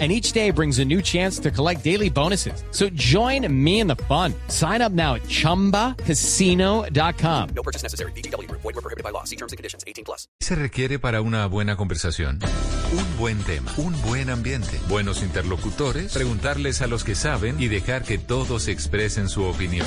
and each day brings a new chance to collect daily bonuses. So join me in the fun. Sign up now at ChumbaCasino.com. No purchase necessary. BGW. Void were prohibited by law. See terms and conditions. 18 plus. Se requiere para una buena conversación. Un buen tema, un buen ambiente, buenos interlocutores, preguntarles a los que saben y dejar que todos expresen su opinión.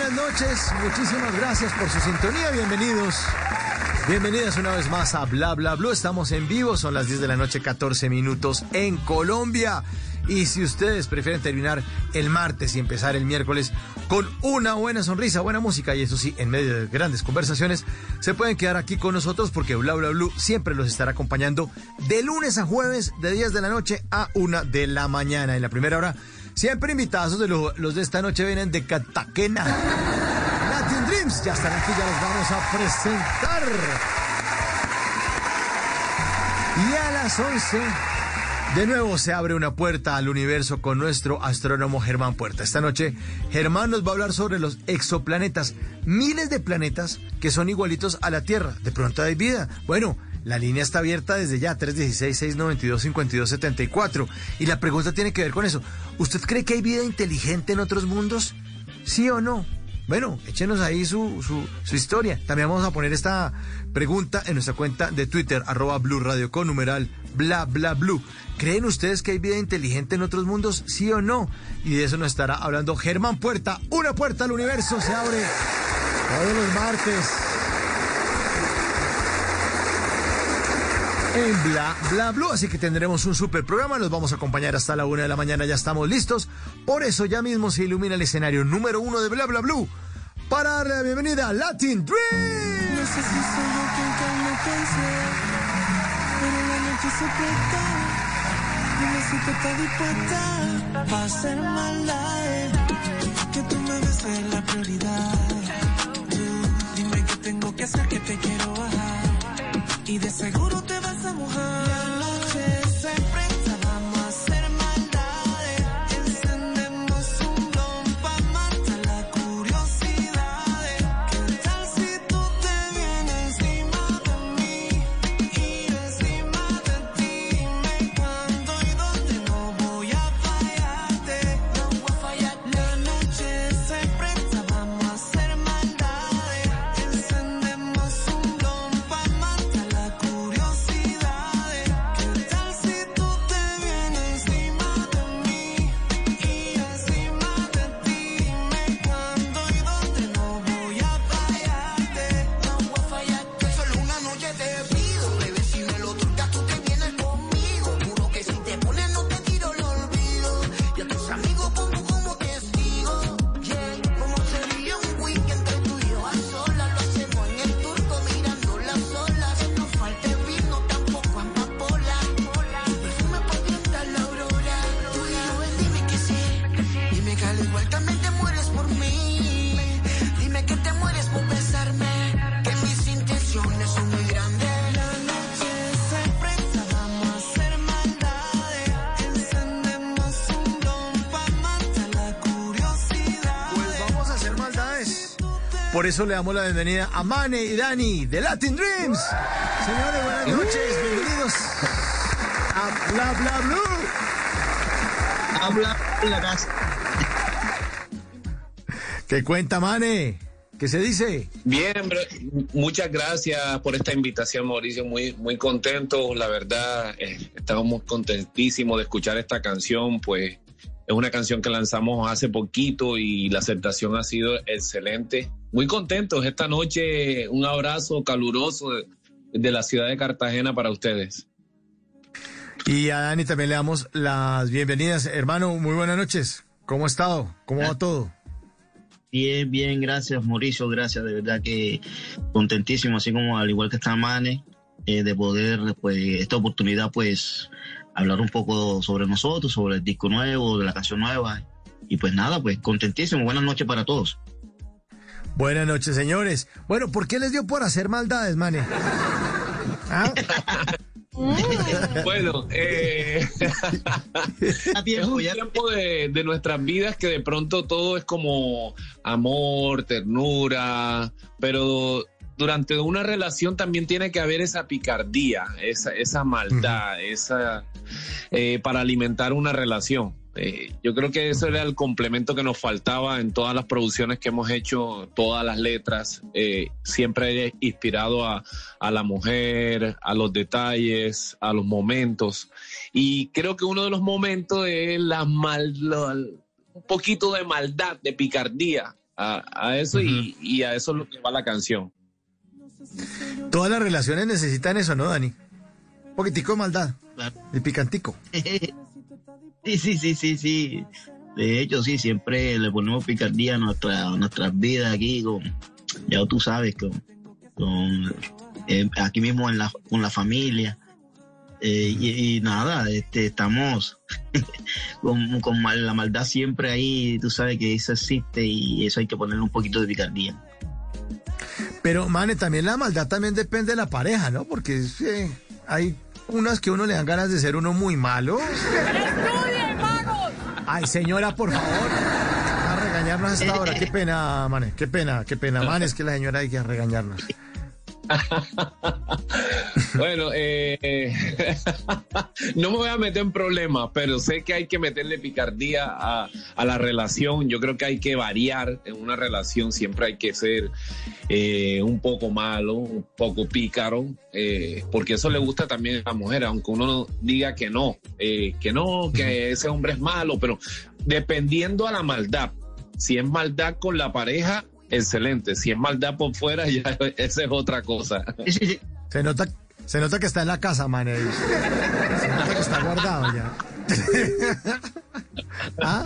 noches, muchísimas gracias por su sintonía, bienvenidos. Bienvenidas una vez más a Bla Bla Blue, estamos en vivo, son las 10 de la noche, 14 minutos en Colombia. Y si ustedes prefieren terminar el martes y empezar el miércoles con una buena sonrisa, buena música y eso sí, en medio de grandes conversaciones, se pueden quedar aquí con nosotros porque Bla Bla Blue siempre los estará acompañando de lunes a jueves, de 10 de la noche a 1 de la mañana. En la primera hora Siempre invitados de lo- los de esta noche vienen de Cataquena. Latin Dreams, ya están aquí, ya los vamos a presentar. Y a las 11, de nuevo se abre una puerta al universo con nuestro astrónomo Germán Puerta. Esta noche, Germán nos va a hablar sobre los exoplanetas, miles de planetas que son igualitos a la Tierra. De pronto hay vida. Bueno, la línea está abierta desde ya, 316-692-5274. Y la pregunta tiene que ver con eso. ¿Usted cree que hay vida inteligente en otros mundos? ¿Sí o no? Bueno, échenos ahí su, su, historia. También vamos a poner esta pregunta en nuestra cuenta de Twitter, arroba Blue Radio con numeral bla bla blue. ¿Creen ustedes que hay vida inteligente en otros mundos? ¿Sí o no? Y de eso nos estará hablando Germán Puerta. Una puerta al universo se abre todos los martes. En Bla Bla Blue. Así que tendremos un super programa. Los vamos a acompañar hasta la una de la mañana. Ya estamos listos. Por eso ya mismo se ilumina el escenario número uno de Bla Bla Blue para darle la bienvenida a Latin Dream. No sé si soy yo quien calma pensé, pero la noche se presta. Dime si tú estás dispuesta a hacer maldades. Que tú me beses la prioridad. Dime qué tengo que hacer, que te quiero Por eso le damos la bienvenida a Mane y Dani de Latin Dreams. Señores, buenas noches, bienvenidos a Bla Bla Blue. Habla en la casa. ¿Qué cuenta, Mane? ¿Qué se dice? Bien, bro. muchas gracias por esta invitación, Mauricio. Muy, muy contento, la verdad. eh, estamos contentísimos de escuchar esta canción, pues es una canción que lanzamos hace poquito y la aceptación ha sido excelente. Muy contentos esta noche. Un abrazo caluroso de, de la ciudad de Cartagena para ustedes. Y a Dani también le damos las bienvenidas. Hermano, muy buenas noches. ¿Cómo ha estado? ¿Cómo va todo? Bien, bien, gracias Mauricio, gracias, de verdad que contentísimo, así como al igual que está Mane, eh, de poder, pues, esta oportunidad, pues, hablar un poco sobre nosotros, sobre el disco nuevo, de la canción nueva. Y pues nada, pues contentísimo, buenas noches para todos. Buenas noches, señores. Bueno, ¿por qué les dio por hacer maldades, mane? ¿Ah? Bueno, eh, es un tiempo de, de nuestras vidas que de pronto todo es como amor, ternura, pero durante una relación también tiene que haber esa picardía, esa, esa maldad, esa eh, para alimentar una relación. Eh, yo creo que eso era el complemento que nos faltaba en todas las producciones que hemos hecho, todas las letras, eh, siempre inspirado a, a la mujer, a los detalles, a los momentos. Y creo que uno de los momentos es la mal, lo- un poquito de maldad, de picardía a, a eso y, y a eso es lo que va la canción. Todas las relaciones necesitan eso, ¿no, Dani? Un poquitico de maldad, de picantico. Sí, sí, sí, sí, sí. De hecho, sí, siempre le ponemos picardía a, nuestra, nuestras vidas aquí, ya tú sabes, con, eh, aquí mismo en la, con la familia. Eh, y, nada, este, estamos con, con la maldad siempre ahí, tú sabes que eso existe y eso hay que ponerle un poquito de picardía. Pero, mane, también la maldad también depende de la pareja, ¿no? Porque eh, hay unas que uno le dan ganas de ser uno muy malo. Ay, señora, por favor. A regañarnos a esta hora. Qué pena, mane. Qué pena, qué pena. Man, es que la señora hay que regañarnos. Bueno, eh, no me voy a meter en problemas, pero sé que hay que meterle picardía a, a la relación. Yo creo que hay que variar en una relación. Siempre hay que ser eh, un poco malo, un poco pícaro, eh, porque eso le gusta también a la mujer, aunque uno diga que no, eh, que no, que ese hombre es malo, pero dependiendo a la maldad. Si es maldad con la pareja, excelente. Si es maldad por fuera, ya esa es otra cosa. Se nota, se nota que está en la casa, mane. Se nota que está guardado ya. ¿Ah?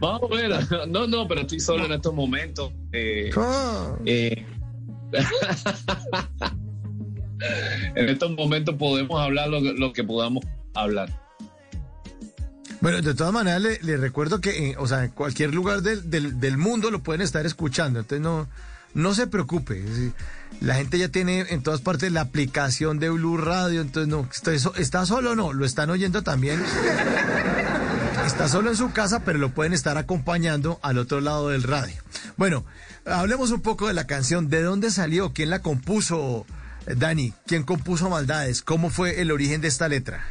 Más o menos. No, no, pero estoy solo en estos momentos. Eh, eh, en estos momentos podemos hablar lo que podamos hablar. Bueno, de todas maneras le, recuerdo que, eh, o sea, en cualquier lugar del, del, del mundo lo pueden estar escuchando, entonces no, no se preocupe. la gente ya tiene en todas partes la aplicación de Blue Radio, entonces no, está solo o no, lo están oyendo también. Está solo en su casa, pero lo pueden estar acompañando al otro lado del radio. Bueno, hablemos un poco de la canción. ¿De dónde salió? ¿Quién la compuso, eh, Dani? ¿Quién compuso Maldades? ¿Cómo fue el origen de esta letra?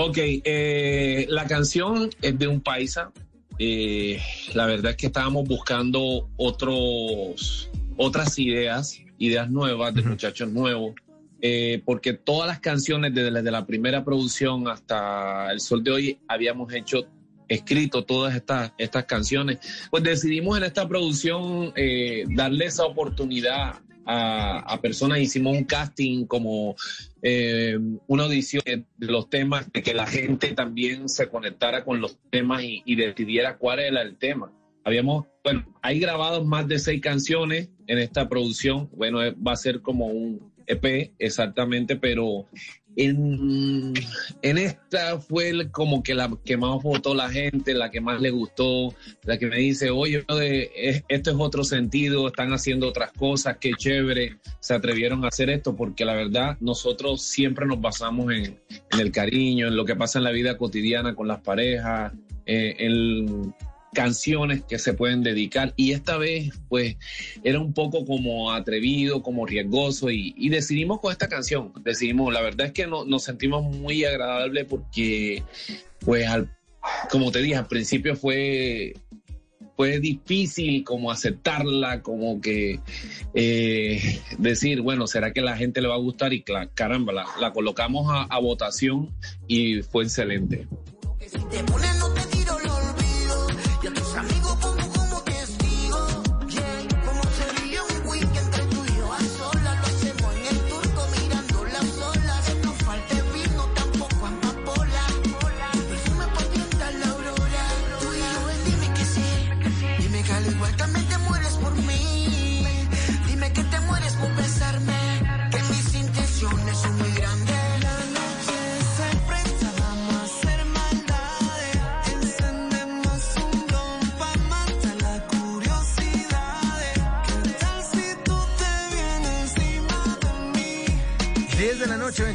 Ok, eh, la canción es de un paisa. Eh, la verdad es que estábamos buscando otros, otras ideas, ideas nuevas de muchachos nuevos, eh, porque todas las canciones desde la, de la primera producción hasta el sol de hoy habíamos hecho escrito todas estas, estas canciones, pues decidimos en esta producción eh, darle esa oportunidad a, personas, hicimos un casting como eh, una audición de los temas, de que la gente también se conectara con los temas y, y decidiera cuál era el tema. Habíamos, bueno, hay grabados más de seis canciones en esta producción. Bueno, eh, va a ser como un EP exactamente, pero en, en esta fue el- como que la que más votó la gente, la que más le gustó, la que me dice, oye, es- esto es otro sentido, están haciendo otras cosas, qué chévere, se atrevieron a hacer esto, porque la verdad nosotros siempre nos basamos en, en el cariño, en lo que pasa en la vida cotidiana con las parejas, eh, en canciones que se pueden dedicar y esta vez pues era un poco como atrevido, como riesgoso y, decidimos con esta canción, decidimos, la verdad es que no- nos sentimos muy agradable porque pues al, como te dije al principio fue fue difícil como aceptarla, como que eh, decir, bueno, ¿será que la gente le va a gustar? Y caramba, la, colocamos a votación y fue excelente.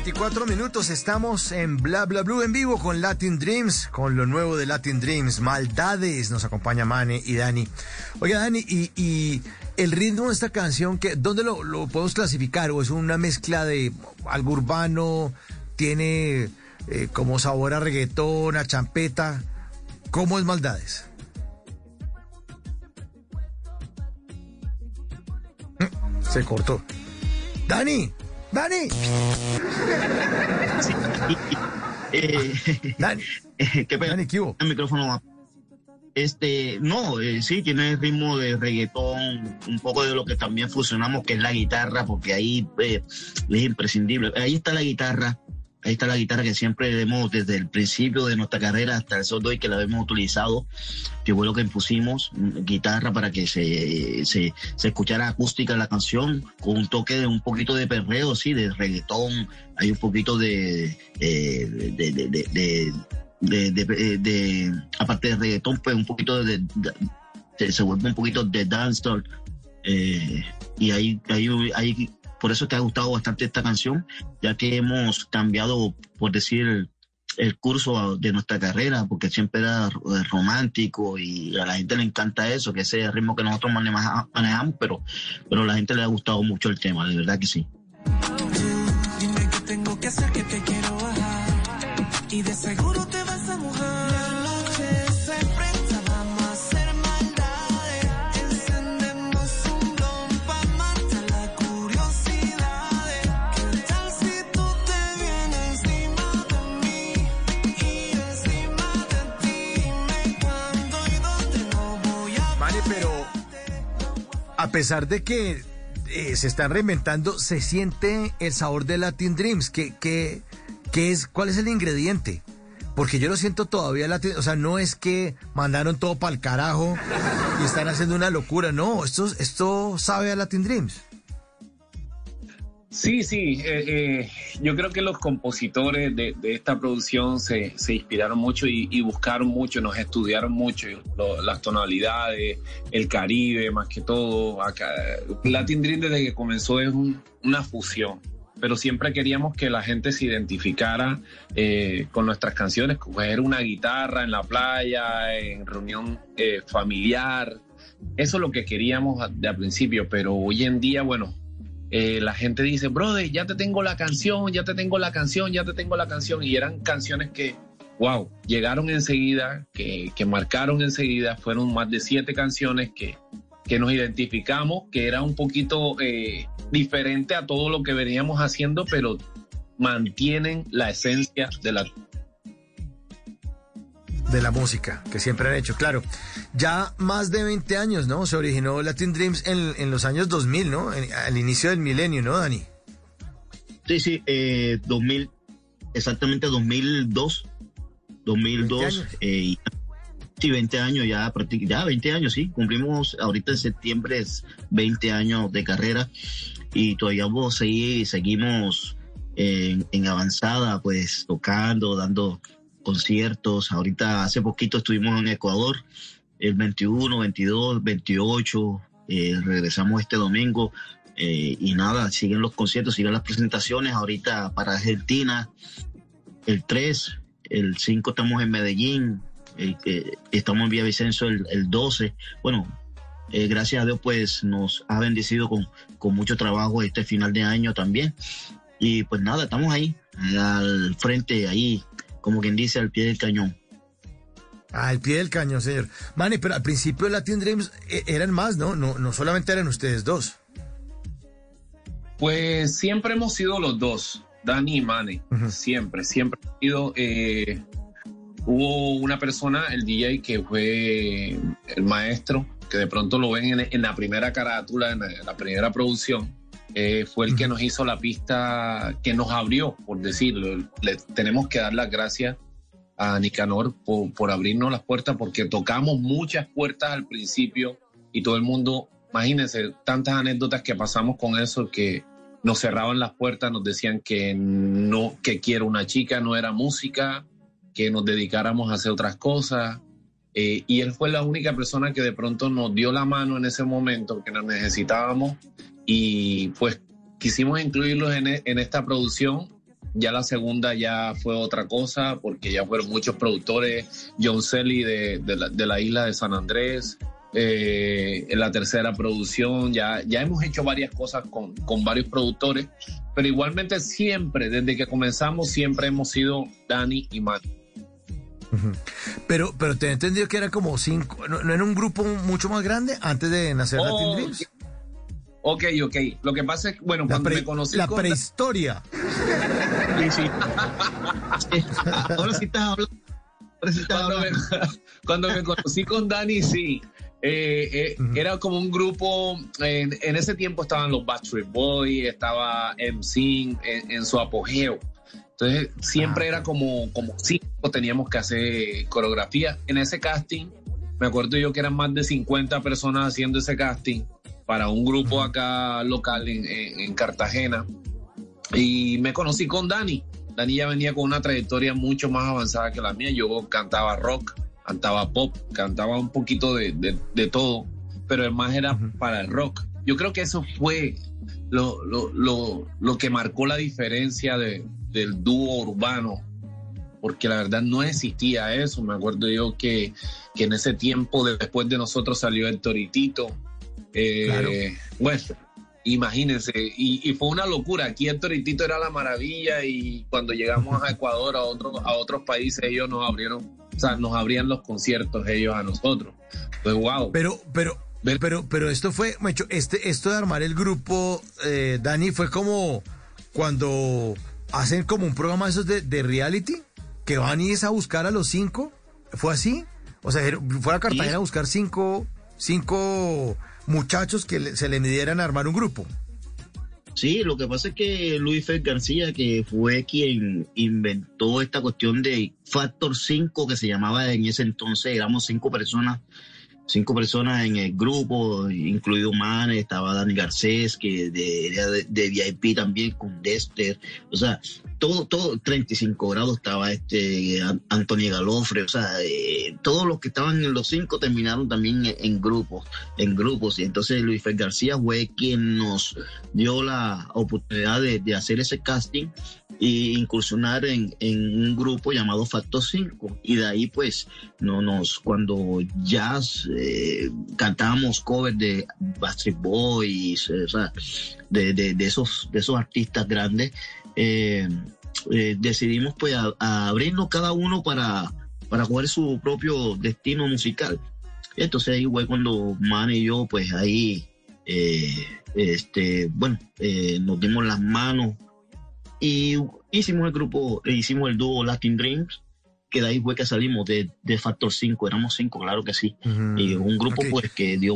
24 minutos. Estamos en Bla Bla Blue en vivo con Latin Dreams, con lo nuevo de Latin Dreams, Maldades. Nos acompaña Mane y Dani. Oiga, Dani, y, el ritmo de esta canción, que, ¿dónde lo, lo podemos clasificar? ¿O es una mezcla de algo urbano? ¿Tiene eh, como sabor a reggaetón, a champeta? ¿Cómo es Maldades? Mm, Se cortó. Dani, Dani. Eh, Dani, eh, qué. Dani, ¿qué hubo? El micrófono va. Este, no, eh, sí, tiene ritmo de reggaetón, un poco de lo que también fusionamos, que es la guitarra, porque ahí eh, es imprescindible. Ahí está la guitarra, ahí está la guitarra que siempre hemos, desde el principio de nuestra carrera hasta el sol de hoy, que la hemos utilizado, que fue lo que impusimos, mm, guitarra para que se, se, escuchara acústica la canción, con un toque de un poquito de perreo, sí, de reggaetón, hay un poquito de, eh, de, de, de, de- de, de- de- aparte de reggaetón, pues un poquito de, se vuelve un poquito de dancehall. eh, y ahí, ahí, ahí- por eso te ha gustado bastante esta canción, ya que hemos cambiado, por decir, el, curso de nuestra carrera, porque siempre era romántico y a la gente le encanta eso, que ese ritmo que nosotros maneja- manejamos, pero, pero a la gente le ha gustado mucho el tema, de verdad que sí. Dime qué tengo que hacer que te quiero bajar. Y de seguro pesar de que eh, se están reinventando, se siente el sabor de Latin Dreams. ¿Qué, qué, qué es, ¿Cuál es el ingrediente? Porque yo lo siento todavía Latin, o sea, no es que mandaron todo para el carajo y están haciendo una locura, no, esto, esto sabe a Latin Dreams. Sí, sí, eh, eh, yo creo que los compositores de, esta producción se, se inspiraron mucho y, buscaron mucho, nos estudiaron mucho lo- las tonalidades, el Caribe más que todo. Latin Dream desde que comenzó es un- una fusión, pero siempre queríamos que la gente se identificara eh, con nuestras canciones, coger una guitarra en la playa, en reunión eh, familiar. Eso es lo que queríamos de al principio, pero hoy en día, bueno, eh, la gente dice, brother, ya te tengo la canción, ya te tengo la canción, ya te tengo la canción. Y eran canciones que, wow, llegaron enseguida, que, que marcaron enseguida. Fueron más de siete canciones que, que nos identificamos, que era un poquito eh, diferente a todo lo que veníamos haciendo, pero mantienen la esencia de la... de la música que siempre han hecho, claro. Ya más de 20 años, ¿no? Se originó Latin Dreams en, en los años 2000, ¿no? En- al inicio del milenio, ¿no, Dani? Sí, sí, eh, 2000, exactamente 2002. 2002. 20 años. eh, y- sí, 20 años ya, ya 20 años, sí. Cumplimos ahorita en septiembre es 20 años de carrera y todavía vamos a seguir- seguimos en, en avanzada, pues tocando, dando conciertos. Ahorita hace poquito estuvimos en Ecuador, el 21, 22, 28. eh, regresamos este domingo. Eh, y nada, siguen los conciertos, siguen las presentaciones. Ahorita para Argentina, el 3, el 5 estamos en Medellín, estamos en Villavicencio el, el 12. Bueno, eh, gracias a Dios pues nos ha bendecido con, con mucho trabajo este final de año también. Y pues nada, estamos ahí, al frente, ahí, como quien dice, al pie del cañón. Al pie del cañón, señor. Mane, pero al principio Latin Dreams eh, eran más, ¿no? No, no solamente eran ustedes dos. Pues siempre hemos sido los dos, Dani y Mane, siempre, siempre ha sido. eh, hubo una persona, el DJ, que fue el maestro, que de pronto lo ven en, en la primera carátula, en la, en la primera producción. Eh, fue el que nos hizo la pista, que nos abrió, por decirlo. Le tenemos que dar las gracias a Nicanor por, por abrirnos las puertas, porque tocamos muchas puertas al principio y todo el mundo, imagínense, tantas anécdotas que pasamos con eso que nos cerraban las puertas, nos decían que no, que quiero una chica, no era música, que nos dedicáramos a hacer otras cosas. Eh, y él fue la única persona que de pronto nos dio la mano en ese momento que nos necesitábamos y pues quisimos incluirlos en, e- en esta producción. Ya la segunda ya fue otra cosa, porque ya fueron muchos productores, John Selly de, de la, de la isla de San Andrés, eh, en la tercera producción, ya, ya hemos hecho varias cosas con, con varios productores, pero igualmente siempre, desde que comenzamos, siempre hemos sido Dani y Manny. Pero, pero te he entendido que era como cinco, no, no era un grupo mucho más grande antes de nacer Oh, Latin Dreams. Ok, ok. Lo que pasa es que, bueno, La, cuando pre- me conocí la con prehistoria. Sí, sí. Ahora sí estás hablando. Ahora sí estás cuando me, hablando. cuando me conocí con Dani, sí. Eh, eh. Era como un grupo, en, en ese tiempo estaban los Backstreet Boys, estaba MCing en, en su apogeo. Entonces siempre Ah, era como, como cinco teníamos que hacer coreografía. En ese casting, me acuerdo yo que eran más de 50 personas haciendo ese casting para un grupo acá local en, en- en Cartagena. Y me conocí con Dani. Dani ya venía con una trayectoria mucho más avanzada que la mía. Yo cantaba rock, cantaba pop, cantaba un poquito de, de- de todo, pero el más era para el rock. Yo creo que eso fue lo, lo, lo, lo que marcó la diferencia de- del dúo urbano, porque la verdad no existía eso. Me acuerdo yo que, que en ese tiempo, después de nosotros, salió el Toritito. Eh, Claro. Bueno, imagínense, y, y fue una locura. Aquí el Toritito era la maravilla y cuando llegamos a Ecuador, a, otros a otros países, ellos nos abrieron, o sea, nos abrían los conciertos ellos a nosotros. Pues wow. Pero, pero, pero, pero esto fue, Mecho, este, esto de armar el grupo, eh, Dani, fue como cuando hacen como un programa de esos de, de reality, que van y es a buscar a los cinco. ¿Fue así? O sea, fue a Cartagena Sí. a buscar cinco, cinco muchachos que se le midieran a armar un grupo. Sí, lo que pasa es que Luis Fer García, que fue quien inventó esta cuestión de Factor 5, que se llamaba en ese entonces, éramos cinco personas, cinco personas en el grupo, incluido Mane, estaba Dani Garcés, que de, era de, VIP también, con Dexter, o sea, todo, todo, 35 grados estaba este An- Anthony Galofre, o sea, eh, todos los que estaban en los cinco terminaron también en, grupos, en grupos, y entonces Luis Fer García fue quien nos dio la oportunidad de, de hacer ese casting e incursionar en, en un grupo llamado Factor 5. Y de ahí, pues, no nos, cuando ya eh, cantábamos covers de Backstreet Boys, eh, o sea, de, de- de esos, de esos artistas grandes, eh, eh, decidimos pues a, a abrirnos cada uno para, para jugar su propio destino musical. Entonces ahí fue cuando Man y yo, pues ahí eh, este, bueno, eh, nos dimos las manos y hicimos el grupo, hicimos el dúo Latin Dreams, que de ahí fue que salimos de, de Factor 5, éramos cinco, claro que sí. Y un grupo pues que dio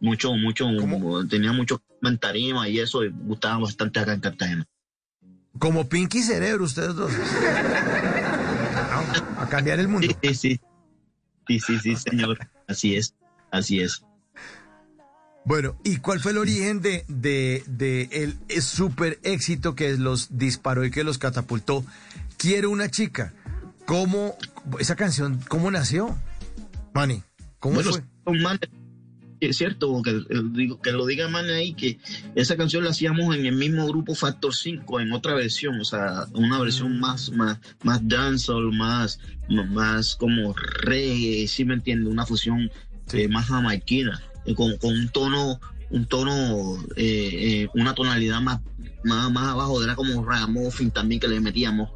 mucho, mucho, mucho, tenía mucho comentarima y eso y gustaba bastante acá en Cartagena. Como Pinky Cerebro, ustedes dos. a, a cambiar el mundo. Sí, sí, sí, sí, sí, señor, así es, así es. Bueno, ¿y cuál fue el origen de, de, de el super éxito que los disparó y que los catapultó? Quiero una chica. ¿Cómo, esa canción, cómo nació? Manny, ¿cómo Bueno, fue? es cierto, que, eh, que lo diga Mane ahí, que esa canción la hacíamos en el mismo grupo Factor 5, en otra versión, o sea, una versión más, más, más dancehall, más, más como reggae, si me entiende, una fusión Sí. eh, más jamaiquina, eh, con, con un tono, un tono, eh, eh, una tonalidad más, más, más abajo, era como ragamuffin también que le metíamos.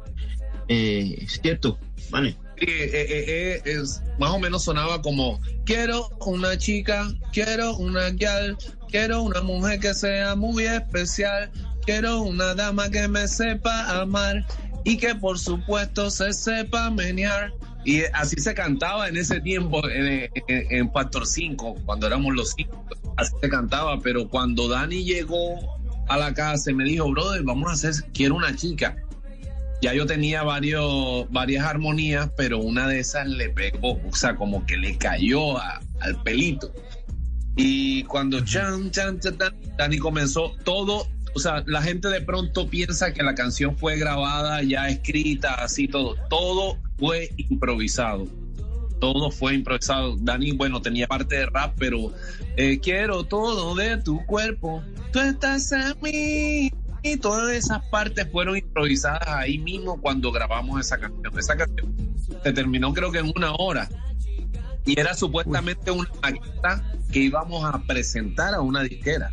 Eh, es cierto, vale. Eh, eh, eh, es, más o menos sonaba como quiero una chica, quiero una gal, quiero una mujer que sea muy especial, quiero una dama que me sepa amar y que por supuesto se sepa menear. Y así se cantaba en ese tiempo en, en, Factor 5, cuando éramos los cinco. Así se cantaba, pero cuando Dani llegó a la casa y me dijo, brother, vamos a hacer, quiero una chica ya yo tenía varios, varias armonías, pero una de esas le pegó, o sea, como que le cayó a- al pelito. Y cuando chan, chan, chan, Dani comenzó todo, o sea, la gente de pronto piensa que la canción fue grabada, ya escrita, así todo. Todo fue improvisado. todo fue improvisado. Dani, bueno, tenía parte de rap, pero eh, quiero todo de tu cuerpo. Tú estás en mí. Y todas esas partes fueron improvisadas ahí mismo cuando grabamos esa canción. Esa canción se terminó creo que en una hora. Y era supuestamente una maqueta que íbamos a presentar a una disquera.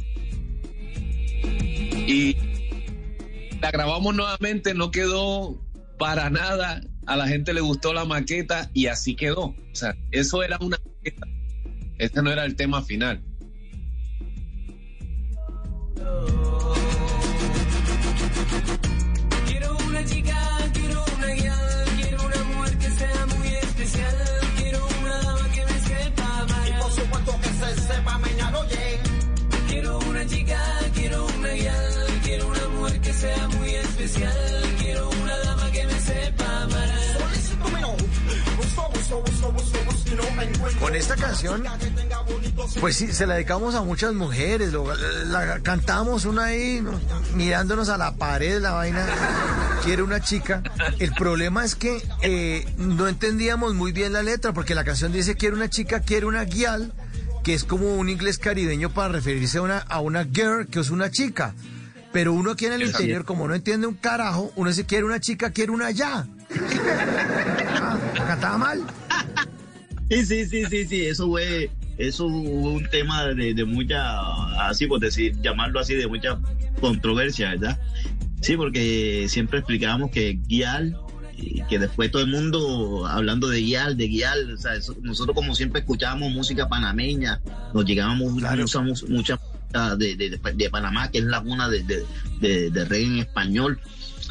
Y la grabamos nuevamente, no quedó para nada. A la gente le gustó la maqueta y así quedó. O sea, eso era una maqueta. Este no era el tema final. Con esta canción, pues sí, se la dedicamos a muchas mujeres, lo- la, cantamos una ahí, ¿no? mirándonos a la pared, la vaina, quiere una chica. El problema es que eh, no entendíamos muy bien la letra, porque la canción dice quiere una chica, quiere una guial, que es como un inglés caribeño para referirse a una, a una girl, que es una chica. Pero uno aquí en el Exacto. interior, como no entiende un carajo, uno dice quiere una chica, quiere una ya. Ah, cantaba mal. Sí, sí, sí, sí, sí, eso fue, eso fue un tema de, de mucha, así por decir, llamarlo así, de mucha controversia, ¿verdad? Sí, porque siempre explicábamos que guial, y que después todo el mundo hablando de guial, de guial, o sea, eso- nosotros como siempre escuchábamos música panameña, nos llegábamos Claro. mucha, mucha, de, de, de- Panamá, que es la cuna de, de, de, reggae en español.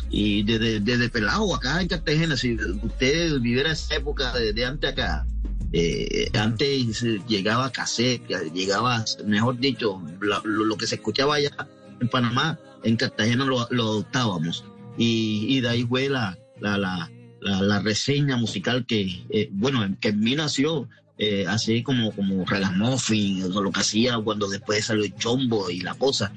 Y desde, desde pelado acá en Cartagena, si usted viviera esa época de, antes acá, eh, antes llegaba cassette, llegaba, mejor dicho, lo, que se escuchaba allá en Panamá, en Cartagena lo, lo adoptábamos. Y, de ahí fue la, la, la, la, la reseña musical que, eh, bueno, que en mí nació eh, así como, como ragamuffin, o lo que hacía cuando después salió el chombo y la cosa.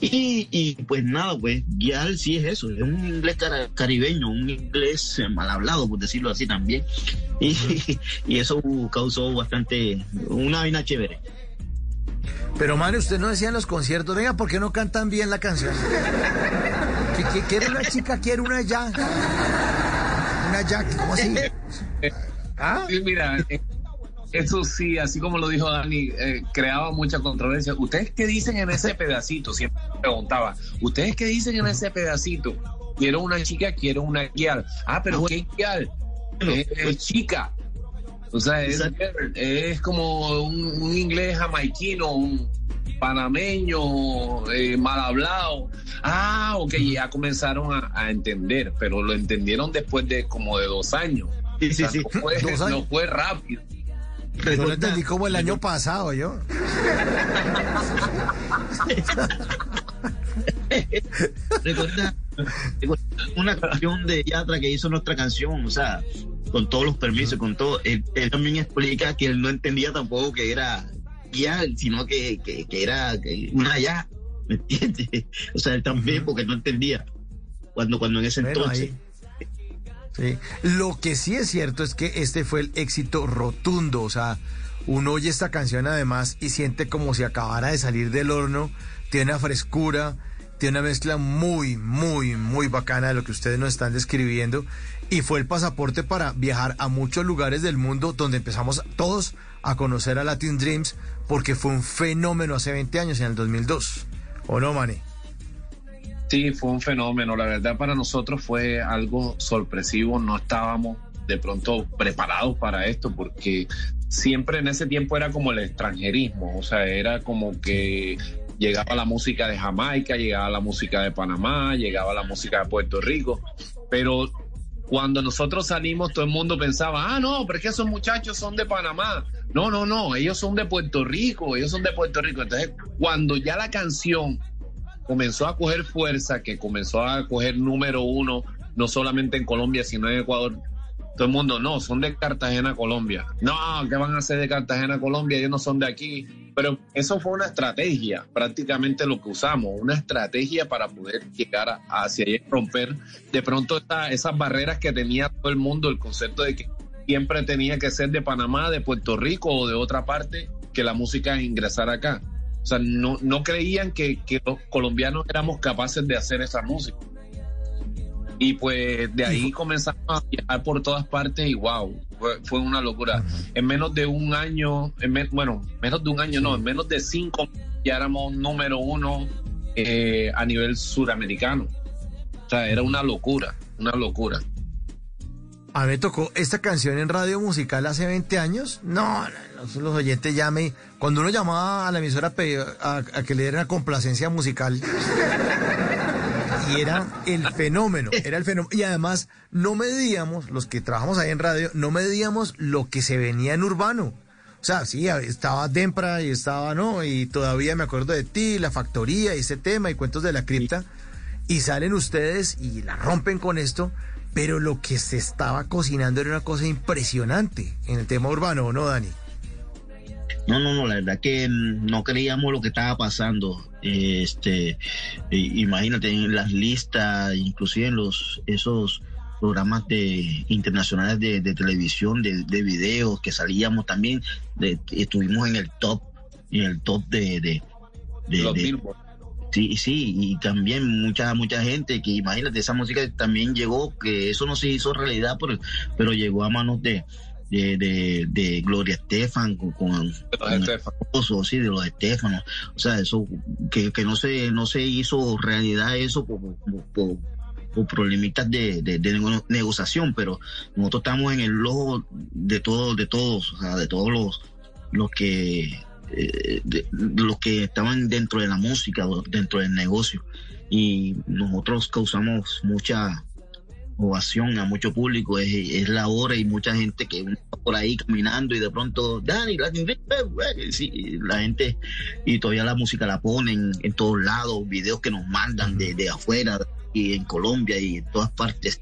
Y, y pues nada, pues Guial sí es eso, es un inglés cara- caribeño, un inglés eh, mal hablado, por decirlo así también. Y, y eso causó bastante, una vaina chévere. Pero Mario, usted no decía en los conciertos, venga, ¿por qué no cantan bien la canción? Quiere una chica, quiere una ya. Una ya, ¿cómo así? ¿Ah? Sí, mira, eh, eso sí, así como lo dijo Dani, eh, creaba mucha controversia. ¿Ustedes qué dicen en ese pedacito? Siempre preguntaba, ¿ustedes qué dicen en ese pedacito? Quiero una chica, quiero una guial. Ah, pero ¿qué guial? Es, es chica. O sea, es, como un, un inglés jamaiquino, un panameño, eh, mal hablado. Ah, ok, ya comenzaron a, a entender, pero lo entendieron después de como de dos años. Sí, sí, O sea, sí. fue- no fue rápido. Yo lo entendí como el año pasado, yo. recuerda, una canción de Yatra que hizo nuestra canción, o sea, con todos los permisos, con todo. Él, él también explica que él no entendía tampoco que era ya, sino que, que, que era una ya, ¿me entiendes? O sea, él también, porque no entendía cuando, cuando en ese Bueno, entonces. ahí. Sí. Lo que sí es cierto es que este fue el éxito rotundo. O sea, uno oye esta canción además y siente como si acabara de salir del horno. Tiene una frescura, tiene una mezcla muy, muy, muy bacana de lo que ustedes nos están describiendo. Y fue el pasaporte para viajar a muchos lugares del mundo donde empezamos todos a conocer a Latin Dreams porque fue un fenómeno hace 20 años, en el 2002. ¿O no, Mane? Sí, fue un fenómeno. La verdad para nosotros fue algo sorpresivo. No estábamos de pronto preparados para esto porque siempre en ese tiempo era como el extranjerismo. O sea, era como que llegaba la música de Jamaica, llegaba la música de Panamá, llegaba la música de Puerto Rico. Pero cuando nosotros salimos, todo el mundo pensaba, ah, no, pero es que esos muchachos son de Panamá. No, no, no, ellos son de Puerto Rico, ellos son de Puerto Rico. Entonces, cuando ya la canción comenzó a coger fuerza, que comenzó a coger número uno, no solamente en Colombia, sino en Ecuador. Todo el mundo, no, son de Cartagena, Colombia. No, ¿qué van a hacer de Cartagena, Colombia? Ellos no son de aquí. Pero eso fue una estrategia, prácticamente lo que usamos, una estrategia para poder llegar hacia y romper de pronto esas barreras que tenía todo el mundo, el concepto de que siempre tenía que ser de Panamá, de Puerto Rico o de otra parte que la música ingresara acá. O sea, no, no creían que, que los colombianos éramos capaces de hacer esa música. Y pues de ahí comenzamos a viajar por todas partes y wow, fue, una locura. En menos de un año, en me- bueno, menos de un año no, en menos de cinco ya éramos número uno eh, a nivel suramericano. O sea, era una locura, una locura. A mí me tocó esta canción en radio musical hace 20 años. No, no, los oyentes ya. Cuando uno llamaba a la emisora a- a que le dieran complacencia musical, y era el fenómeno, era el fenómeno. Y además, no medíamos, los que trabajamos ahí en radio, no medíamos lo que se venía en urbano. O sea, sí, estaba Dempra y estaba, ¿no? Y todavía me acuerdo de ti, la factoría y ese tema y cuentos de la cripta. Y salen ustedes y la rompen con esto, pero lo que se estaba cocinando era una cosa impresionante en el tema urbano, ¿o no, Dani? No, no, no, la verdad que mm, no creíamos lo que estaba pasando. Este, imagínate en las listas, inclusive en los esos programas de internacionales de, de televisión, de, de videos que salíamos también, de- estuvimos en el top, en el top de, de, de- Los de- Billboard. Sí, sí, y también mucha mucha gente que imagínate, esa música también llegó, que eso no se hizo realidad, pero, pero llegó a manos de, de, de, de Gloria Estefan, con, con, Los con Estefan. el esposo, sí, de los Estefanos. O sea, eso, que, que no se no se hizo realidad eso por, por, por- por problemitas de, de, de nego- negociación, pero nosotros estamos en el ojo de todos, de todos, o sea, de todos los, los que eh, los que estaban dentro de la música, dentro del negocio. Y nosotros causamos mucha ovación a mucho público, es, es la hora y mucha gente que está por ahí caminando y de pronto, Dani, Latin Ring, eh, eh", sí, la gente, y todavía la música la ponen en todos lados, videos que nos mandan de, afuera y en Colombia y en todas partes,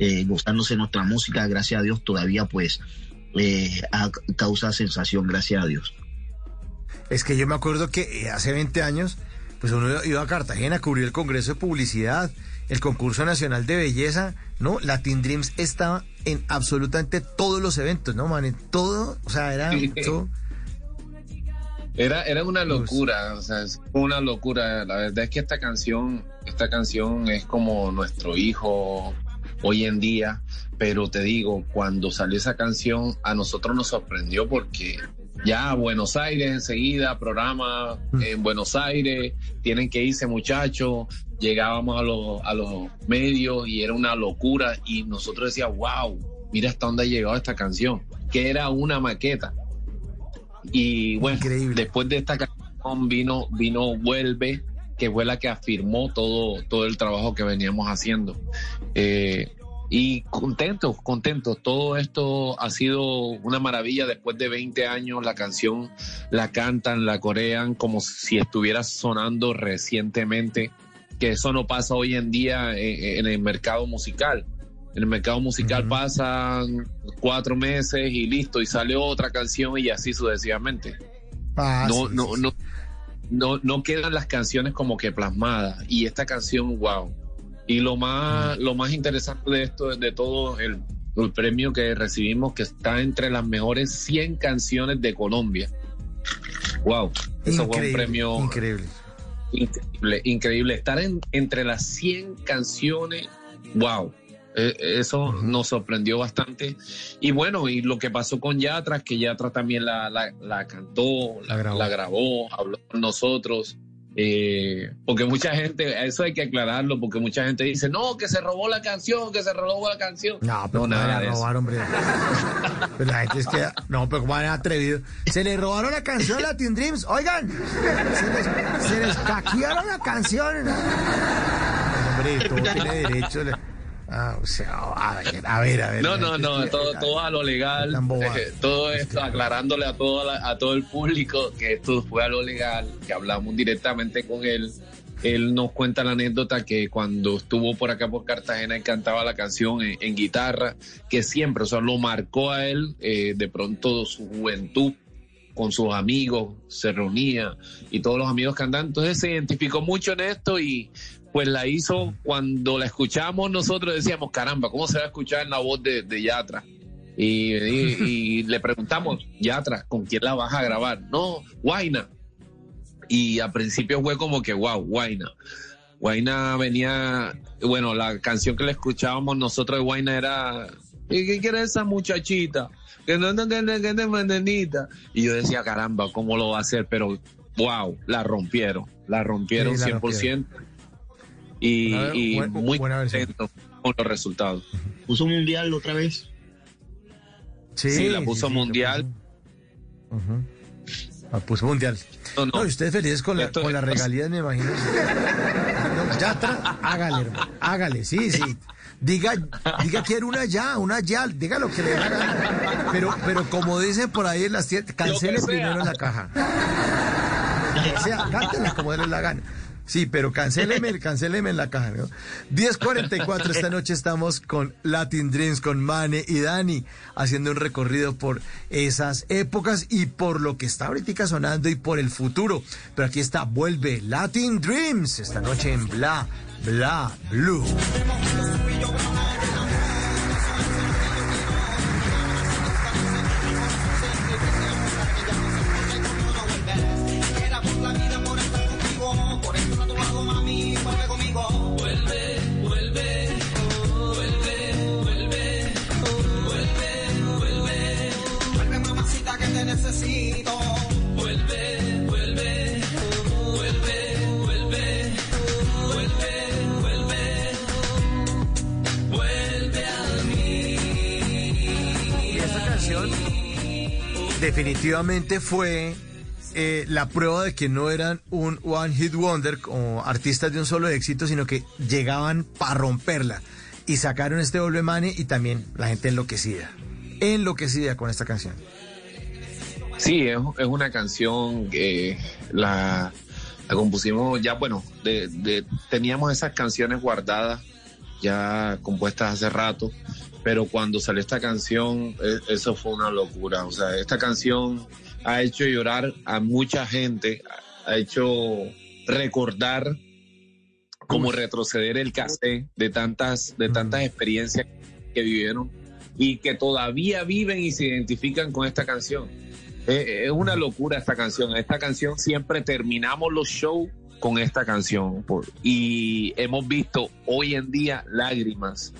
eh, gustándose nuestra música, gracias a Dios todavía pues eh, ha- causa sensación, gracias a Dios. Es que yo me acuerdo que eh, hace 20 años, pues uno iba a Cartagena a cubrir el Congreso de Publicidad, el concurso nacional de belleza, ¿no? Latin Dreams estaba en absolutamente todos los eventos, ¿no, man? En todo, o sea, era Sí. todo- Era, era una locura, o sea, es una locura. La verdad es que esta canción, esta canción es como nuestro hijo hoy en día, pero te digo, cuando salió esa canción, a nosotros nos sorprendió porque ya Buenos Aires enseguida, programa en Buenos Aires, tienen que irse muchachos, llegábamos a los, a los medios y era una locura y nosotros decíamos, wow, mira hasta dónde ha llegado esta canción, que era una maqueta. Y bueno, Increíble. después de esta canción vino, vino Vuelve, que fue la que afirmó todo, todo el trabajo que veníamos haciendo. Eh, y contentos, contentos. Todo esto ha sido una maravilla. Después de 20 años, la canción la cantan, la corean como si estuviera sonando recientemente, que eso no pasa hoy en día en, en el mercado musical. En el mercado musical pasan cuatro meses y listo, y sale otra canción y así sucesivamente. Ah, no, sí, no, sí. no, no, no quedan las canciones como que plasmadas. Y esta canción, wow. Y lo más, lo más interesante de esto, de todo el, el premio que recibimos, que está entre las mejores 100 canciones de Colombia. Wow. Eso fue un Increíble, premio Increíble. increíble, increíble. Estar en, entre las 100 canciones, wow. Eh, Eso nos sorprendió bastante. Y bueno, y lo que pasó con Yatra, que Yatra también la, la, la cantó, la, La grabó. la grabó, habló con nosotros. Eh, porque mucha gente, eso hay que aclararlo, porque mucha gente dice, no, que se robó la canción, que se robó la canción. No, pero No, ¿cómo nada van de a eso. robar, hombre? Pero la gente es que... No, pero ¿cómo van a atrevido? Se le robaron la canción a Latin Dreams. Oigan, se les, se les caquearon la canción. Hombre, todo tiene derecho. Ah, o sea, a ver, a ver. A ver No, no, no, todo, todo a lo legal. Eh, todo esto aclarándole a todo, la- a todo el público que esto fue a lo legal, que hablamos directamente con él. Él nos cuenta la anécdota que cuando estuvo por acá por Cartagena él cantaba la canción en, en guitarra, que siempre, o sea, lo marcó a él eh, de pronto su juventud con sus amigos, se reunía y todos los amigos cantaban. Entonces se identificó mucho en esto y pues la hizo cuando la escuchamos nosotros decíamos, caramba, ¿cómo se va a escuchar en la voz de, de Yatra? Y, y- y le preguntamos, Yatra, ¿con quién la vas a grabar? No, Guaina. Y al principio fue como que, wow, Guaina. Guaina venía, bueno, la canción que le escuchábamos nosotros de Guaina era, ¿y qué quiere esa muchachita? Que no no, que no, que no. Y yo decía, caramba, ¿cómo lo va a hacer? Pero, wow, la rompieron, la rompieron Sí, la 100%. Y, muy buena versión. contento con los resultados. Puso mundial otra vez. Sí, la puso mundial. puso. La puso mundial. No, no. No, y felices con, la, con las regalías, me imagino. No, ya tra- hágale, hermano, hágale, sí, sí. Diga, diga quiero una ya, una ya, diga lo que le gana. Pero, pero como dicen por ahí en las tiendas, cancele primero en la caja. O sea, cántela como le dé la gana. Sí, pero cancéleme, cancéleme en la caja. ¿no? 10.44 esta noche estamos con Latin Dreams, con Mane y Dani, haciendo un recorrido por esas épocas y por lo que está ahorita sonando y por el futuro. Pero aquí está, vuelve Latin Dreams esta noche en Bla, Bla, Blue. Definitivamente fue eh, la prueba de que no eran un one hit wonder o artistas de un solo éxito, sino que llegaban para romperla. Y sacaron este doble mane y también la gente enloquecida. Enloquecida con esta canción. Sí, es, es una canción que la, la compusimos ya, bueno, de, de- teníamos esas canciones guardadas, ya compuestas hace rato, pero cuando salió esta canción, e- eso fue una locura. O sea, esta canción ha hecho llorar a mucha gente, ha hecho recordar como retroceder el cassette de tantas, de tantas experiencias que vivieron y que todavía viven y se identifican con esta canción. Eh, Es una locura esta canción. Esta canción siempre terminamos los shows con esta canción. y hemos visto hoy en día lágrimas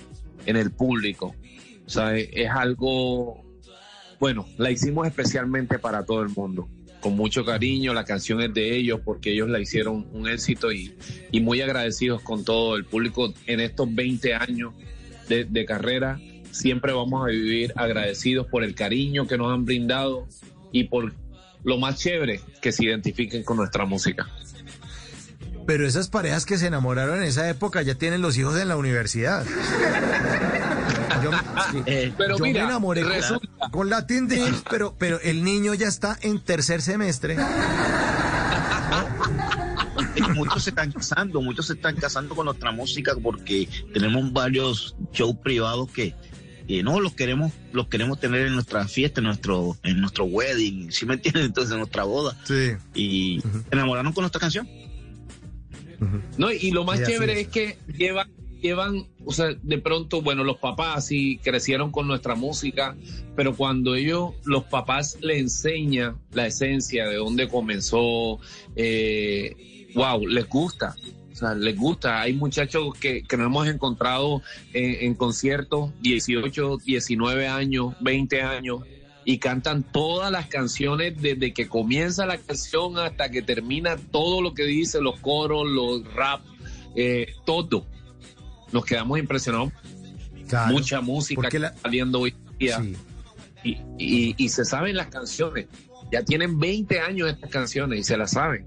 en el público. O sea, es, algo, bueno, la hicimos especialmente para todo el mundo. Con mucho cariño, la canción es de ellos porque ellos la hicieron un éxito y, y muy agradecidos con todo el público en estos 20 años de, de carrera. Siempre vamos a vivir agradecidos por el cariño que nos han brindado y por lo más chévere que se identifiquen con nuestra música. Pero esas parejas que se enamoraron en esa época ya tienen los hijos en la universidad. Yo, sí, Eh, Pero yo mira, me enamoré con- resulta- con, Latin Dreams, pero, pero el niño ya está en tercer semestre. muchos se están casando, muchos se están casando con nuestra música porque tenemos varios shows privados que, no los queremos, los queremos tener en nuestra fiesta, en nuestro, en nuestro wedding, ¿sí me entienden? Entonces en nuestra boda. Sí. Y se enamoraron con nuestra canción. No, y lo más Y chévere es. es. que llevan, llevan, o sea, de pronto, bueno, los papás sí crecieron con nuestra música, pero cuando ellos, los papás le enseñan la esencia de dónde comenzó, eh, wow, les gusta. O sea, les gusta. Hay muchachos que, que nos hemos encontrado en, en conciertos, 18, 19 años, 20 años, y cantan todas las canciones desde que comienza la canción hasta que termina todo lo que dice, los coros, los rap, eh, todo. Nos quedamos impresionados. Claro, Mucha música la- saliendo hoy día sí. y, y- y se saben las canciones. Ya tienen 20 años estas canciones y se las saben.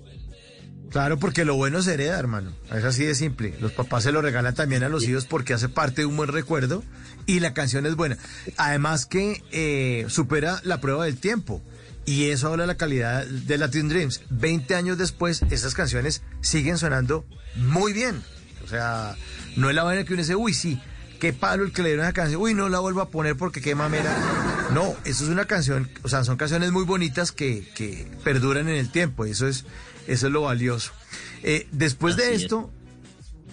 Claro, porque lo bueno se hereda, hermano. Es así de simple. Los papás se lo regalan también a los hijos porque hace parte de un buen recuerdo y la canción es buena. Además que eh, supera la prueba del tiempo. Y eso habla de la calidad de Latin Dreams. 20 años después, estas canciones siguen sonando muy bien. O sea, no es la vaina que uno dice, uy, sí, qué palo el que le dieron esa canción, uy, no la vuelvo a poner porque qué mamera. No, eso es una canción, o sea, son canciones muy bonitas que, que perduran en el tiempo. Eso es, eso es lo valioso. Eh, después de Así es.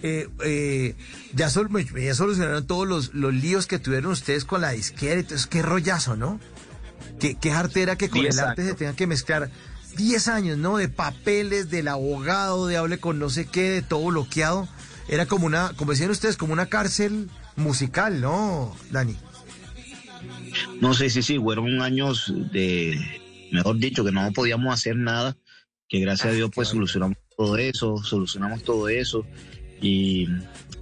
Eh, eh, ya, sol- ya solucionaron todos los, los líos que tuvieron ustedes con la disquera. Entonces, qué rollazo, ¿no? Qué, qué jartera que con Diez el arte se años. tengan que mezclar 10 años, ¿no? De papeles, del abogado, de hable con no sé qué, de todo bloqueado. Era como una, como decían ustedes, como una cárcel musical, ¿no, Dani? No sé, sí, sí, fueron años de, mejor dicho, que no podíamos hacer nada, que gracias a Dios pues solucionamos todo eso, solucionamos todo eso. Y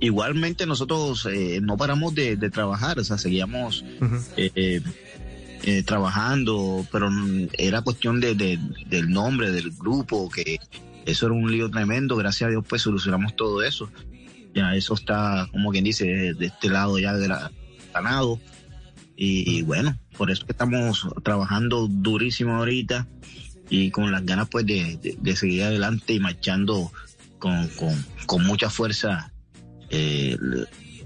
igualmente nosotros eh, no paramos de, de trabajar, o sea, seguíamos eh, eh, eh, trabajando, pero era cuestión de, de- del nombre del grupo, que eso era un lío tremendo, gracias a Dios pues solucionamos todo eso. Ya eso está, como quien dice, de, de este lado ya gra- ganado. Y, y bueno, por eso que estamos trabajando durísimo ahorita y con las ganas pues de, de- de seguir adelante y marchando con, con, con mucha fuerza eh,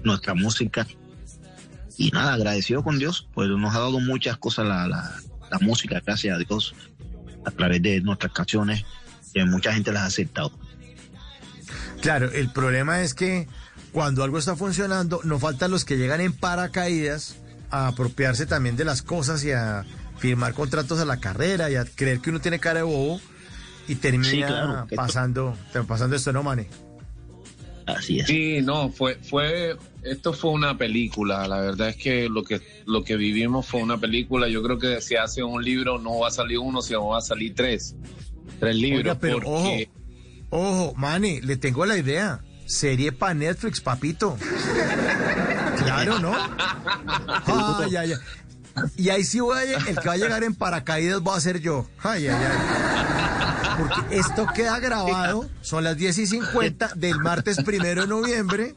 nuestra música. Y nada, agradecido con Dios, pues nos ha dado muchas cosas la, la, la música, gracias a Dios, a través de nuestras canciones, que mucha gente las ha aceptado. Claro, el problema es que cuando algo está funcionando, no faltan los que llegan en paracaídas a apropiarse también de las cosas y a firmar contratos a la carrera y a creer que uno tiene cara de bobo y termina Sí, claro, pasando, pasando esto, ¿no, Mane? Así es. Sí, no, fue, fue, esto fue una película. La verdad es que lo que lo que vivimos fue una película. Yo creo que si hace un libro no va a salir uno, sino va a salir tres, tres libros. Oiga, pero porque- ojo, ojo, Mane, le tengo la idea. Serie para Netflix, papito. Claro, ¿no? Ay, ay, ay. Y ahí sí voy a, el que va a llegar en paracaídas va a ser yo. Ay, ay, ay. Porque esto queda grabado, son las 10 y 50 del martes primero de noviembre,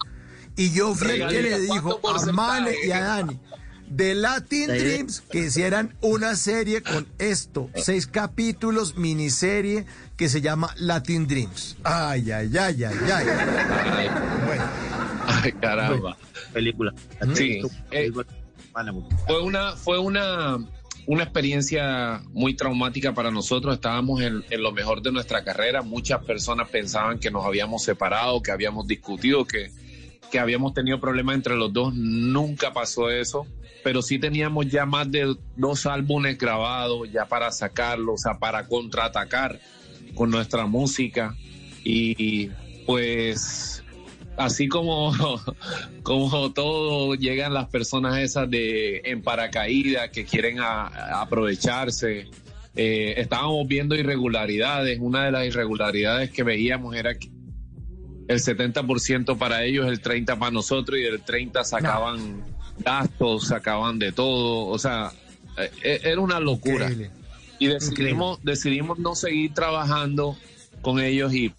y yo fui el que le dijo ¿Cuánto a Mane y a Dani de Latin Dreams que hicieran una serie con esto, seis capítulos, miniserie que se llama Latin Dreams. Ay, ay, ay, ay, ay. Ay, Bueno, ay, caramba. Película. Sí, eh, Fue una, fue una, una experiencia muy traumática para nosotros. Estábamos en, en lo mejor de nuestra carrera. Muchas personas pensaban que nos habíamos separado, que habíamos discutido, que, que habíamos tenido problemas entre los dos. Nunca pasó eso. Pero sí teníamos ya más de dos álbumes grabados ya para sacarlos, o sea, para contraatacar con nuestra música. Y pues así como, como todo llegan las personas esas de en paracaídas que quieren a- a aprovecharse. Eh, estábamos viendo irregularidades. Una de las irregularidades que veíamos era que el 70% para ellos, el 30% para nosotros y el 30% sacaban gastos, sacaban de todo. O sea, eh, eh, era una locura. increíble. Y decidimos, decidimos no seguir trabajando con ellos y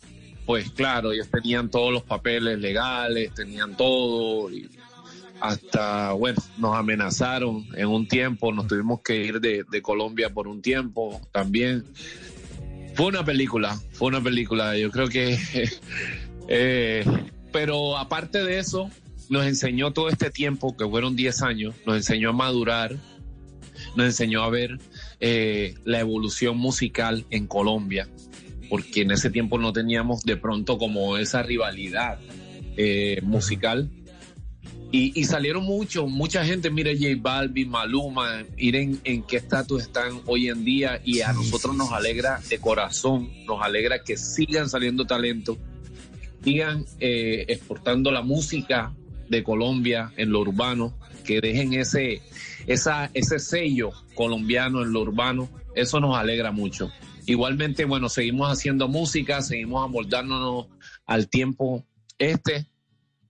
pues claro, ellos tenían todos los papeles legales, tenían todo y hasta, bueno, nos amenazaron en un tiempo, nos tuvimos que ir de, Colombia por un tiempo también. Fue una película, fue una película, yo creo que... eh, pero aparte de eso, nos enseñó todo este tiempo, que fueron 10 años, nos enseñó a madurar, nos enseñó a ver eh, la evolución musical en Colombia, porque en ese tiempo no teníamos de pronto como esa rivalidad eh, musical. Y, y salieron mucho, mucha gente, mira J Balvin, Maluma, miren en qué estatus están hoy en día y a Sí, nosotros sí, nos alegra de corazón, nos alegra que sigan saliendo talento, sigan eh, exportando la música de Colombia en lo urbano, que dejen ese, esa, ese sello colombiano en lo urbano, eso nos alegra mucho. Igualmente, bueno, seguimos haciendo música, seguimos amoldándonos al tiempo este,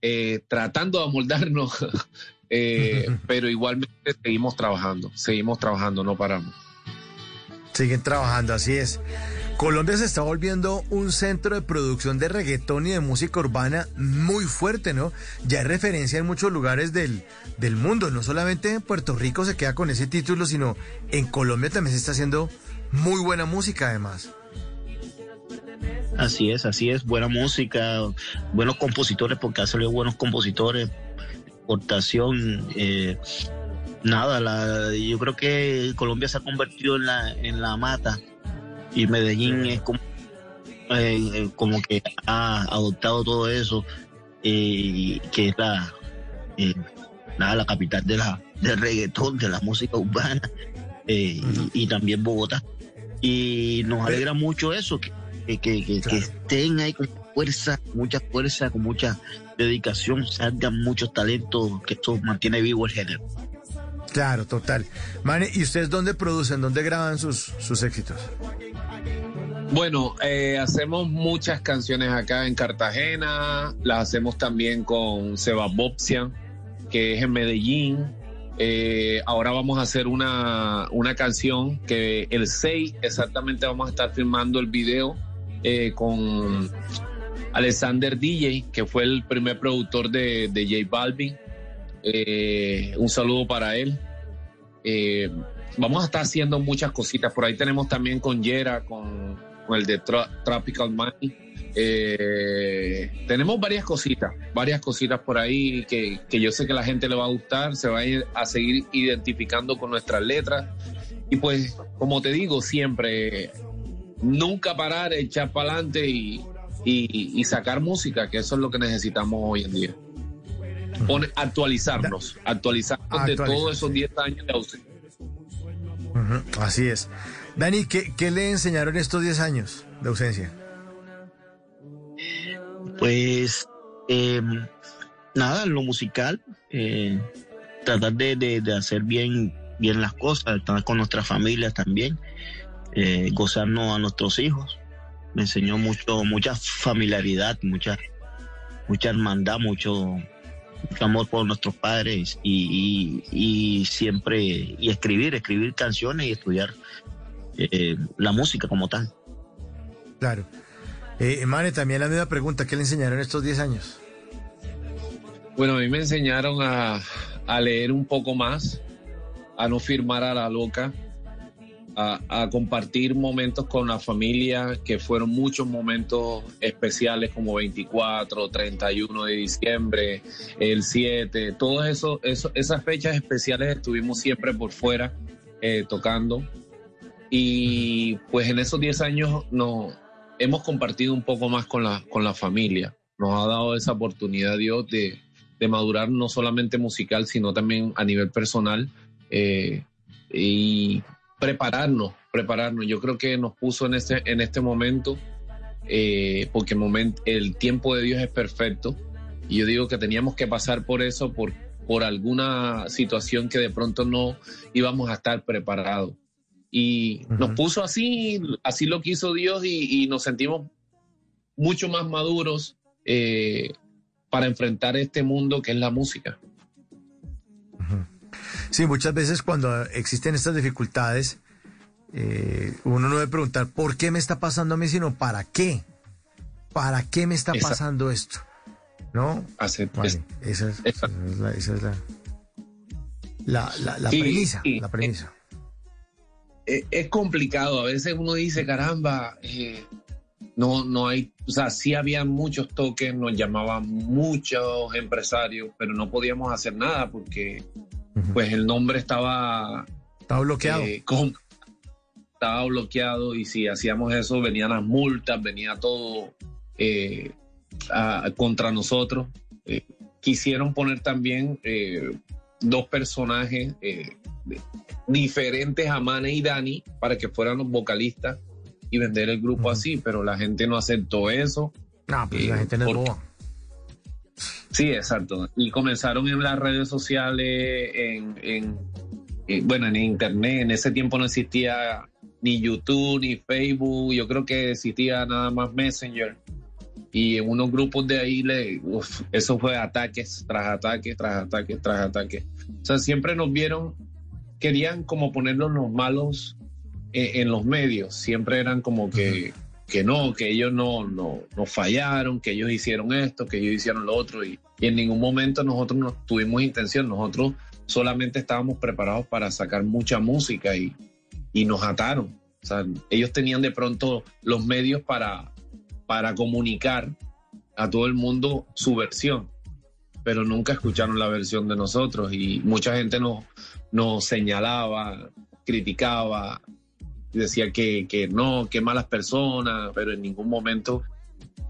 eh, tratando de amoldarnos, eh, pero igualmente seguimos trabajando, seguimos trabajando, no paramos. Siguen trabajando, así es. Colombia se está volviendo un centro de producción de reggaetón y de música urbana muy fuerte, ¿no? Ya hay referencia en muchos lugares del, del mundo. No solamente en Puerto Rico se queda con ese título, sino en Colombia también se está haciendo muy buena música, además. Así es, así es, buena música, buenos compositores, porque ha salido buenos compositores, exportación, eh, nada, la, yo creo que Colombia se ha convertido en la, en la mata. Y Medellín es como, eh, eh, como que ha adoptado todo eso eh, que es la, nada, la capital de la, del reggaetón, de la música urbana, y, y también Bogotá. Y nos alegra mucho eso, que, que, que- que- que estén ahí con fuerza, mucha fuerza, con mucha dedicación, salgan muchos talentos, que esto mantiene vivo el género. Claro, total. Mane, ¿y ustedes dónde producen, dónde graban sus, sus éxitos? Bueno, eh, hacemos muchas canciones acá en Cartagena, las hacemos también con Seba Bobsia, que es en Medellín. Eh, ahora vamos a hacer una, una canción que el 6 exactamente vamos a estar filmando el video eh, con Alexander DJ, que fue el primer productor de, de J Balvin. Eh, un saludo para él. Vamos a estar haciendo muchas cositas. Por ahí tenemos también con Yera, con, el de Tropical Money. Eh, tenemos varias cositas, varias cositas por ahí que, que yo sé que la gente le va a gustar, se va a ir a seguir identificando con nuestras letras. Y pues, como te digo, siempre, nunca parar, echar para adelante y, y- y sacar música, que eso es lo que necesitamos hoy en día. Pone- actualizarnos, actualizarnos de todos esos 10 años de ausencia. Así es. Dani, ¿qué, qué le enseñaron estos 10 años de ausencia? Pues eh, nada, lo musical, eh, tratar de, de- de hacer bien, bien las cosas, estar con nuestra familia también, eh, gozarnos a nuestros hijos. Me enseñó mucho, mucha familiaridad, mucha, mucha hermandad, mucho, amor por nuestros padres y, y- y siempre, y escribir, escribir canciones y estudiar eh, la música como tal. Claro. Eh, Mane, también la misma pregunta, ¿qué le enseñaron estos 10 años? Bueno, a mí me enseñaron a, leer un poco más, a no firmar a la loca, a, compartir momentos con la familia, que fueron muchos momentos especiales como 24, 31 de diciembre, el 7, todas eso- esas fechas especiales estuvimos siempre por fuera eh, tocando. Y pues en esos 10 años no, hemos compartido un poco más con la, con la familia. Nos ha dado esa oportunidad Dios de, de madurar no solamente musical, sino también a nivel personal eh, y prepararnos, prepararnos. Yo creo que nos puso en este, en este momento, eh, porque el, momento, el tiempo de Dios es perfecto, y yo digo que teníamos que pasar por eso, por, por alguna situación que de pronto no íbamos a estar preparados. Y nos puso así, así lo quiso Dios y, y nos sentimos mucho más maduros eh, para enfrentar este mundo que es la música. Sí, muchas veces cuando existen estas dificultades, eh, uno no debe preguntar por qué me está pasando a mí, sino para qué. ¿Para qué me está Exacto. pasando esto? ¿No? Hace- Vale, es- esa es, esa es la, esa es la, la, la- la Sí, premisa. sí. La premisa. Es, es complicado. A veces uno dice, caramba, eh, no, no hay, o sea, sí había muchos toques, nos llamaban muchos empresarios, pero no podíamos hacer nada porque pues el nombre estaba Estaba bloqueado. eh, con- estaba bloqueado y si hacíamos eso venían las multas, venía todo eh, a- contra nosotros. Eh, quisieron poner también eh, dos personajes eh, de- diferentes a Mane y Dani para que fueran los vocalistas y vender el grupo así, pero la gente no aceptó eso. No, pues Eh, la gente no es por- boba. Sí, exacto. Y comenzaron en las redes sociales, en, en- en- bueno, en internet. En ese tiempo no existía ni YouTube ni Facebook. Yo creo que existía nada más Messenger. Y en unos grupos de ahí, le, uf, eso fue ataques tras ataques, tras ataques, tras ataques. O sea, siempre nos vieron, querían como ponernos los malos en, en los medios. Siempre eran como que, que no, que ellos no, no, no fallaron, que ellos hicieron esto, que ellos hicieron lo otro. Y, y en ningún momento nosotros no tuvimos intención. Nosotros solamente estábamos preparados para sacar mucha música y, y nos ataron. O sea, ellos tenían de pronto los medios para, para comunicar a todo el mundo su versión, pero nunca escucharon la versión de nosotros y mucha gente nos, nos señalaba, criticaba, decía que, que no, que malas personas, pero en ningún momento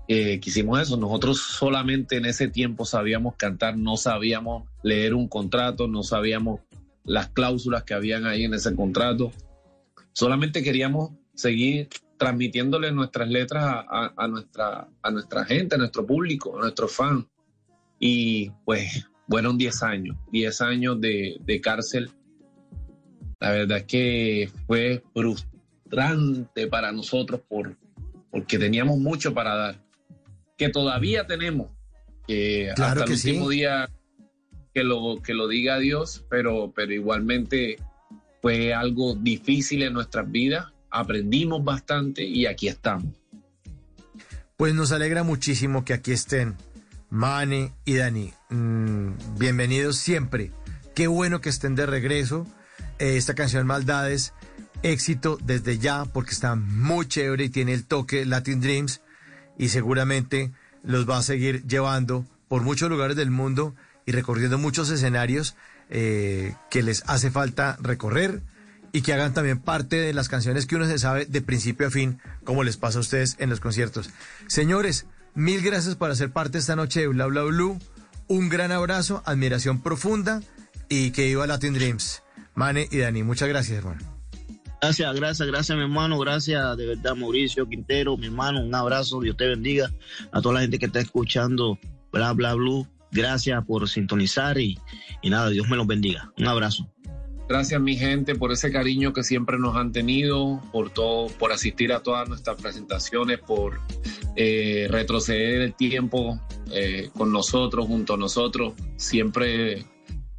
eh, quisimos eso. Nosotros solamente en ese tiempo sabíamos cantar, no sabíamos leer un contrato, no sabíamos las cláusulas que habían ahí en ese contrato. Solamente queríamos seguir transmitiéndole nuestras letras a nuestra, a nuestra gente, a nuestro público, a nuestros fans. Y pues fueron 10 años, 10 años de, de cárcel. La verdad es que fue frustrante para nosotros por, porque teníamos mucho para dar, que todavía tenemos, que Claro hasta que el sí. último día que lo, que lo diga Dios, pero, pero igualmente fue algo difícil en nuestras vidas, aprendimos bastante y aquí estamos. Pues nos alegra muchísimo que aquí estén Mane y Dani. Mm, bienvenidos siempre. Qué bueno que estén de regreso. Eh, esta canción Maldades, éxito desde ya porque está muy chévere y tiene el toque Latin Dreams y seguramente los va a seguir llevando por muchos lugares del mundo y recorriendo muchos escenarios eh, que les hace falta recorrer y que hagan también parte de las canciones que uno se sabe de principio a fin, como les pasa a ustedes en los conciertos. Señores, mil gracias por hacer parte esta noche de Bla Bla Blue. Un gran abrazo, admiración profunda y que viva Latin Dreams. Mane y Dani, muchas gracias, hermano. Gracias, gracias, gracias, mi hermano. Gracias, de verdad, Mauricio Quintero, mi hermano. Un abrazo, Dios te bendiga. A toda la gente que está escuchando Bla Bla Blue. Gracias por sintonizar y, y nada, Dios me los bendiga. Un abrazo. Gracias mi gente por ese cariño que siempre nos han tenido, por todo, por asistir a todas nuestras presentaciones, por eh, retroceder el tiempo eh, con nosotros, junto a nosotros. Siempre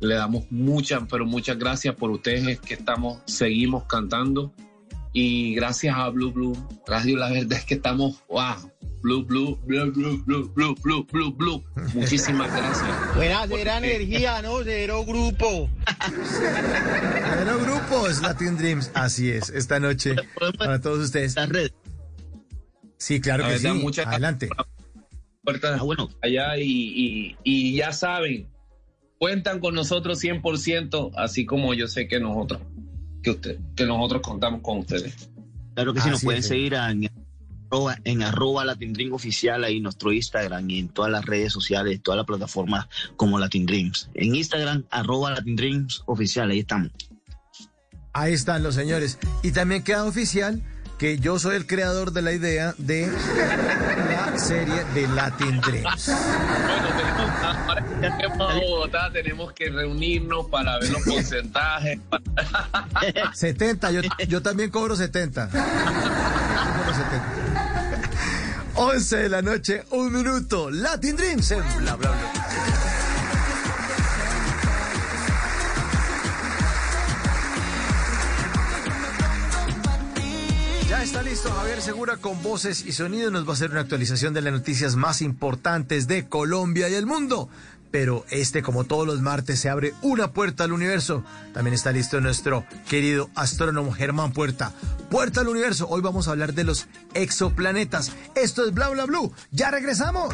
le damos muchas, pero muchas gracias por ustedes que estamos, seguimos cantando. Y gracias a Blue Blue Radio, la verdad es que estamos, wow, Blue Blue, Blue Blue, Blue Blue, Blue Blue, Blue. Muchísimas gracias. Buena, cero energía, ¿no? Cero grupo. Bueno, grupos Latin Dreams, así es, esta noche para todos ustedes. La red. Sí, claro La que verdad, sí. muchas- Adelante. puertas Ah, bueno. allá y, y- y ya saben, cuentan con nosotros 100%, así como yo sé que nosotros, que usted, que nosotros contamos con ustedes. Claro que sí, nos pueden es, seguir a- en arroba, en arroba Latindream oficial, ahí nuestro Instagram y en todas las redes sociales, todas las plataformas como Latin Dreams. En Instagram, arroba Latindreams oficial, ahí estamos. Ahí están los señores. Y también queda oficial que yo soy el creador de la idea de la serie de Latin Dreams. Bueno, tenemos, ahora que llegamos a Bogotá, tenemos que reunirnos para ver los porcentajes. 70, yo, yo también cobro 70. Yo cobro 70. 11 de la noche, un minuto. Latin Dreams en bla bla bla. Ya está listo Javier Segura con voces y sonidos. Nos va a hacer una actualización de las noticias más importantes de Colombia y el mundo. Pero este, como todos los martes, se abre una puerta al universo. También está listo nuestro querido astrónomo Germán Puerta. Puerta al universo. Hoy vamos a hablar de los exoplanetas. Esto es Bla Bla Blue. Ya regresamos.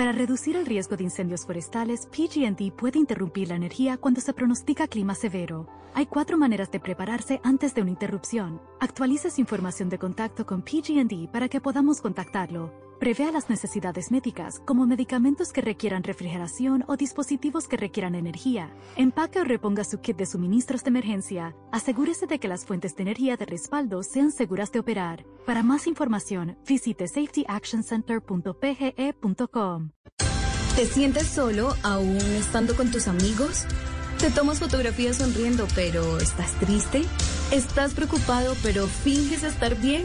Para reducir el riesgo de incendios forestales, PG&E puede interrumpir la energía cuando se pronostica clima severo. Hay cuatro maneras de prepararse antes de una interrupción. Actualice su información de contacto con PG&E para que podamos contactarlo. Prevea las necesidades médicas, como medicamentos que requieran refrigeración o dispositivos que requieran energía. Empaque o reponga su kit de suministros de emergencia. Asegúrese de que las fuentes de energía de respaldo sean seguras de operar. Para más información, visite safetyactioncenter.pge.com. ¿Te sientes solo aún estando con tus amigos? ¿Te tomas fotografías sonriendo pero estás triste? ¿Estás preocupado pero finges estar bien?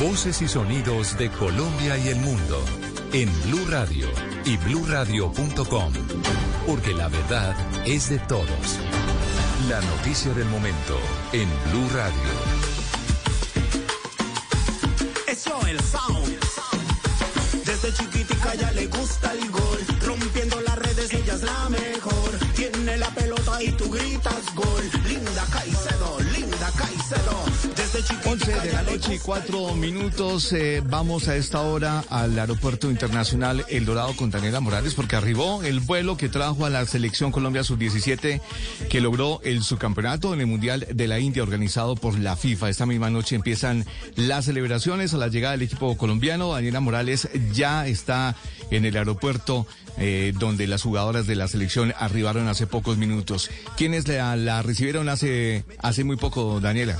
Voces y sonidos de Colombia y el mundo en Blue Radio y bluradio.com. Porque la verdad es de todos. La noticia del momento en Blue Radio. Eso el sound. Desde chiquitica ya le gusta el gol. Rompiendo las redes, ella es la mejor. Tiene la pelota y tú gritas gol. Linda Caicedo, Caicedo. Desde chiquitica 11 de la noche y gusta cuatro minutos. eh, vamos a esta hora al Aeropuerto Internacional El Dorado con Daniela Morales porque arribó el vuelo que trajo a la selección Colombia Sub-17 que logró el subcampeonato en el Mundial de la India organizado por la FIFA. Esta misma noche empiezan las celebraciones a la llegada del equipo colombiano. Daniela Morales ya está en el aeropuerto eh, donde las jugadoras de la selección arribaron hace pocos minutos. ¿Quiénes la, la recibieron hace, hace muy poco, Daniela?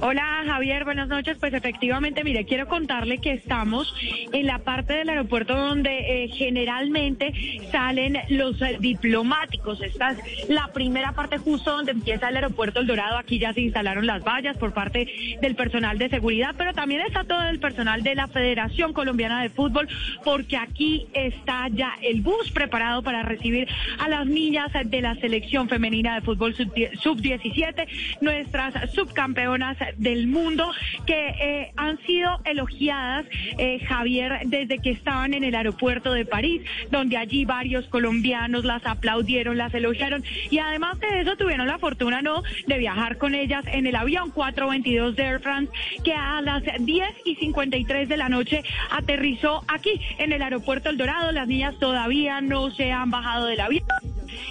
Hola Javier, buenas noches. Pues efectivamente, mire, quiero contarle que estamos en la parte del aeropuerto donde eh, generalmente salen los eh, diplomáticos. Esta es la primera parte justo donde empieza el aeropuerto El Dorado. Aquí ya se instalaron las vallas por parte del personal de seguridad, pero también está todo el personal de la Federación Colombiana de Fútbol, porque aquí está ya el bus preparado para recibir a las niñas de la selección femenina de fútbol sub- sub-17, nuestras subcampeonas del mundo que eh, han sido elogiadas, eh, Javier, desde que estaban en el aeropuerto de París, donde allí varios colombianos las aplaudieron, las elogiaron y además de eso tuvieron la fortuna, ¿no?, de viajar con ellas en el avión 422 de Air France, que a las 10 y 53 de la noche aterrizó aquí en el aeropuerto El Dorado. Las niñas todavía no se han bajado del avión.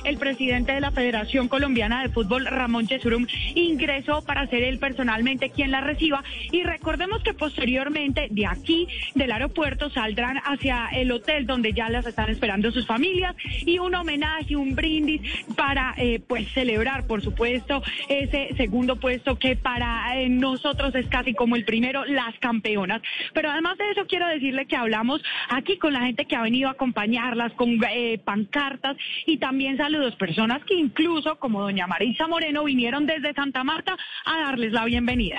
El presidente de la Federación Colombiana de Fútbol, Ramón Chesurum, ingresó para ser él personalmente quien la reciba. Y recordemos que posteriormente de aquí, del aeropuerto, saldrán hacia el hotel donde ya las están esperando sus familias y un homenaje, un brindis para eh, pues celebrar, por supuesto, ese segundo puesto que para eh, nosotros es casi como el primero, las campeonas. Pero además de eso, quiero decirle que hablamos aquí con la gente que ha venido a acompañarlas, con eh, pancartas y también saludos, personas que incluso, como doña Marisa Moreno, vinieron desde Santa Marta a darles la bienvenida.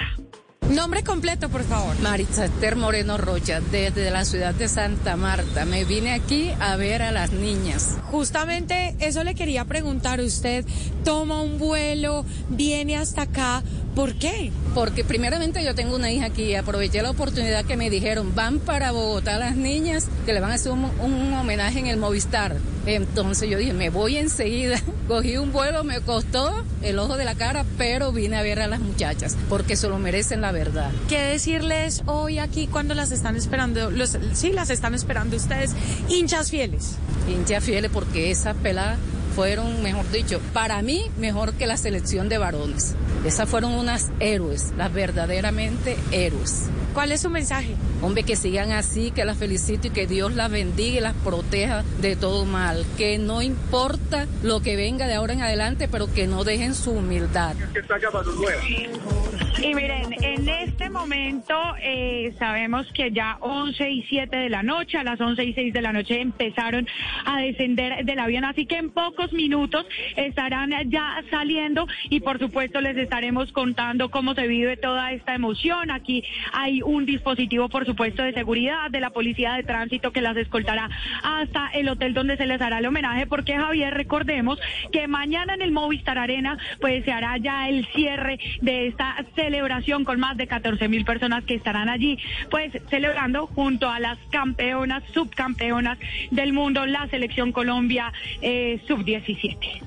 Nombre completo, por favor. Maritza Esther Moreno Rocha, desde la ciudad de Santa Marta. Me vine aquí a ver a las niñas. Justamente eso le quería preguntar. Usted toma un vuelo, viene hasta acá. ¿Por qué? Porque primeramente yo tengo una hija aquí, aproveché la oportunidad que me dijeron, van para Bogotá las niñas, que le van a hacer un, un homenaje en el Movistar. Entonces yo dije, me voy enseguida. Cogí un vuelo, me costó el ojo de la cara, pero vine a ver a las muchachas, porque se lo merecen la verdad. ¿Qué decirles hoy aquí cuando las están esperando? Los, sí, las están esperando ustedes, hinchas fieles. Hinchas fieles, porque esas peladas fueron, mejor dicho, para mí mejor que la selección de varones. Esas fueron unas héroes, las verdaderamente héroes. ¿Cuál es su mensaje? Hombre, que sigan así, que las felicito y que Dios las bendiga y las proteja de todo mal. Que no importa lo que venga de ahora en adelante, pero que no dejen su humildad. Y miren, en este momento eh, sabemos que ya 11 y 7 de la noche, a las 11 y 6 de la noche empezaron a descender del avión, así que en pocos minutos estarán ya saliendo y por supuesto les estaremos contando cómo se vive toda esta emoción. Aquí hay un dispositivo, por supuesto, de seguridad de la Policía de Tránsito que las escoltará hasta el hotel donde se les hará el homenaje, porque Javier, recordemos que mañana en el Movistar Arena pues se hará ya el cierre de esta celebración con más de 14 mil personas que estarán allí, pues celebrando junto a las campeonas, subcampeonas del mundo, la selección Colombia eh, sub-17.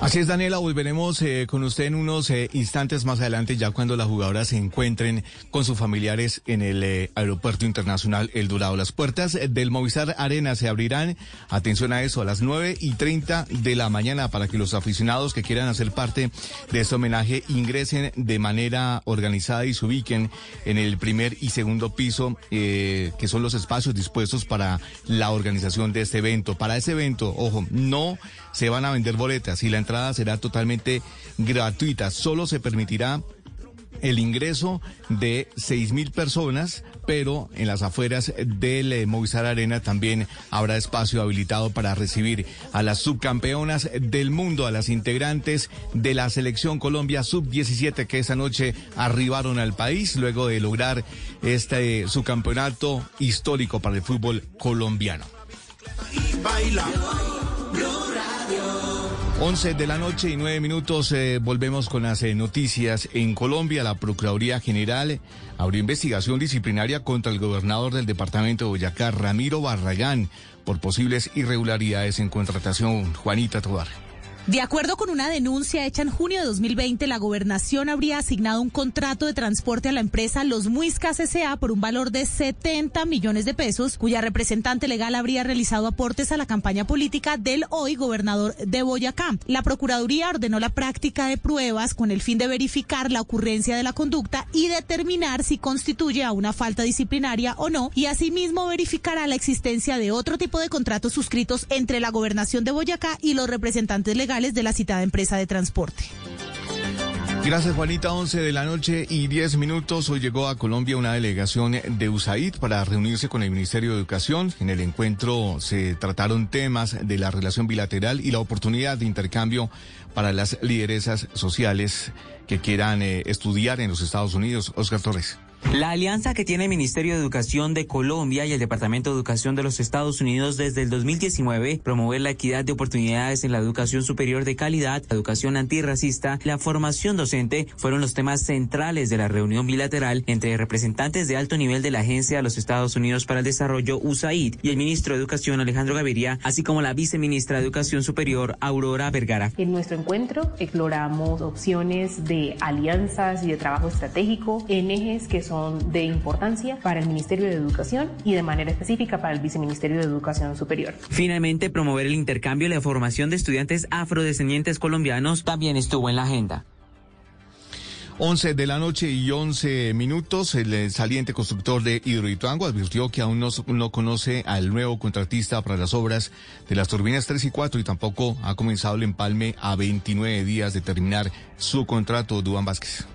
Así es, Daniela, volveremos eh, con usted en unos eh, instantes más adelante, ya cuando las jugadoras se encuentren con sus familiares en el eh, Aeropuerto Internacional El Dorado. Las puertas del Movistar Arena se abrirán, atención a eso, a las 9 y 30 de la mañana para que los aficionados que quieran hacer parte de este homenaje ingresen de manera organizada y se ubiquen en el primer y segundo piso, eh, que son los espacios dispuestos para la organización de este evento. Para ese evento, ojo, no se van a vender boletas y la entrada será totalmente gratuita. Solo se permitirá el ingreso de seis mil personas, pero en las afueras del eh, Movistar Arena también habrá espacio habilitado para recibir a las subcampeonas del mundo, a las integrantes de la selección Colombia sub-17 que esa noche arribaron al país luego de lograr este subcampeonato histórico para el fútbol colombiano. 11 de la noche y 9 minutos eh, volvemos con las eh, noticias. En Colombia, la Procuraduría General abrió investigación disciplinaria contra el gobernador del departamento de Boyacá, Ramiro Barragán, por posibles irregularidades en contratación. Juanita Tobar. De acuerdo con una denuncia hecha en junio de 2020, la gobernación habría asignado un contrato de transporte a la empresa Los Muiscas S.A. por un valor de 70 millones de pesos, cuya representante legal habría realizado aportes a la campaña política del hoy gobernador de Boyacá. La Procuraduría ordenó la práctica de pruebas con el fin de verificar la ocurrencia de la conducta y determinar si constituye a una falta disciplinaria o no, y asimismo verificará la existencia de otro tipo de contratos suscritos entre la gobernación de Boyacá y los representantes legales de la citada empresa de transporte. Gracias, Juanita. 11 de la noche y 10 minutos. Hoy llegó a Colombia una delegación de USAID para reunirse con el Ministerio de Educación. En el encuentro se trataron temas de la relación bilateral y la oportunidad de intercambio para las lideresas sociales que quieran eh, estudiar en los Estados Unidos. Oscar Torres. La alianza que tiene el Ministerio de Educación de Colombia y el Departamento de Educación de los Estados Unidos desde el 2019, promover la equidad de oportunidades en la educación superior de calidad, la educación antirracista, la formación docente, fueron los temas centrales de la reunión bilateral entre representantes de alto nivel de la Agencia de los Estados Unidos para el Desarrollo, USAID, y el ministro de Educación, Alejandro Gaviria, así como la viceministra de Educación Superior, Aurora Vergara. En nuestro encuentro exploramos opciones de alianzas y de trabajo estratégico en ejes que son de importancia para el Ministerio de Educación y de manera específica para el Viceministerio de Educación Superior. Finalmente, promover el intercambio y la formación de estudiantes afrodescendientes colombianos también estuvo en la agenda. 11 de la noche y 11 minutos, el saliente constructor de Hidroituango advirtió que aún no, no, conoce al nuevo contratista para las obras de las turbinas 3 y 4 y tampoco ha comenzado el empalme a 29 días de terminar su contrato, Duan Vázquez.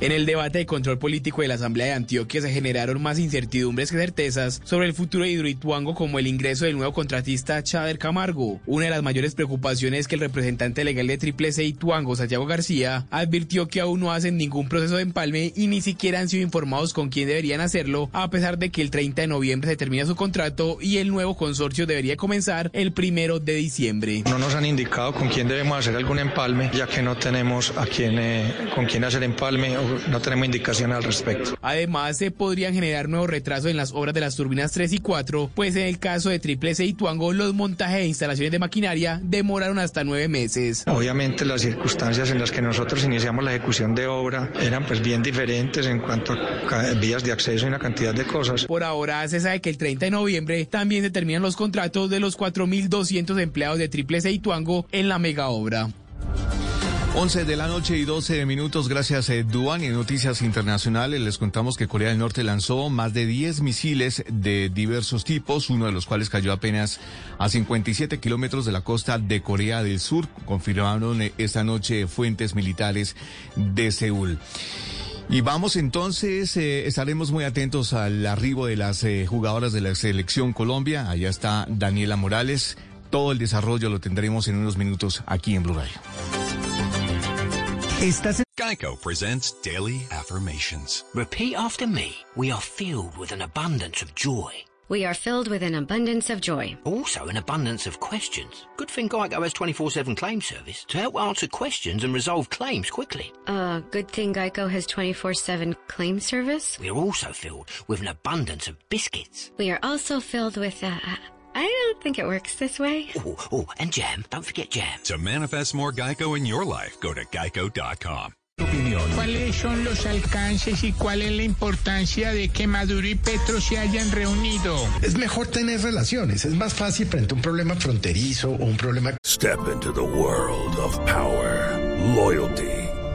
En el debate de control político de la Asamblea de Antioquia se generaron más incertidumbres que certezas sobre el futuro de Hidroituango como el ingreso del nuevo contratista Chader Camargo. Una de las mayores preocupaciones que el representante legal de Triple C Ituango, Santiago García, advirtió que aún no hacen ningún proceso de empalme y ni siquiera han sido informados con quién deberían hacerlo, a pesar de que el 30 de noviembre se termina su contrato y el nuevo consorcio debería comenzar el primero de diciembre. No nos han indicado con quién debemos hacer algún empalme, ya que no tenemos a quién, eh, con quién hacer empalme no tenemos indicación al respecto. Además, se podrían generar nuevos retrasos en las obras de las turbinas 3 y 4, pues en el caso de Triple C y Tuango, los montajes e instalaciones de maquinaria demoraron hasta nueve meses. Obviamente, las circunstancias en las que nosotros iniciamos la ejecución de obra eran pues bien diferentes en cuanto a vías de acceso y una cantidad de cosas. Por ahora, se sabe que el 30 de noviembre también se terminan los contratos de los 4.200 empleados de Triple C y Tuango en la mega obra. 11 de la noche y 12 minutos, gracias eh, Duan. Y noticias internacionales les contamos que Corea del Norte lanzó más de 10 misiles de diversos tipos, uno de los cuales cayó apenas a 57 kilómetros de la costa de Corea del Sur, confirmaron eh, esta noche fuentes militares de Seúl. Y vamos entonces, eh, estaremos muy atentos al arribo de las jugadoras de la selección Colombia. Allá está Daniela Morales. Todo el desarrollo lo tendremos en unos minutos aquí en Blue Radio. Estás Geico presents Daily Affirmations. Repeat after me. We are filled with an abundance of joy. We are filled with an abundance of joy. Also, an abundance of questions. Good thing Geico has 24 7 claim service to help answer questions and resolve claims quickly. Uh, good thing Geico has 24 7 claim service. We are also filled with an abundance of biscuits. We are also filled with, uh, I don't think it works this way. Oh, oh, and jam. Don't forget jam. To manifest more Geico in your life, go to geico.com. Opinión. ¿Cuáles son los alcances y cuál es la importancia de que Maduro y Petro se hayan reunido? Es mejor tener relaciones, es más fácil frente a un problema fronterizo o un problema... Step into the world of power, loyalty,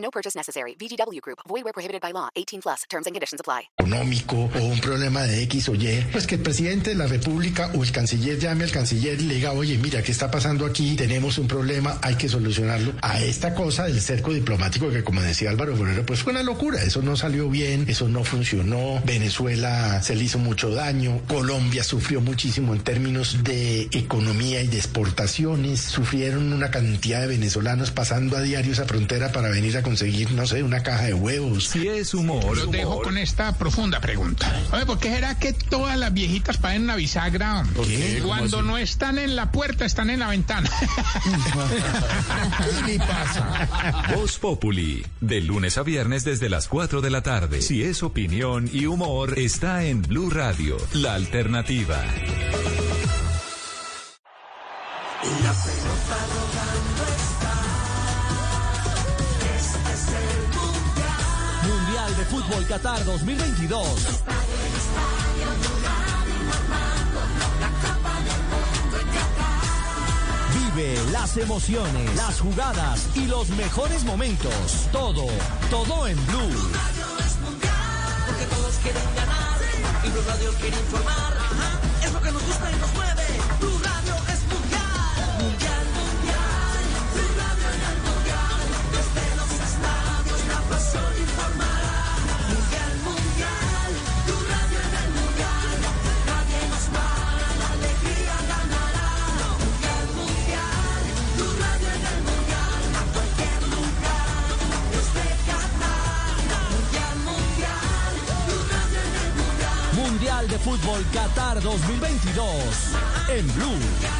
No purchase necessary. VGW Group. Void where prohibited by law. 18 plus. Terms and conditions apply. económico o un problema de X o Y, pues que el presidente de la República o el canciller llame al canciller y le diga, oye, mira, ¿qué está pasando aquí? Tenemos un problema, hay que solucionarlo. A esta cosa del cerco diplomático que, como decía Álvaro Forero, pues fue una locura. Eso no salió bien, eso no funcionó. Venezuela se le hizo mucho daño. Colombia sufrió muchísimo en términos de economía y de exportaciones. Sufrieron una cantidad de venezolanos pasando a diario esa frontera para venir a conseguir, no sé, una caja de huevos. Si es humor. Los dejo con esta profunda pregunta. Oye, ¿por qué será que todas las viejitas pagan una bisagra? ¿Por qué? ¿Cómo Cuando así? no están en la puerta, están en la ventana. ¿Qué le pasa? Voz Populi, de lunes a viernes desde las 4 de la tarde. Si es opinión y humor, está en Blue Radio, la alternativa. La pelota rodando Fútbol Qatar 2022. Vive las emociones, las jugadas y los mejores momentos. Todo, todo en Blue. Porque todos quieren ganar. Y Blue Radio quiere informar. Es lo que nos gusta y nos mueve. Fútbol Qatar 2022. En Blue.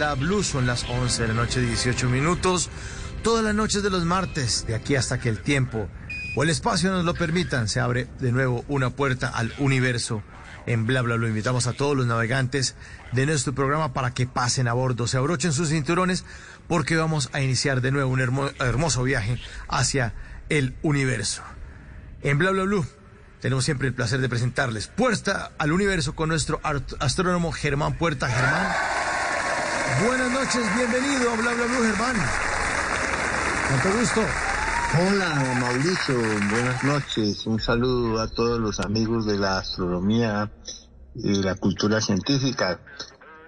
Bla Blue. Son las 11 de la noche, 18 minutos. Todas las noches de los martes, de aquí hasta que el tiempo o el espacio nos lo permitan, se abre de nuevo una puerta al universo en Bla Bla. Invitamos a todos los navegantes de nuestro programa para que pasen a bordo, se abrochen sus cinturones, porque vamos a iniciar de nuevo un hermoso viaje hacia el universo. En Bla Bla tenemos siempre el placer de presentarles Puerta al Universo con nuestro astrónomo Germán Puerta. Germán, buenas noches, bienvenido a Bla Bla Blue, Germán. Mucho gusto. Hola Mauricio, buenas noches. Un saludo a todos los amigos de la astronomía y de la cultura científica.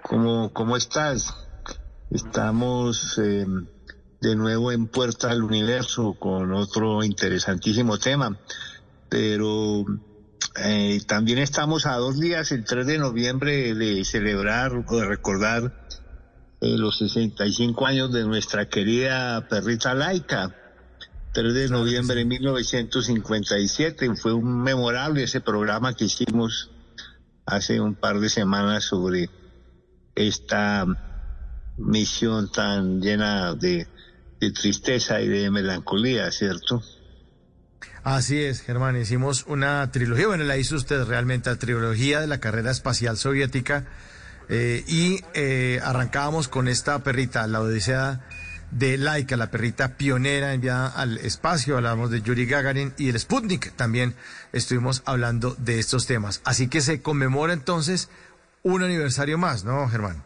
¿Cómo, cómo estás? Estamos eh, de nuevo en Puerta al Universo con otro interesantísimo tema pero eh, también estamos a dos días, el 3 de noviembre, de celebrar o de recordar eh, los 65 años de nuestra querida perrita laica. 3 de noviembre de 1957 fue un memorable ese programa que hicimos hace un par de semanas sobre esta misión tan llena de tristeza y de melancolía, ¿cierto? Así es, Germán. Hicimos una trilogía, bueno, la hizo usted realmente, la trilogía de la carrera espacial soviética. Eh, y eh, arrancábamos con esta perrita, la Odisea de Laika, la perrita pionera enviada al espacio. Hablamos de Yuri Gagarin y el Sputnik. También estuvimos hablando de estos temas. Así que se conmemora entonces un aniversario más, ¿no, Germán?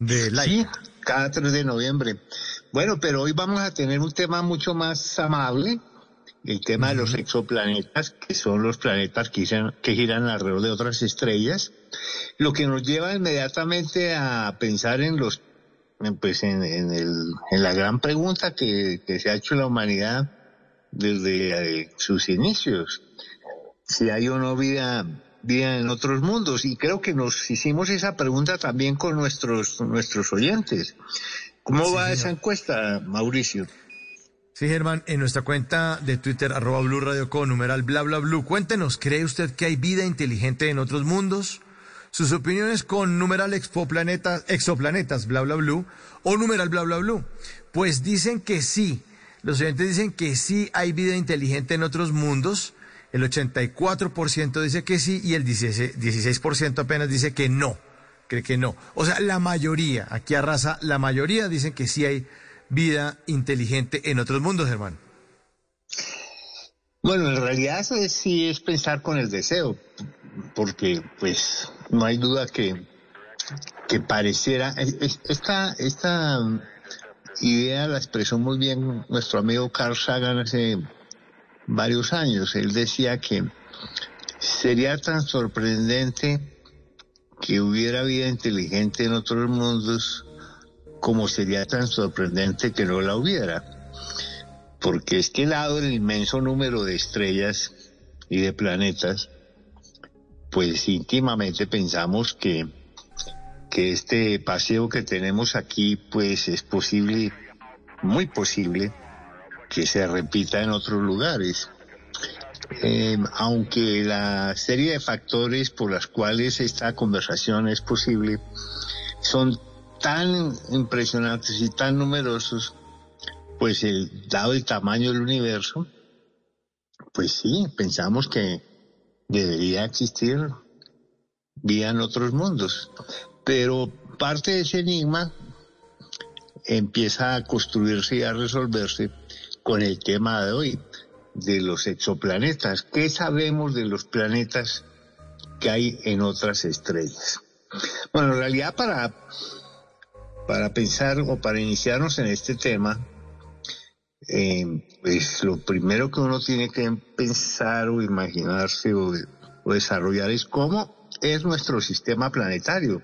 De Laika. Sí, cada 3 de noviembre. Bueno, pero hoy vamos a tener un tema mucho más amable el tema de los exoplanetas, que son los planetas que giran, que giran alrededor de otras estrellas, lo que nos lleva inmediatamente a pensar en los pues en, el, en la gran pregunta que, se ha hecho la humanidad desde eh, sus inicios, si hay o no vida, vida en otros mundos. Y creo que nos hicimos esa pregunta también con nuestros, nuestros oyentes. ¿Cómo va esa encuesta, Mauricio? Sí, Germán, en nuestra cuenta de Twitter, arroba Blue Radio con numeral bla bla blue, cuéntenos, ¿cree usted que hay vida inteligente en otros mundos? Sus opiniones con numeral exoplanetas, exoplanetas bla bla blue o numeral bla bla blue. Pues dicen que sí, los oyentes dicen que sí hay vida inteligente en otros mundos, el 84% dice que sí y el 16% apenas dice que no, cree que no. O sea, la mayoría, aquí arrasa, la mayoría dicen que sí hay vida inteligente en otros mundos, Germán? Bueno, en realidad eso sí es pensar con el deseo, porque pues no hay duda que, que pareciera, esta, esta idea la expresó muy bien nuestro amigo Carl Sagan hace varios años. Él decía que sería tan sorprendente que hubiera vida inteligente en otros mundos como sería tan sorprendente que no la hubiera. Porque es que dado el inmenso número de estrellas y de planetas, pues íntimamente pensamos que, que este paseo que tenemos aquí, pues es posible, muy posible, que se repita en otros lugares. Eh, aunque la serie de factores por las cuales esta conversación es posible son tan impresionantes y tan numerosos, pues el, dado el tamaño del universo, pues sí, pensamos que debería existir vida en otros mundos. Pero parte de ese enigma empieza a construirse y a resolverse con el tema de hoy, de los exoplanetas. ¿Qué sabemos de los planetas que hay en otras estrellas? Bueno, en realidad para para pensar o para iniciarnos en este tema, eh, pues lo primero que uno tiene que pensar o imaginarse o, desarrollar es cómo es nuestro sistema planetario.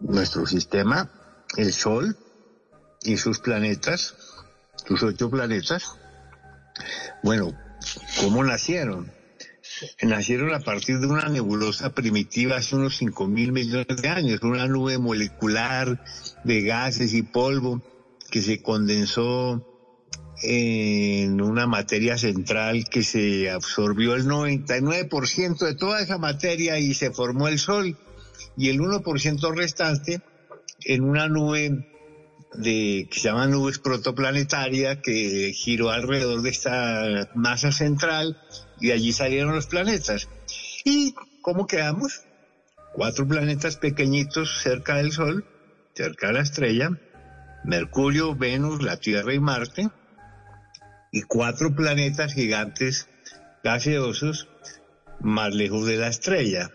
Nuestro sistema, el Sol y sus planetas, sus ocho planetas, bueno, ¿cómo nacieron? Nacieron a partir de una nebulosa primitiva hace unos 5 mil millones de años, una nube molecular de gases y polvo que se condensó en una materia central que se absorbió el 99% de toda esa materia y se formó el Sol. y el 1% restante en una nube de, que se llama nubes protoplanetaria que giró alrededor de esta masa central y allí salieron los planetas. ¿Y cómo quedamos? Cuatro planetas pequeñitos cerca del Sol, cerca de la estrella, Mercurio, Venus, la Tierra y Marte, y cuatro planetas gigantes gaseosos más lejos de la estrella.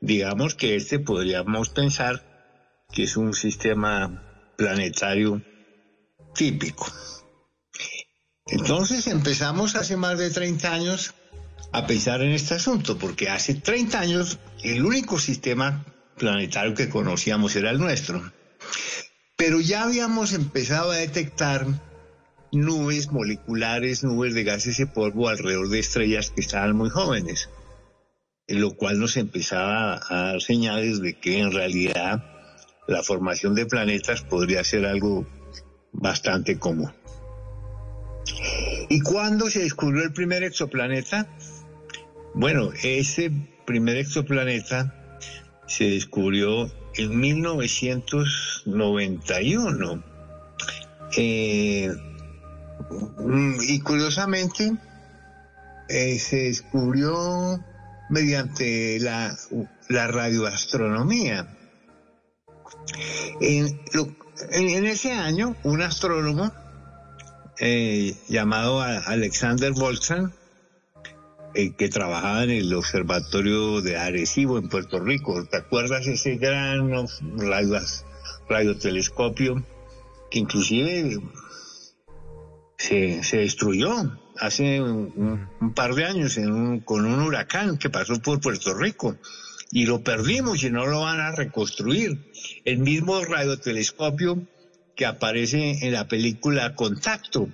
Digamos que este podríamos pensar que es un sistema planetario típico. Entonces empezamos hace más de 30 años a pensar en este asunto, porque hace 30 años el único sistema planetario que conocíamos era el nuestro. Pero ya habíamos empezado a detectar nubes moleculares, nubes de gases y polvo alrededor de estrellas que estaban muy jóvenes, en lo cual nos empezaba a dar señales de que en realidad la formación de planetas podría ser algo bastante común. ¿Y cuándo se descubrió el primer exoplaneta? Bueno, ese primer exoplaneta se descubrió en 1991. Eh, y curiosamente eh, se descubrió mediante la, radioastronomía. En, en, ese año, un astrónomo eh, llamado Alexander Boltzmann, eh, que trabajaba en el observatorio de Arecibo en Puerto Rico, ¿te acuerdas ese gran radio, radiotelescopio que inclusive se, se destruyó hace un, par de años con un huracán que pasó por Puerto Rico? y lo perdimos y no lo van a reconstruir. El mismo radiotelescopio que aparece en la película Contacto,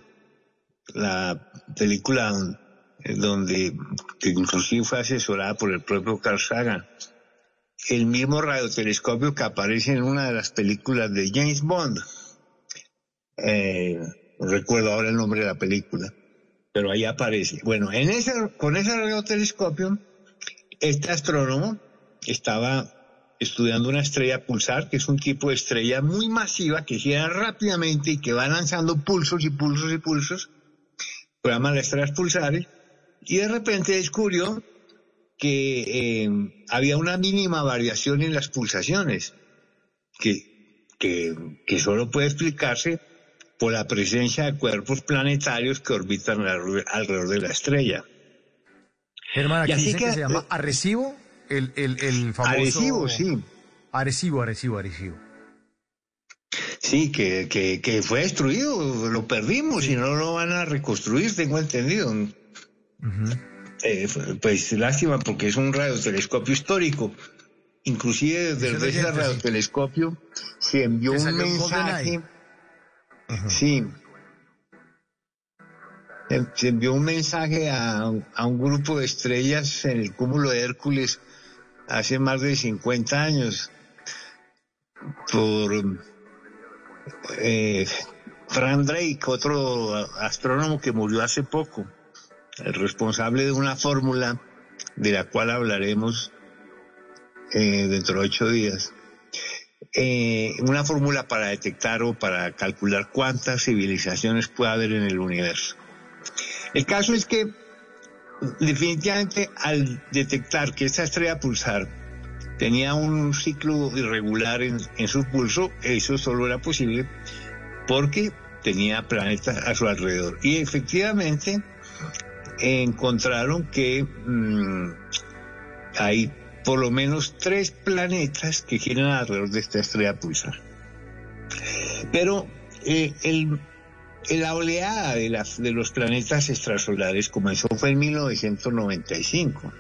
la película donde que inclusive fue asesorada por el propio Carl Sagan. El mismo radiotelescopio que aparece en una de las películas de James Bond. Eh, no recuerdo ahora el nombre de la película, pero ahí aparece. Bueno, en ese, con ese radiotelescopio, este astrónomo estaba estudiando una estrella pulsar, que es un tipo de estrella muy masiva que gira rápidamente y que va lanzando pulsos y pulsos y pulsos, llaman las estrellas pulsares, y de repente descubrió que eh, había una mínima variación en las pulsaciones, que, que, que solo puede explicarse por la presencia de cuerpos planetarios que orbitan alrededor de la estrella. Germán, aquí dice que, se llama Arrecibo el, el, el famoso... Arecibo, sí. Arecibo, Arecibo, Arecibo. Sí, que, que, que, fue destruido, lo perdimos y no lo van a reconstruir, tengo entendido. Eh, pues lástima porque es un radiotelescopio histórico. Inclusive desde ese radiotelescopio se envió un mensaje. Sí, se envió un mensaje a, a, un grupo de estrellas en el cúmulo de Hércules hace más de 50 años por eh, Frank Drake, otro astrónomo que murió hace poco, responsable de una fórmula de la cual hablaremos eh, dentro de ocho días. Eh, una fórmula para detectar o para calcular cuántas civilizaciones puede haber en el universo. El caso es que definitivamente al detectar que esta estrella pulsar tenía un ciclo irregular en, su pulso, eso solo era posible porque tenía planetas a su alrededor. Y efectivamente encontraron que mm, hay por lo menos tres planetas que giran alrededor de esta estrella pulsar. Pero eh, el la oleada de, las, de los planetas extrasolares comenzó fue en 1995,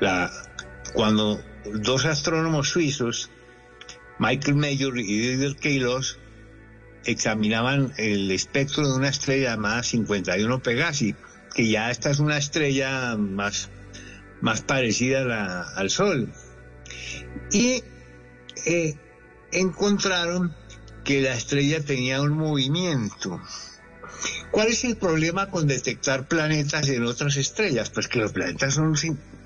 la, cuando dos astrónomos suizos, Michael Mayor y Didier Queloz, examinaban el espectro de una estrella llamada 51 Pegasi, que ya esta es una estrella más, más parecida al Sol. Y eh, encontraron que la estrella tenía un movimiento. ¿Cuál es el problema con detectar planetas en otras estrellas? Pues que los planetas son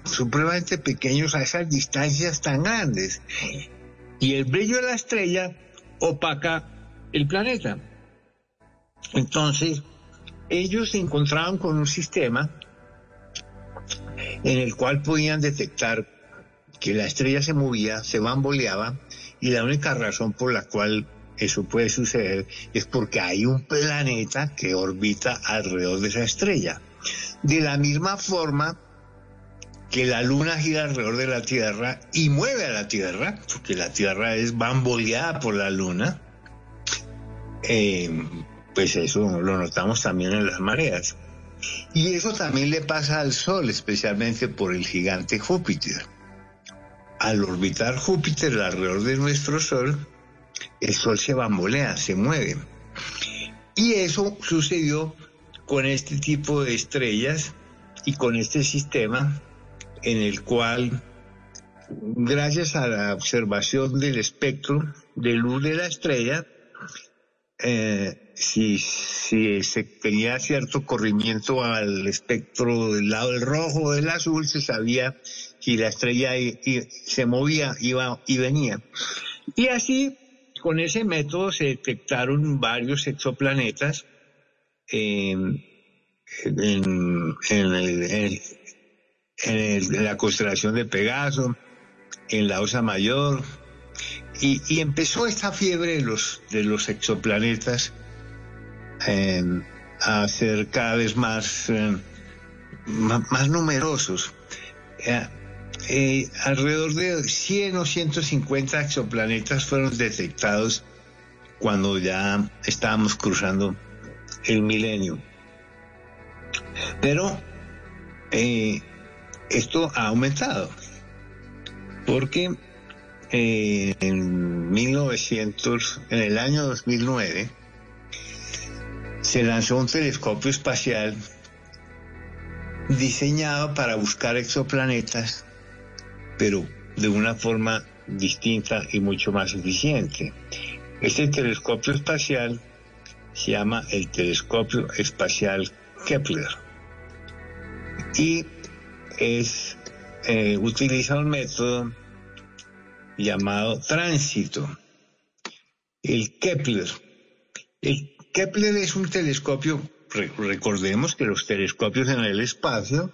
supremamente pequeños a esas distancias tan grandes. Y el brillo de la estrella opaca el planeta. Entonces, ellos se encontraban con un sistema en el cual podían detectar que la estrella se movía, se bamboleaba, y la única razón por la cual eso puede suceder es porque hay un planeta que orbita alrededor de esa estrella. De la misma forma que la luna gira alrededor de la Tierra y mueve a la Tierra, porque la Tierra es bamboleada por la luna, eh, pues eso lo notamos también en las mareas. Y eso también le pasa al Sol, especialmente por el gigante Júpiter. Al orbitar Júpiter alrededor de nuestro Sol, el Sol se bambolea, se mueve. Y eso sucedió con este tipo de estrellas y con este sistema en el cual, gracias a la observación del espectro de luz de la estrella, eh, si, si se tenía cierto corrimiento al espectro del lado del rojo o del azul, se sabía si la estrella se movía, iba y venía. Y así, con ese método se detectaron varios exoplanetas en, en, en, la constelación de Pegaso, en la Osa Mayor, y, empezó esta fiebre de los, de los exoplanetas a ser cada vez más, em, más, numerosos. Eh, eh, alrededor de 100 o 150 exoplanetas fueron detectados cuando ya estábamos cruzando el milenio. Pero eh, esto ha aumentado porque eh, en 1900, en el año 2009, se lanzó un telescopio espacial diseñado para buscar exoplanetas, pero de una forma distinta y mucho más eficiente. Este telescopio espacial se llama el Telescopio Espacial Kepler y es eh, utiliza un método llamado tránsito, el Kepler. El Kepler es un telescopio, recordemos que los telescopios en el espacio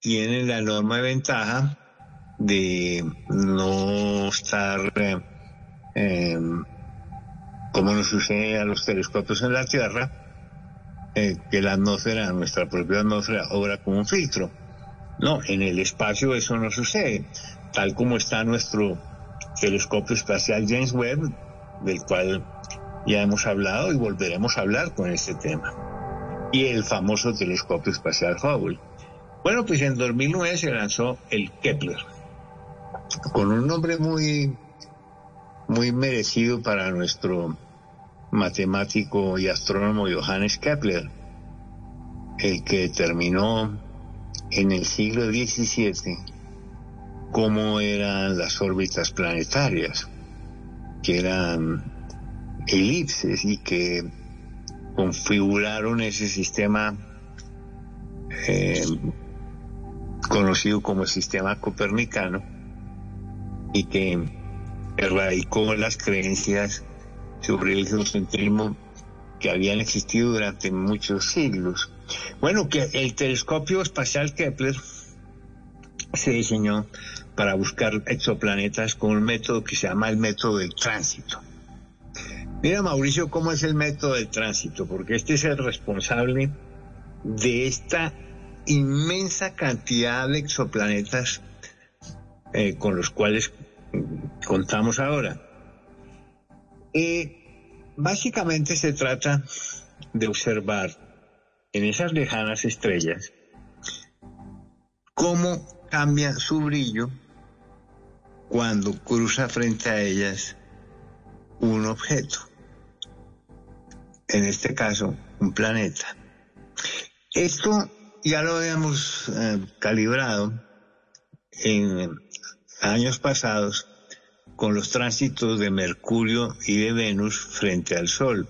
tienen la enorme ventaja de no estar em, como nos sucede a los telescopios en la Tierra, eh, que la atmósfera, nuestra propia atmósfera, obra como un filtro. No, en el espacio eso no sucede tal como está nuestro telescopio espacial James Webb, del cual ya hemos hablado y volveremos a hablar con este tema, y el famoso telescopio espacial Hubble. Bueno, pues en 2009 se lanzó el Kepler, con un nombre muy, muy merecido para nuestro matemático y astrónomo Johannes Kepler, el que terminó en el siglo XVII cómo eran las órbitas planetarias, que eran elipses y que configuraron ese sistema eh, conocido como el sistema copernicano y que erradicó las creencias sobre el geocentrismo que habían existido durante muchos siglos. Bueno, que el telescopio espacial Kepler se diseñó para buscar exoplanetas con un método que se llama el método del tránsito. Mira, Mauricio, cómo es el método del tránsito, porque este es el responsable de esta inmensa cantidad de exoplanetas eh, con los cuales contamos ahora. básicamente se trata de observar en esas lejanas estrellas cómo cambia su brillo cuando cruza frente a ellas un objeto, en este caso un planeta. Esto ya lo habíamos eh, calibrado en años pasados con los tránsitos de Mercurio y de Venus frente al Sol,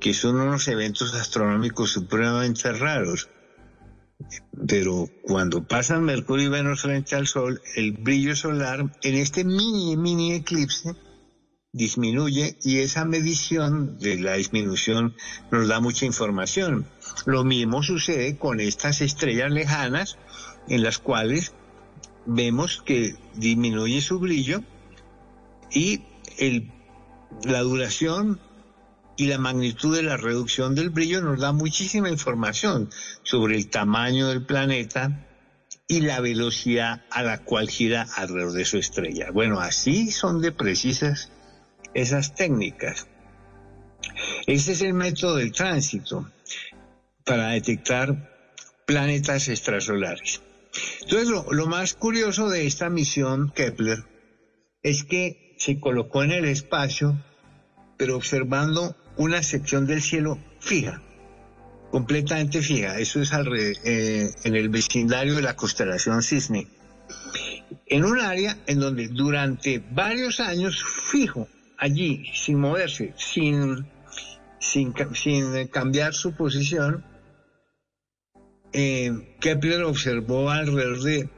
que son unos eventos astronómicos supremamente raros. Pero cuando pasan Mercurio y Venus frente al Sol, el brillo solar en este mini, mini eclipse disminuye y esa medición de la disminución nos da mucha información. Lo mismo sucede con estas estrellas lejanas en las cuales vemos que disminuye su brillo y el, la duración y la magnitud de la reducción del brillo nos da muchísima información sobre el tamaño del planeta y la velocidad a la cual gira alrededor de su estrella. Bueno, así son de precisas esas técnicas. Ese es el método del tránsito para detectar planetas extrasolares. Entonces, lo, lo, más curioso de esta misión Kepler es que se colocó en el espacio, pero observando una sección del cielo fija, completamente fija. Eso es eh, en el vecindario de la constelación Cisne. En un área en donde durante varios años fijo, allí, sin moverse, sin, sin, sin cambiar su posición, eh, Kepler observó alrededor de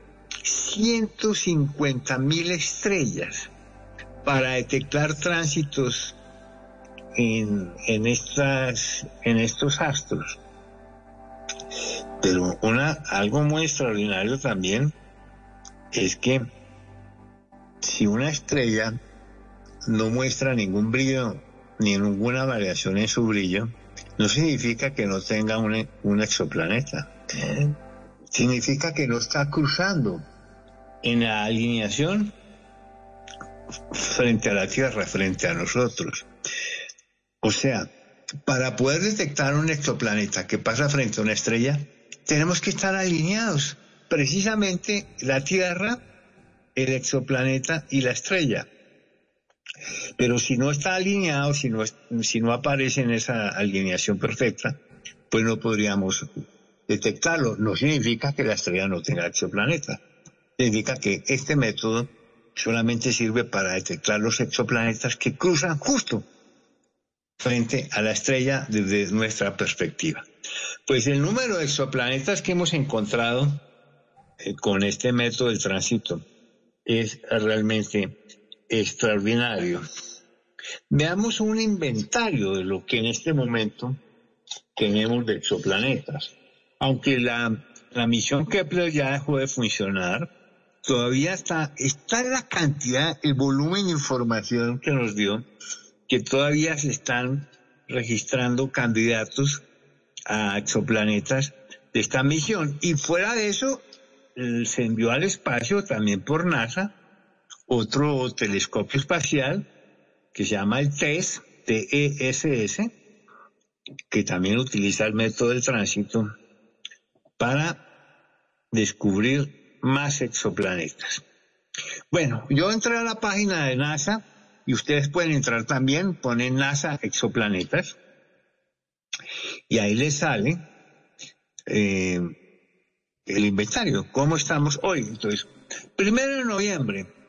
150 mil estrellas para detectar tránsitos en, en, estas, en estos astros. Pero una, algo muy extraordinario también es que si una estrella no muestra ningún brillo ni ninguna variación en su brillo, no significa que no tenga un, un exoplaneta. Significa que no está cruzando en la alineación frente a la Tierra, frente a nosotros. O sea, para poder detectar un exoplaneta que pasa frente a una estrella, tenemos que estar alineados. Precisamente la Tierra, el exoplaneta y la estrella. Pero si no está alineado, si no, si no aparece en esa alineación perfecta, pues no podríamos detectarlo. No significa que la estrella no tenga exoplaneta. Significa que este método solamente sirve para detectar los exoplanetas que cruzan justo frente a la estrella desde nuestra perspectiva. Pues el número de exoplanetas que hemos encontrado eh, con este método del tránsito es realmente extraordinario. Veamos un inventario de lo que en este momento tenemos de exoplanetas. Aunque la, la misión Kepler ya dejó de funcionar, todavía está, está la cantidad, el volumen de información que nos dio que todavía se están registrando candidatos a exoplanetas de esta misión. Y fuera de eso, se envió al espacio también por NASA otro telescopio espacial que se llama el TESS, TESS, que también utiliza el método del tránsito para descubrir más exoplanetas. Bueno, yo entré a la página de NASA y ustedes pueden entrar también, ponen NASA exoplanetas y ahí les sale eh, el inventario, cómo estamos hoy. Entonces, primero de noviembre,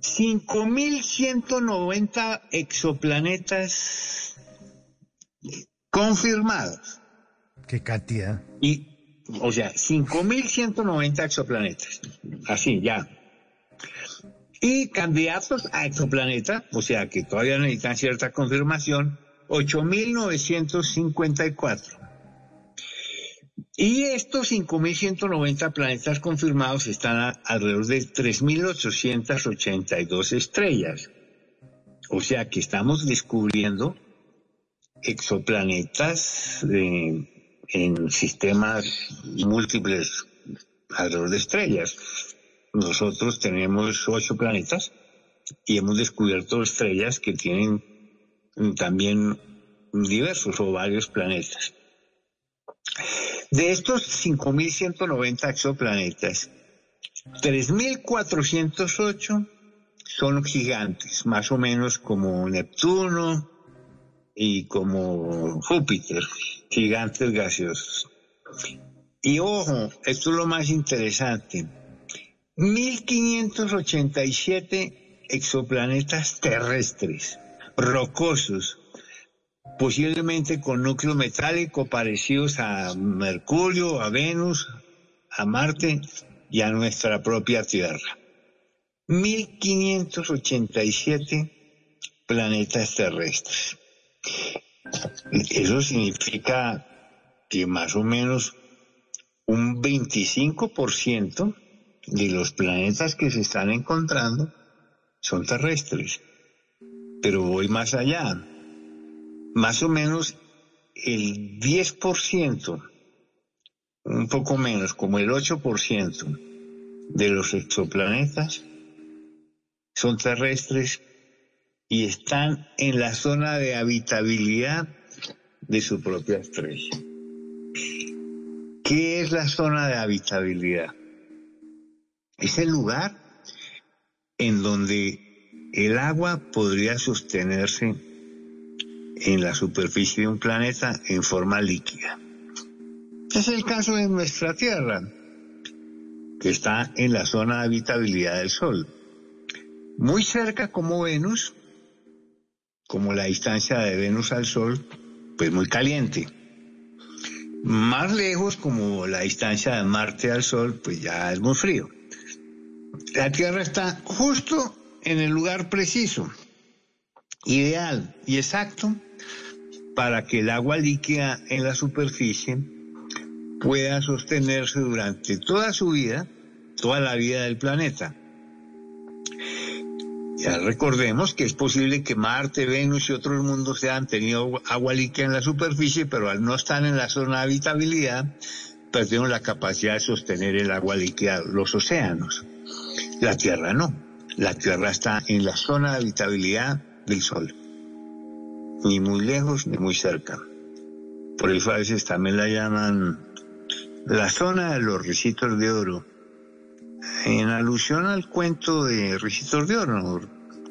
5.190 exoplanetas confirmados. ¿Qué cantidad? Y, o sea, 5.190 exoplanetas. Así, ya. Y candidatos a exoplaneta, o sea que todavía necesitan cierta confirmación, 8.954. Y estos 5.190 planetas confirmados están alrededor de 3.882 estrellas. O sea que estamos descubriendo exoplanetas eh, en sistemas múltiples alrededor de estrellas. Nosotros tenemos ocho planetas y hemos descubierto estrellas que tienen también diversos o varios planetas. De estos 5.190 exoplanetas, 3.408 son gigantes, más o menos como Neptuno y como Júpiter, gigantes gaseosos. Y ojo, esto es lo más interesante, 1.587 exoplanetas terrestres, rocosos, posiblemente con núcleo metálico parecidos a Mercurio, a Venus, a Marte y a nuestra propia Tierra. 1587 planetas terrestres. Eso significa que más o menos un 25% de los planetas que se están encontrando son terrestres. Pero voy más allá. Más o menos el 10%, un poco menos, como el 8% de los exoplanetas son terrestres y están en la zona de habitabilidad de su propia estrella. ¿Qué es la zona de habitabilidad? Es el lugar en donde el agua podría sostenerse en la superficie de un planeta en forma líquida. Es el caso de nuestra Tierra, que está en la zona de habitabilidad del Sol. Muy cerca como Venus, como la distancia de Venus al Sol, pues muy caliente. Más lejos, como la distancia de Marte al Sol, pues ya es muy frío. La Tierra está justo en el lugar preciso, ideal y exacto para que el agua líquida en la superficie pueda sostenerse durante toda su vida, toda la vida del planeta. Ya recordemos que es posible que Marte, Venus y otros mundos hayan tenido agua líquida en la superficie, pero al no estar en la zona de habitabilidad, perdieron la capacidad de sostener el agua líquida, los océanos. La Tierra no. La Tierra está en la zona de habitabilidad del Sol. Ni muy lejos ni muy cerca. Por eso a veces también la llaman la zona de los ricitos de oro en alusión al cuento de Ricitos de Oro,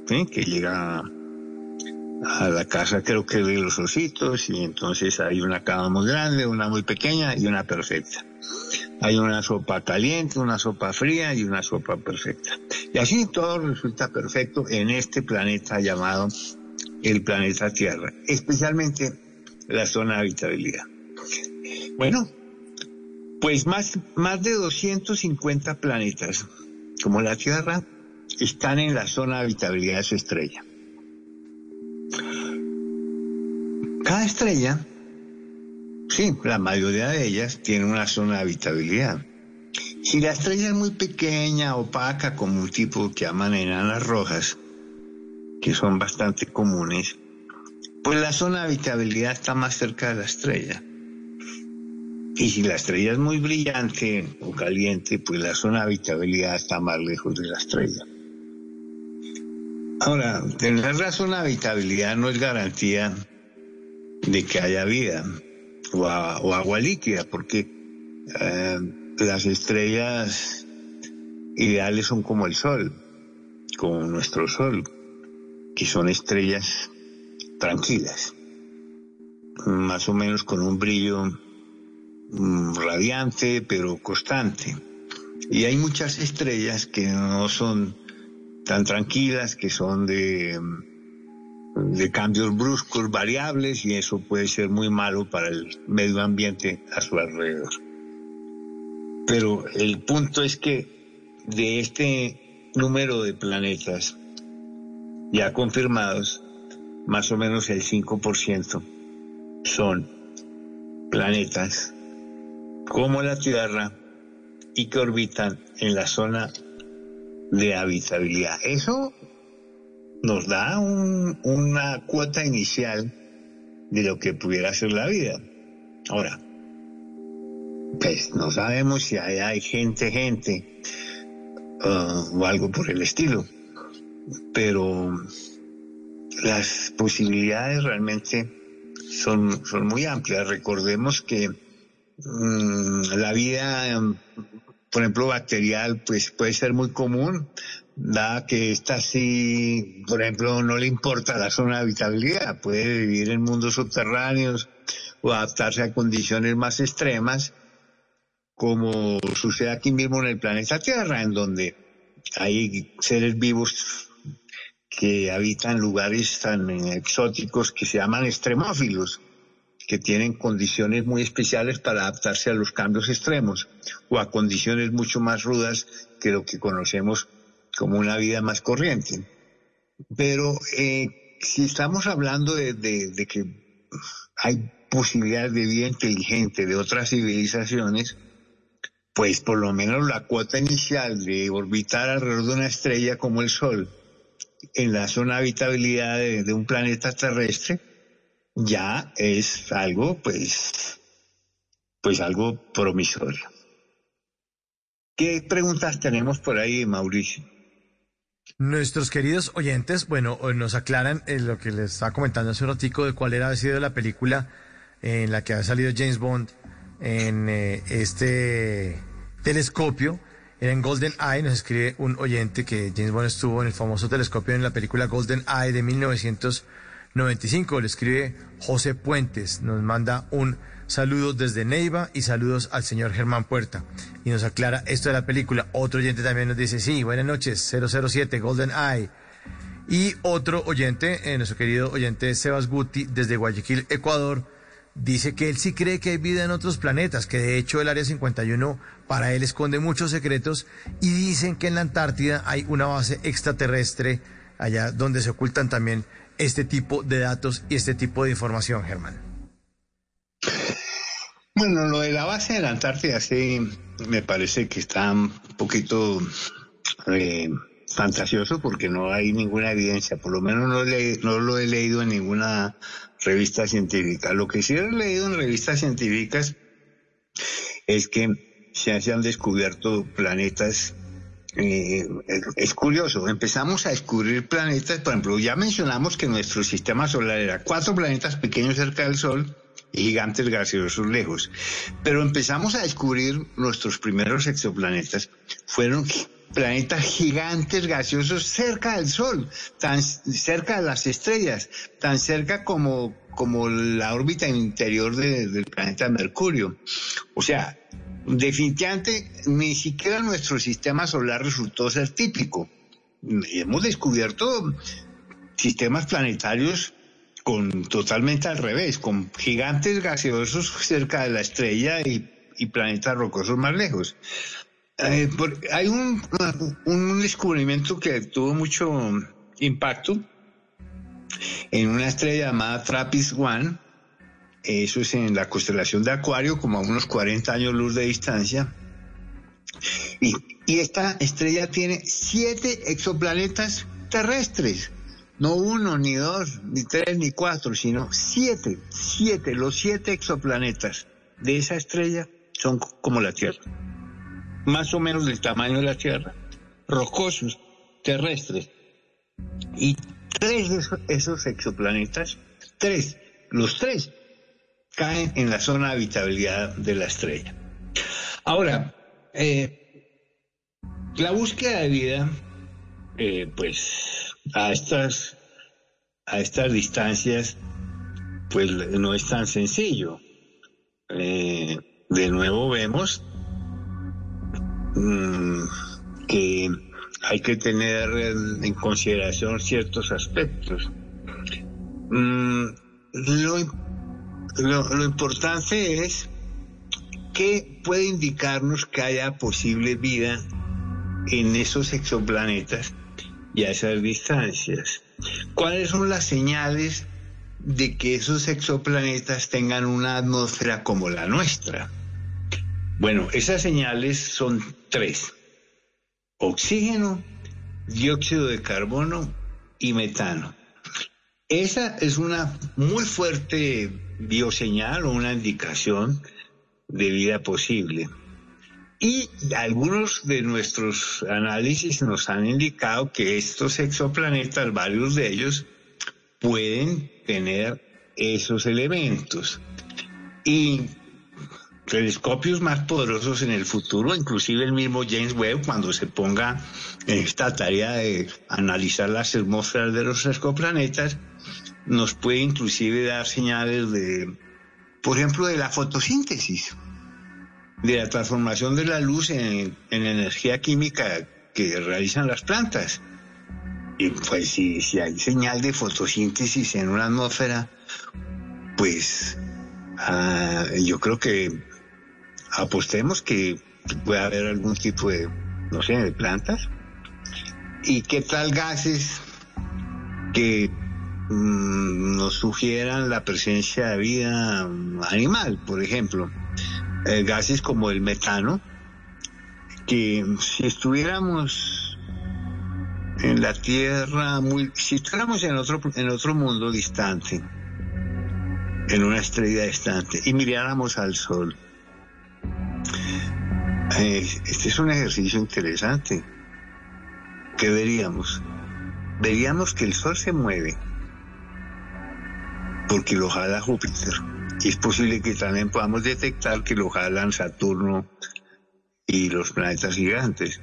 que llega a la casa creo que de los ositos y entonces hay una cama muy grande, una muy pequeña y una perfecta. Hay una sopa caliente, una sopa fría y una sopa perfecta. Y así todo resulta perfecto en este planeta llamado el planeta Tierra, especialmente la zona de habitabilidad. Bueno, pues más, más de 250 planetas, como la Tierra, están en la zona de habitabilidad de su estrella. Cada estrella, sí, la mayoría de ellas tiene una zona de habitabilidad. Si la estrella es muy pequeña, opaca, como un tipo que llaman enanas rojas, que son bastante comunes, pues la zona de habitabilidad está más cerca de la estrella. Y si la estrella es muy brillante o caliente, pues la zona de habitabilidad está más lejos de la estrella. Ahora, tener la zona de habitabilidad no es garantía de que haya vida o, agua líquida, porque eh, las estrellas ideales son como el Sol, como nuestro Sol, que son estrellas tranquilas, más o menos con un brillo Mm, radiante pero constante. Y hay muchas estrellas que no son tan tranquilas, que son de, de cambios bruscos, variables, y eso puede ser muy malo para el medio ambiente a su alrededor. Pero el punto es que de este número de planetas ya confirmados, más o menos el 5% son planetas como la Tierra y que orbitan en la zona de habitabilidad. Eso nos da una cuota inicial de lo que pudiera ser la vida. Ahora, pues no sabemos si hay, gente, gente, uh, o algo por el estilo, pero las posibilidades realmente son, son muy amplias. Recordemos que Mm, la vida, por ejemplo, bacterial, pues puede ser muy común, da que esta sí, por ejemplo, no le importa la zona de habitabilidad, puede vivir en mundos subterráneos o adaptarse a condiciones más extremas, como sucede aquí mismo en el planeta Tierra, en donde hay seres vivos que habitan lugares tan eh, exóticos que se llaman extremófilos, que tienen condiciones muy especiales para adaptarse a los cambios extremos o a condiciones mucho más rudas que lo que conocemos como una vida más corriente. Pero eh, si estamos hablando de, de, de que hay posibilidades de vida inteligente de otras civilizaciones, pues por lo menos la cuota inicial de orbitar alrededor de una estrella como el Sol en la zona de habitabilidad de, un planeta terrestre ya es algo, pues, pues algo promisorio. ¿Qué preguntas tenemos por ahí, Mauricio? Nuestros queridos oyentes, bueno, nos aclaran eh, lo que les estaba comentando hace un ratico de cuál era sido la película en la que ha salido James Bond en eh, este telescopio. En Golden Eye, nos escribe un oyente que James Bond estuvo en el famoso telescopio en la película Golden Eye de 1995. Le escribe José Puentes, nos manda un saludo desde Neiva y saludos al señor Germán Puerta. Y nos aclara esto de la película. Otro oyente también nos dice, sí, buenas noches, 007, Golden Eye. Y otro oyente, eh, nuestro querido oyente Sebas Guti, desde Guayaquil, Ecuador, dice que él sí cree que hay vida en otros planetas, que de hecho el Área 51 para él esconde muchos secretos y dicen que en la Antártida hay una base extraterrestre allá donde se ocultan también este tipo de datos y este tipo de información, Germán. Bueno, lo de la base de la Antártida sí me parece que está un poquito eh, fantasioso porque no hay ninguna evidencia, por lo menos no, no lo he leído en ninguna revista científica. Lo que sí he leído en revistas científicas es que se han descubierto planetas. Eh, es curioso, empezamos a descubrir planetas, por ejemplo, ya mencionamos que nuestro sistema solar era cuatro planetas pequeños cerca del Sol y gigantes gaseosos lejos, pero empezamos a descubrir nuestros primeros exoplanetas, fueron planetas gigantes gaseosos cerca del Sol, tan cerca de las estrellas, tan cerca como, como la órbita interior de, del planeta Mercurio. O sea, definitivamente ni siquiera nuestro sistema solar resultó ser típico. Hemos descubierto sistemas planetarios con totalmente al revés, con gigantes gaseosos cerca de la estrella y, planetas rocosos más lejos. Eh, hay un, un, descubrimiento que tuvo mucho impacto en una estrella llamada Trappist One. Eso es en la constelación de Acuario, como a unos 40 años luz de distancia. Y, y esta estrella tiene siete exoplanetas terrestres. No uno, ni dos, ni tres, ni cuatro, sino siete. Siete. Los siete exoplanetas de esa estrella son como la Tierra más o menos del tamaño de la Tierra, rocosos, terrestres. Y tres de esos, exoplanetas, tres, los tres, caen en la zona de habitabilidad de la estrella. Ahora, eh, la búsqueda de vida, eh, pues a estas, a estas distancias, pues no es tan sencillo. Eh, de nuevo vemos Mm, que hay que tener en, consideración ciertos aspectos. Mm, lo, lo, importante es que puede indicarnos que haya posible vida en esos exoplanetas y a esas distancias. ¿Cuáles son las señales de que esos exoplanetas tengan una atmósfera como la nuestra? Bueno, esas señales son tres. Oxígeno, dióxido de carbono y metano. Esa es una muy fuerte bioseñal o una indicación de vida posible. Y algunos de nuestros análisis nos han indicado que estos exoplanetas, varios de ellos, pueden tener esos elementos. Y telescopios más poderosos en el futuro, inclusive el mismo James Webb cuando se ponga en esta tarea de analizar las atmósferas de los exoplanetas, nos puede inclusive dar señales de, por ejemplo, de la fotosíntesis, de la transformación de la luz en, en energía química que realizan las plantas. Y pues si, si hay señal de fotosíntesis en una atmósfera, pues ah, yo creo que apostemos que puede haber algún tipo de, no sé, de plantas. ¿Y qué tal gases que nos sugieran la presencia de vida animal, por ejemplo? Eh, gases como el metano, que si estuviéramos en la Tierra, muy, si estuviéramos en otro, en otro mundo distante, en una estrella distante, y miráramos al Sol, eh, este es un ejercicio interesante. ¿Qué veríamos? Veríamos que el Sol se mueve porque lo jala Júpiter. Y es posible que también podamos detectar que lo jalan Saturno y los planetas gigantes.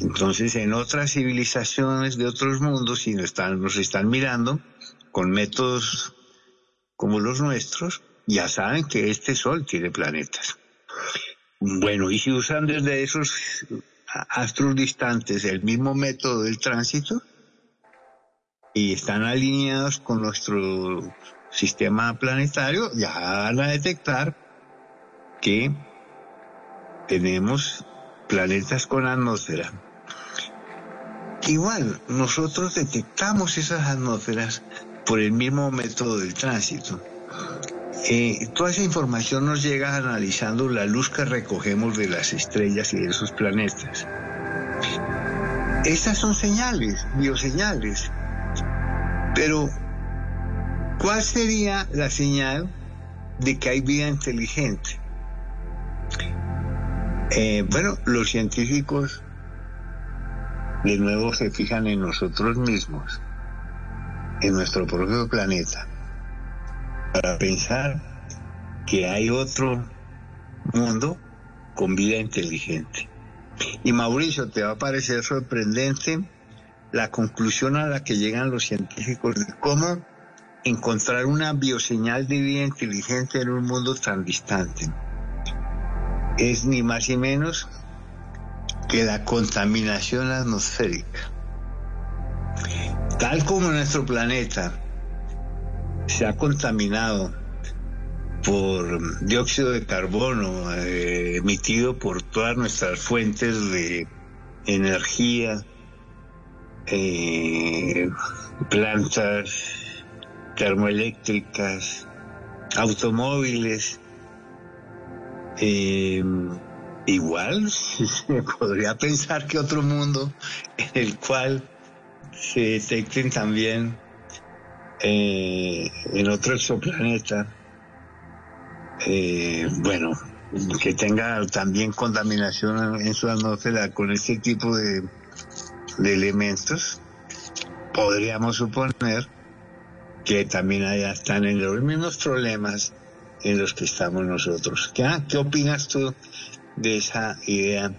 Entonces, en otras civilizaciones de otros mundos, si nos están, nos están mirando con métodos como los nuestros, ya saben que este Sol tiene planetas. Bueno, y si usan desde esos astros distantes el mismo método del tránsito y están alineados con nuestro sistema planetario, ya van a detectar que tenemos planetas con atmósfera. Igual, nosotros detectamos esas atmósferas por el mismo método del tránsito. Eh, toda esa información nos llega analizando la luz que recogemos de las estrellas y de esos planetas. Estas son señales, bioseñales. Pero, ¿cuál sería la señal de que hay vida inteligente? Eh, bueno, los científicos de nuevo se fijan en nosotros mismos, en nuestro propio planeta para pensar que hay otro mundo con vida inteligente. Y Mauricio, te va a parecer sorprendente la conclusión a la que llegan los científicos de cómo encontrar una bioseñal de vida inteligente en un mundo tan distante. Es ni más ni menos que la contaminación atmosférica. Tal como nuestro planeta se ha contaminado por dióxido de carbono eh, emitido por todas nuestras fuentes de energía, eh, plantas termoeléctricas, automóviles. Eh, igual se podría pensar que otro mundo en el cual se detecten también eh, en otro exoplaneta, eh, bueno, que tenga también contaminación en su atmósfera con este tipo de, de elementos, podríamos suponer que también allá están en los mismos problemas en los que estamos nosotros. ¿Qué, ¿Qué opinas tú de esa idea?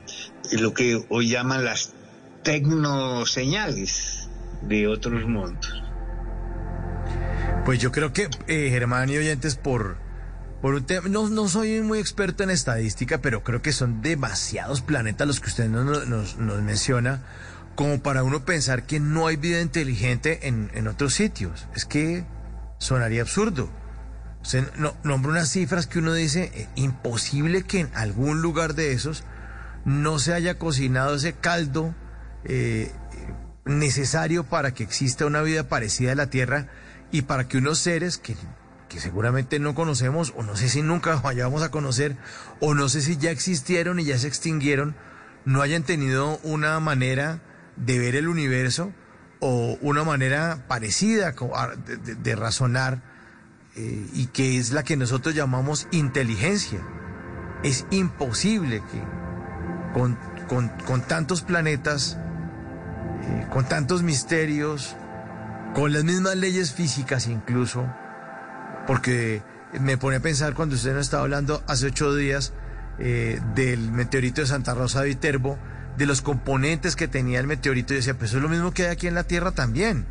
Lo que hoy llaman las tecnoseñales de otros mundos. Pues yo creo que, eh, Germán y oyentes, por, por un tema, no, no soy muy experto en estadística, pero creo que son demasiados planetas los que usted nos, nos, nos menciona, como para uno pensar que no hay vida inteligente en, en otros sitios. Es que sonaría absurdo. Usted no, nombra unas cifras que uno dice, eh, imposible que en algún lugar de esos no se haya cocinado ese caldo eh, necesario para que exista una vida parecida a la Tierra y para que unos seres que, que seguramente no conocemos, o no sé si nunca vayamos a conocer, o no sé si ya existieron y ya se extinguieron, no hayan tenido una manera de ver el universo o una manera parecida de, razonar eh, y que es la que nosotros llamamos inteligencia. Es imposible que con, con, con tantos planetas, eh, con tantos misterios, con las mismas leyes físicas incluso, porque me pone a pensar cuando usted nos estaba hablando hace ocho días eh, del meteorito de Santa Rosa de Viterbo, de los componentes que tenía el meteorito, y decía, pues eso es lo mismo que hay aquí en la Tierra también.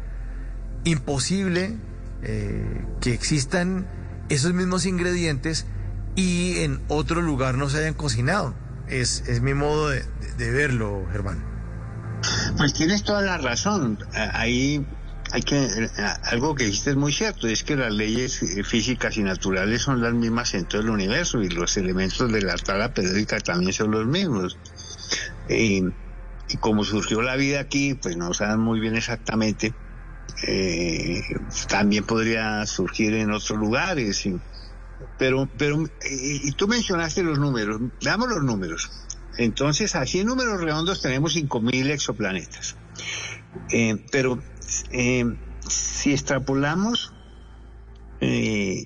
Imposible eh, que existan esos mismos ingredientes y en otro lugar no se hayan cocinado. Es, es mi modo de, verlo, Germán. Pues tienes toda la razón. Ahí hay que algo que dijiste es muy cierto, es que las leyes físicas y naturales son las mismas en todo el universo y los elementos de la tabla periódica también son los mismos. Y como surgió la vida aquí, pues no saben muy bien exactamente. Eh, también podría surgir en otros lugares. pero, pero, y tú mencionaste los números. Veamos los números. Entonces, así en números redondos tenemos 5.000 exoplanetas. Eh, pero eh, si extrapolamos eh,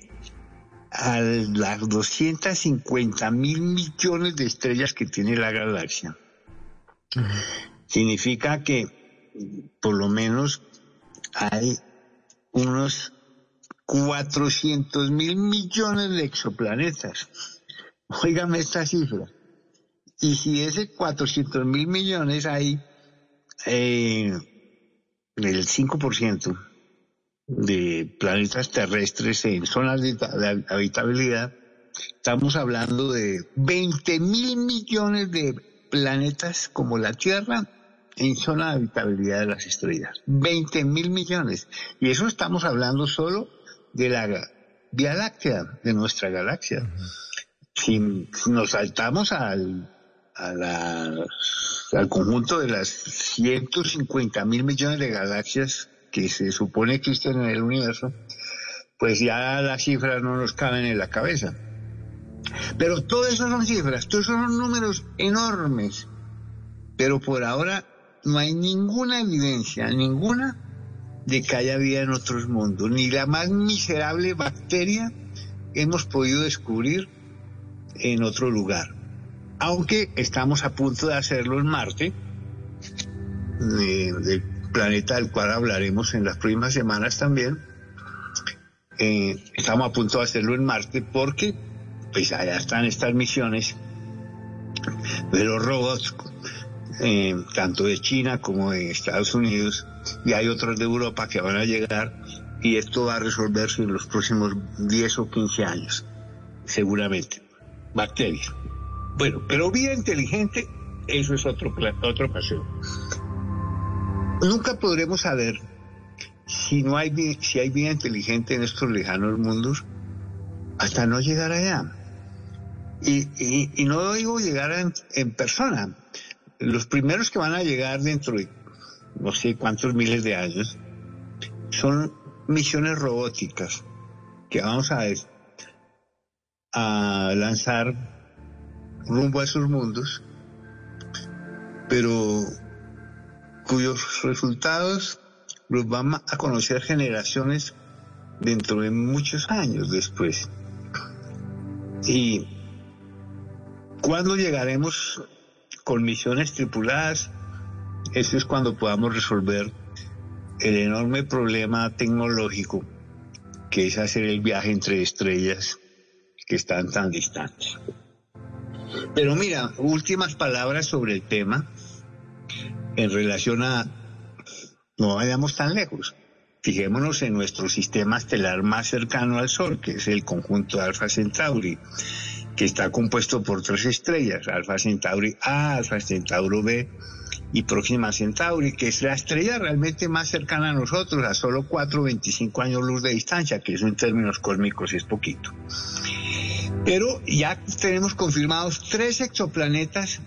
a las 250 mil millones de estrellas que tiene la galaxia, significa que por lo menos hay unos 400 mil millones de exoplanetas. Óigame esta cifra. Y si ese 400 mil millones hay eh, el 5% de planetas terrestres en zonas de, habitabilidad, estamos hablando de 20 mil millones de planetas como la Tierra en zona de habitabilidad de las estrellas. 20 mil millones. Y eso estamos hablando solo de la Vía Láctea, de nuestra galaxia. si nos saltamos al al conjunto de las 150 mil millones de galaxias que se supone existen en el universo, pues ya las cifras no nos caben en la cabeza. Pero todo eso son cifras, todos son números enormes. Pero por ahora no hay ninguna evidencia, ninguna, de que haya vida en otros mundos. Ni la más miserable bacteria hemos podido descubrir en otro lugar aunque estamos a punto de hacerlo en Marte, del planeta del cual hablaremos en las próximas semanas también. Eh, estamos a punto de hacerlo en Marte porque pues allá están estas misiones de los robots, eh, tanto de China como de Estados Unidos, y hay otros de Europa que van a llegar y esto va a resolverse en los próximos 10 o 15 años, seguramente. Bacterias. Bueno, pero vida inteligente, eso es otro, otro paseo. Nunca podremos saber si no hay si hay vida inteligente en estos lejanos mundos hasta no llegar allá. Y, y, no digo llegar en, en, persona. Los primeros que van a llegar dentro de no sé cuántos miles de años son misiones robóticas que vamos a, a lanzar rumbo a esos mundos, pero cuyos resultados los van a conocer generaciones dentro de muchos años después. Y cuando llegaremos con misiones tripuladas, eso es cuando podamos resolver el enorme problema tecnológico que es hacer el viaje entre estrellas que están tan distantes. Pero mira, últimas palabras sobre el tema en relación a no vayamos tan lejos. Fijémonos en nuestro sistema estelar más cercano al Sol, que es el conjunto de Alfa Centauri, que está compuesto por tres estrellas, Alfa Centauri A, Alfa Centauro B y Próxima Centauri, que es la estrella realmente más cercana a nosotros, a solo 4,25 años luz de distancia, que eso en términos cósmicos es poquito. Pero ya tenemos confirmados tres exoplanetas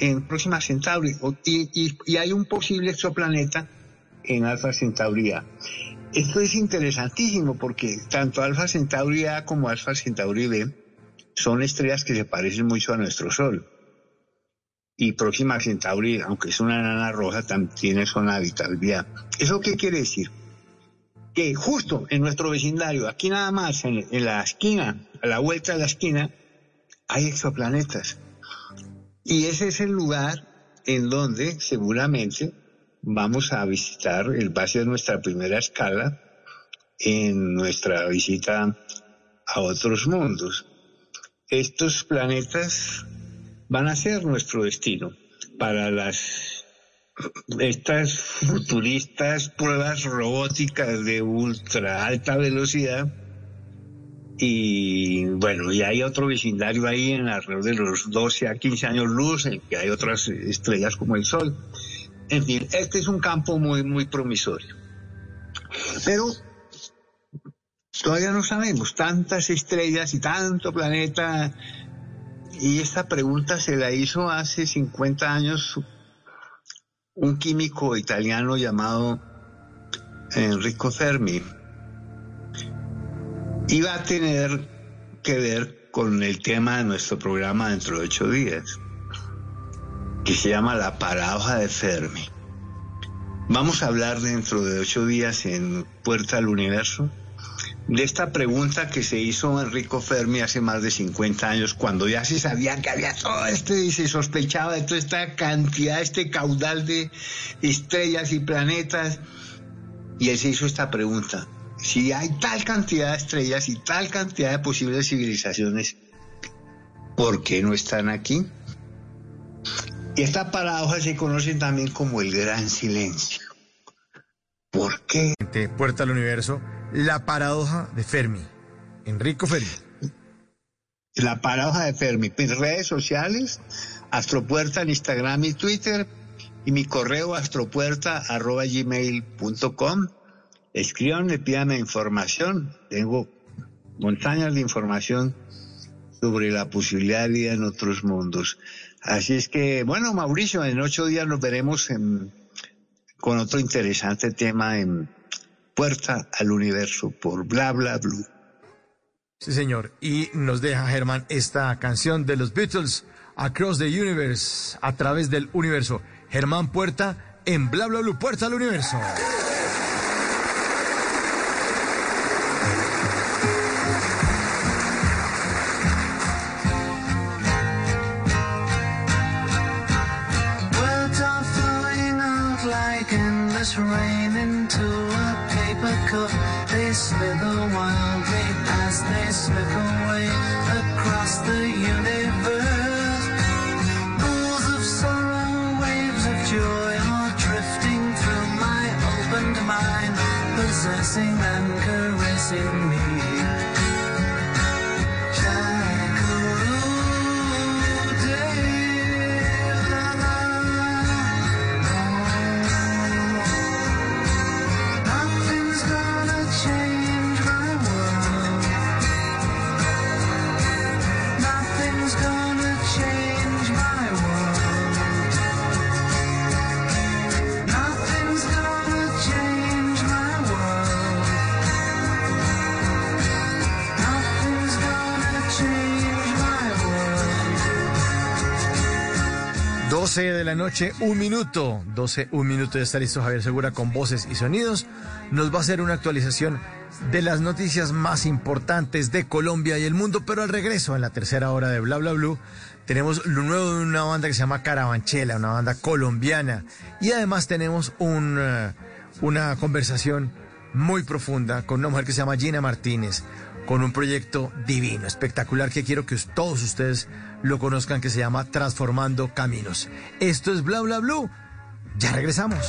en Próxima Centauri y, hay un posible exoplaneta en Alfa Centauri A. Esto es interesantísimo porque tanto Alfa Centauri A como Alfa Centauri B son estrellas que se parecen mucho a nuestro Sol. Y Próxima Centauri, aunque es una nana roja, también tiene zona habitabilidad. ¿Eso qué quiere decir? Que justo en nuestro vecindario, aquí nada más, en la esquina a la vuelta de la esquina hay exoplanetas. Y ese es el lugar en donde seguramente vamos a visitar el base de nuestra primera escala en nuestra visita a otros mundos. Estos planetas van a ser nuestro destino para las estas futuristas pruebas robóticas de ultra alta velocidad y bueno, y hay otro vecindario ahí en alrededor de los 12 a 15 años luz, en que hay otras estrellas como el Sol. En fin, este es un campo muy, muy promisorio. Pero todavía no sabemos tantas estrellas y tanto planeta. Y esta pregunta se la hizo hace 50 años un químico italiano llamado Enrico Fermi. Iba a tener que ver con el tema de nuestro programa dentro de ocho días, que se llama La paradoja de Fermi. Vamos a hablar dentro de ocho días en Puerta al Universo de esta pregunta que se hizo Enrico Fermi hace más de 50 años, cuando ya se sabía que había todo esto y se sospechaba de toda esta cantidad, este caudal de estrellas y planetas. Y él se hizo esta pregunta, si hay tal cantidad de estrellas y tal cantidad de posibles civilizaciones, ¿por qué no están aquí? Y esta paradoja se conoce también como el gran silencio. ¿Por qué? Puerta al Universo, la paradoja de Fermi. Enrico Fermi. La paradoja de Fermi. Mis redes sociales, Astropuerta en Instagram y Twitter, y mi correo astropuerta.gmail.com. Escríbanme, pídanme información. Tengo montañas de información sobre la posibilidad de vida en otros mundos. Así es que, bueno, Mauricio, en ocho días nos veremos con otro interesante tema en Puerta al Universo por Bla Bla Blue. Sí, señor. Y nos deja Germán esta canción de los Beatles, Across the Universe, a través del universo. Germán Puerta en Bla Bla Blue, Puerta al Universo. raining too. 12 de la noche, un minuto. 12, un minuto. Ya está listo Javier Segura con voces y sonidos. Nos va a hacer una actualización de las noticias más importantes de Colombia y el mundo, pero al regreso, en la tercera hora de Bla Bla Blue, tenemos lo nuevo de una banda que se llama Carabanchela, una banda colombiana. Y además tenemos un, eh, una conversación muy profunda con una mujer que se llama Gina Martínez, con un proyecto divino, espectacular, que quiero que todos ustedes lo conozcan, que se llama Transformando Caminos. Esto es Bla Bla Blue. Ya regresamos.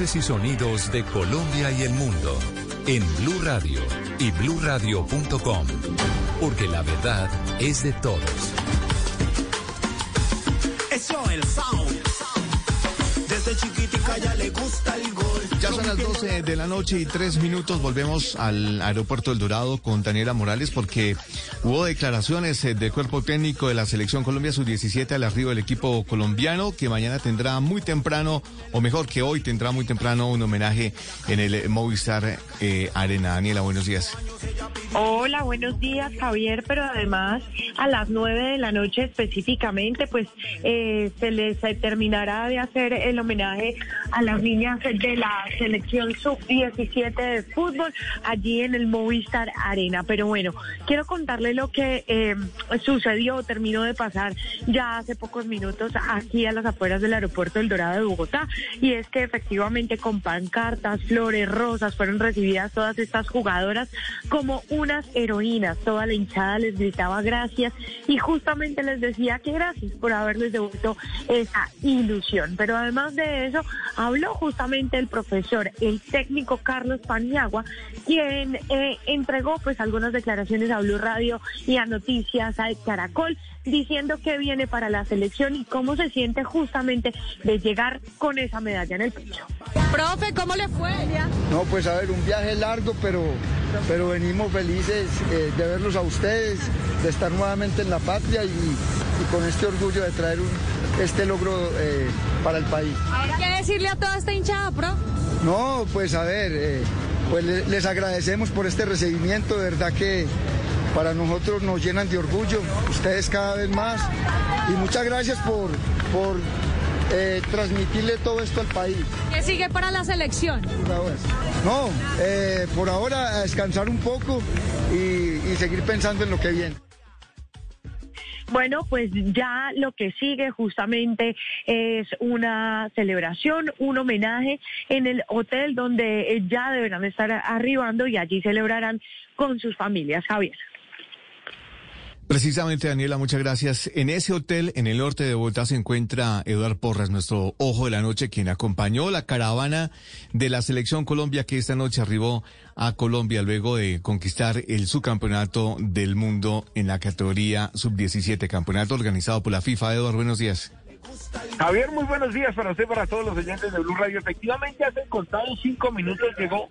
Y sonidos de Colombia y el mundo en Blue Radio y bluradio.com, porque la verdad es de todos. Eso el sound. Desde ya le gusta el gol. Ya son las 12 de la noche y tres minutos. Volvemos al aeropuerto del Dorado con Daniela Morales porque hubo declaraciones eh, del cuerpo técnico de la selección Colombia sub-17 al arribo del equipo colombiano que mañana tendrá muy temprano, o mejor que hoy tendrá muy temprano un homenaje en el Movistar eh, Arena. Daniela, buenos días. Hola, buenos días Javier, pero además a las 9 de la noche específicamente pues eh, se les terminará de hacer el homenaje a las niñas de la selección sub-17 de fútbol allí en el Movistar Arena. Pero bueno, quiero contarle lo que eh, sucedió, terminó de pasar ya hace pocos minutos aquí a las afueras del aeropuerto del Dorado de Bogotá. Y es que efectivamente con pancartas, flores, rosas fueron recibidas todas estas jugadoras como unas heroínas. Toda la hinchada les gritaba gracias y justamente les decía que gracias por haberles devuelto esa ilusión. Pero además de eso, habló justamente el profesor, el técnico Carlos Paniagua, quien eh, entregó pues algunas declaraciones a Blue Radio y a Noticias a Caracol diciendo que viene para la selección y cómo se siente justamente de llegar con esa medalla en el pecho. Profe, ¿cómo le fue? No, pues a ver, un viaje largo, pero, pero venimos felices eh, de verlos a ustedes, de estar nuevamente en la patria y, y con este orgullo de traer un, este logro eh, para el país. ¿Qué decirle a toda esta hinchada, pro? No, pues a ver, eh, pues le- les agradecemos por este recibimiento, de verdad que para nosotros nos llenan de orgullo, ustedes cada vez más. Y muchas gracias por, por eh, transmitirle todo esto al país. ¿Qué sigue para la selección? No, eh, por ahora a descansar un poco y, y seguir pensando en lo que viene. Bueno, pues ya lo que sigue justamente es una celebración, un homenaje en el hotel donde ya deberán estar arribando y allí celebrarán con sus familias, Javier. Precisamente, Daniela, muchas gracias. En ese hotel, en el norte de Bogotá, se encuentra Eduard Porras, nuestro ojo de la noche, quien acompañó la caravana de la Selección Colombia que esta noche arribó a Colombia luego de conquistar el subcampeonato del mundo en la categoría sub-17, campeonato organizado por la FIFA. Eduard, buenos días. Javier, muy buenos días para usted, para todos los oyentes de Blue Radio. Efectivamente, hace contados cinco minutos llegó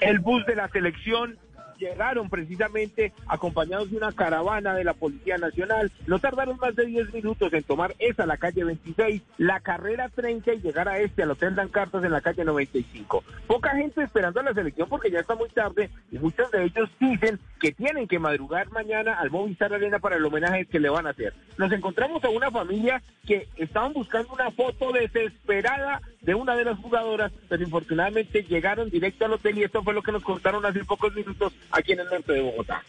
el bus de la selección. Llegaron precisamente acompañados de una caravana de la Policía Nacional. No tardaron más de 10 minutos en tomar esa, la calle 26, la carrera 30 y llegar a este, al Hotel Dan Cartas en la calle 95. Poca gente esperando a la selección porque ya está muy tarde y muchos de ellos dicen que tienen que madrugar mañana al Movistar Arena para el homenaje que le van a hacer. Nos encontramos a una familia que estaban buscando una foto desesperada de una de las jugadoras, pero infortunadamente llegaron directo al hotel y esto fue lo que nos contaron hace pocos minutos aquí en el norte de Bogotá.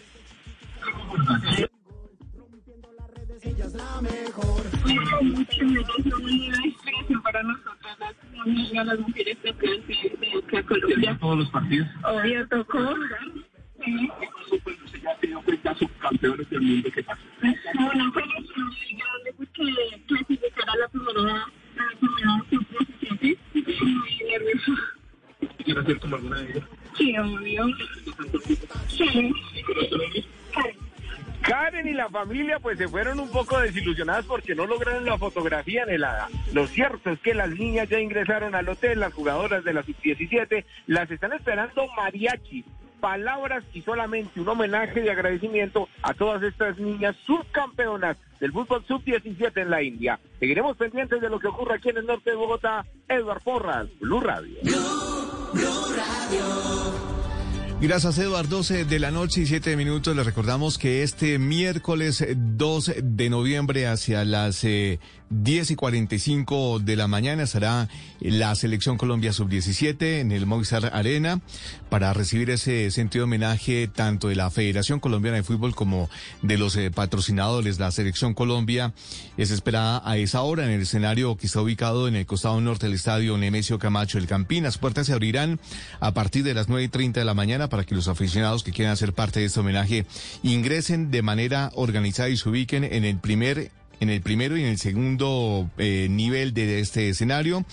para nosotros las, las mujeres que de Colombia. Todos los partidos. Obvio, tocó. Sí. subcampeones del mundo que pasó. Bueno, fue muy grande porque clasificar a la primera, a la primera sub-17 muy nervioso. ¿Quieres hacer como alguna de ellas? Sí, obvio. Sí. Karen y la familia pues se fueron un poco desilusionadas porque no lograron la fotografía anhelada. Lo cierto es que las niñas ya ingresaron al hotel, las jugadoras de la sub-17 las están esperando mariachi. Palabras y solamente un homenaje de agradecimiento a todas estas niñas subcampeonas del fútbol sub-17 en la India. Seguiremos pendientes de lo que ocurre aquí en el norte de Bogotá. Edward Porras, Blue Radio. Gracias, Eduardo. 12 de la noche y 7 minutos. Le recordamos que este miércoles 2 de noviembre, hacia las eh, 10 y 45 de la mañana, estará la Selección Colombia Sub-17 en el Movistar Arena para recibir ese sentido homenaje tanto de la Federación Colombiana de Fútbol como de los eh, patrocinadores. La Selección Colombia es esperada a esa hora en el escenario que está ubicado en el costado norte del estadio Nemesio Camacho, el Campín. Las puertas se abrirán a partir de las 9 y 30 de la mañana para que los aficionados que quieran hacer parte de este homenaje ingresen de manera organizada y se ubiquen en el primer en el primero y en el segundo eh, nivel de este escenario.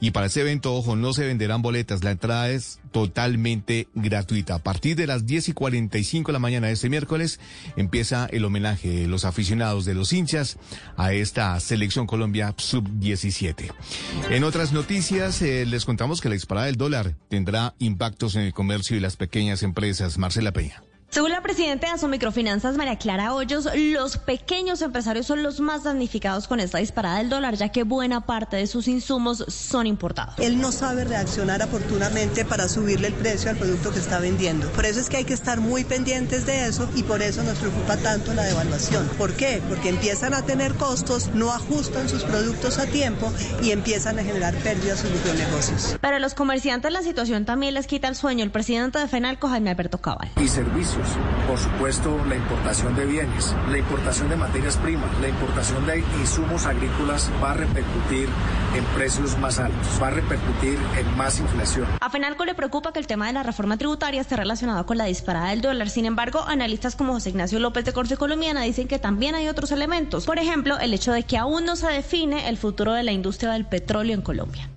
Y para este evento, ojo, no se venderán boletas. La entrada es totalmente gratuita. A partir de las 10 y 45 de la mañana de este miércoles empieza el homenaje de los aficionados de los hinchas a esta selección Colombia sub-17. En otras noticias, eh, les contamos que la disparada del dólar tendrá impactos en el comercio y las pequeñas empresas. Marcela Peña. Según la presidenta de Microfinanzas, María Clara Hoyos, los pequeños empresarios son los más damnificados con esta disparada del dólar, ya que buena parte de sus insumos son importados. Él no sabe reaccionar oportunamente para subirle el precio al producto que está vendiendo. Por eso es que hay que estar muy pendientes de eso y por eso nos preocupa tanto la devaluación. ¿Por qué? Porque empiezan a tener costos, no ajustan sus productos a tiempo y empiezan a generar pérdidas en sus negocios. Para los comerciantes la situación también les quita el sueño. El presidente de FENALCO, Jaime Alberto Cabal. Y servicios por supuesto, la importación de bienes, la importación de materias primas, la importación de insumos agrícolas va a repercutir en precios más altos, va a repercutir en más inflación. A FENALCO le preocupa que el tema de la reforma tributaria esté relacionado con la disparada del dólar. Sin embargo, analistas como José Ignacio López de Corte Colombiana dicen que también hay otros elementos. Por ejemplo, el hecho de que aún no se define el futuro de la industria del petróleo en Colombia.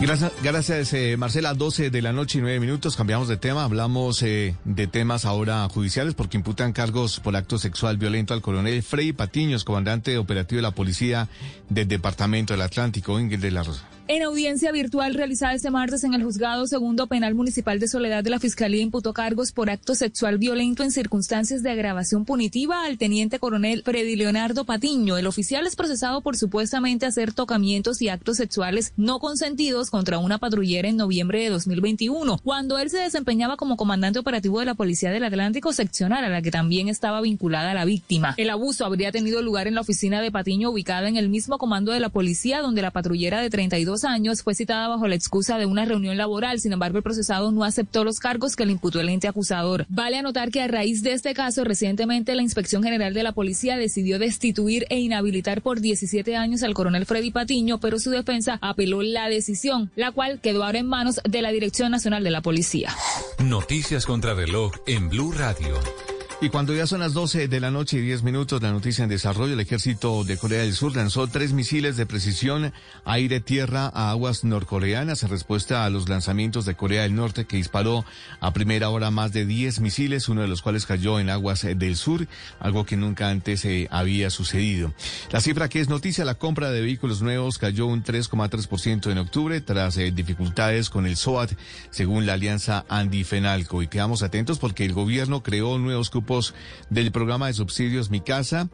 Gracias, gracias eh, Marcela. 12 de la noche y 9 minutos. Cambiamos de tema. Hablamos eh, de temas ahora judiciales porque imputan cargos por acto sexual violento al coronel Frei Patiños, comandante operativo de la policía del Departamento del Atlántico, Ingrid de la Rosa. En audiencia virtual realizada este martes en el Juzgado Segundo Penal Municipal de Soledad de la Fiscalía imputó cargos por acto sexual violento en circunstancias de agravación punitiva al teniente coronel Freddy Leonardo Patiño. El oficial es procesado por supuestamente hacer tocamientos y actos sexuales no consentidos contra una patrullera en noviembre de 2021, cuando él se desempeñaba como comandante operativo de la Policía del Atlántico seccional, a la que también estaba vinculada la víctima. El abuso habría tenido lugar en la oficina de Patiño ubicada en el mismo comando de la policía, donde la patrullera de 32 años fue citada bajo la excusa de una reunión laboral. Sin embargo, el procesado no aceptó los cargos que le imputó el ente acusador. Vale anotar que a raíz de este caso, recientemente la Inspección General de la Policía decidió destituir e inhabilitar por 17 años al coronel Freddy Patiño, pero su defensa apeló la decisión, la cual quedó ahora en manos de la Dirección Nacional de la Policía. Noticias contra reloj en Blue Radio. Y cuando ya son las 12 de la noche y 10 minutos, la noticia en desarrollo, el ejército de Corea del Sur lanzó tres misiles de precisión aire-tierra a aguas norcoreanas en respuesta a los lanzamientos de Corea del Norte que disparó a primera hora más de 10 misiles, uno de los cuales cayó en aguas del sur, algo que nunca antes eh, había sucedido. La cifra que es noticia, la compra de vehículos nuevos cayó un 3,3% en octubre tras eh, dificultades con el SOAT, según la alianza Andy Fenalco. Y quedamos atentos porque el gobierno creó nuevos del programa de subsidios Mi Casa,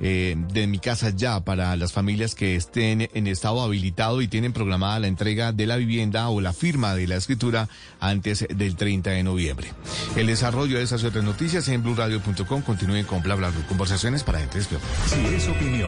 eh, de Mi Casa Ya, para las familias que estén en estado habilitado y tienen programada la entrega de la vivienda o la firma de la escritura antes del 30 de noviembre. El desarrollo de esas otras noticias en blurradio.com. Continúen con bla bla bla. Conversaciones para gente despierta. Si es opinión.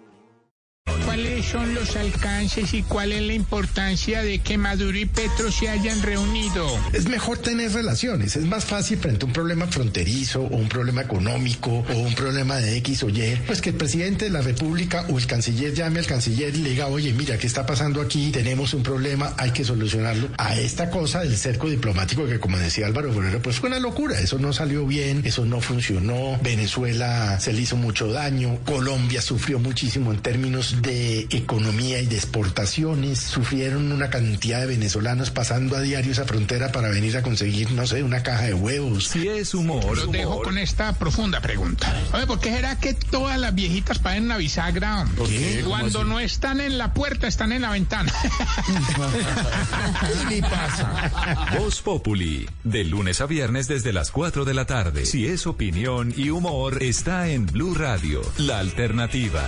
¿Cuáles son los alcances y cuál es la importancia de que Maduro y Petro se hayan reunido? Es mejor tener relaciones, es más fácil frente a un problema fronterizo o un problema económico o un problema de X o Y, pues que el presidente de la República o el canciller llame al canciller y le diga, oye, mira, ¿qué está pasando aquí? Tenemos un problema, hay que solucionarlo. A esta cosa del cerco diplomático que, como decía Álvaro Borrero, pues fue una locura, eso no salió bien, eso no funcionó, Venezuela se le hizo mucho daño, Colombia sufrió muchísimo en términos de de economía y de exportaciones. Sufrieron una cantidad de venezolanos pasando a diario esa frontera para venir a conseguir, no sé, una caja de huevos. Si es humor, Los dejo con esta profunda pregunta. Oye, ¿por qué será que todas las viejitas pagan una bisagra? ¿Por Cuando así? no están en la puerta, están en la ventana. ¿Qué le pasa? Voz Populi, de lunes a viernes desde las 4 de la tarde. Si es opinión y humor, está en Blue Radio, la alternativa.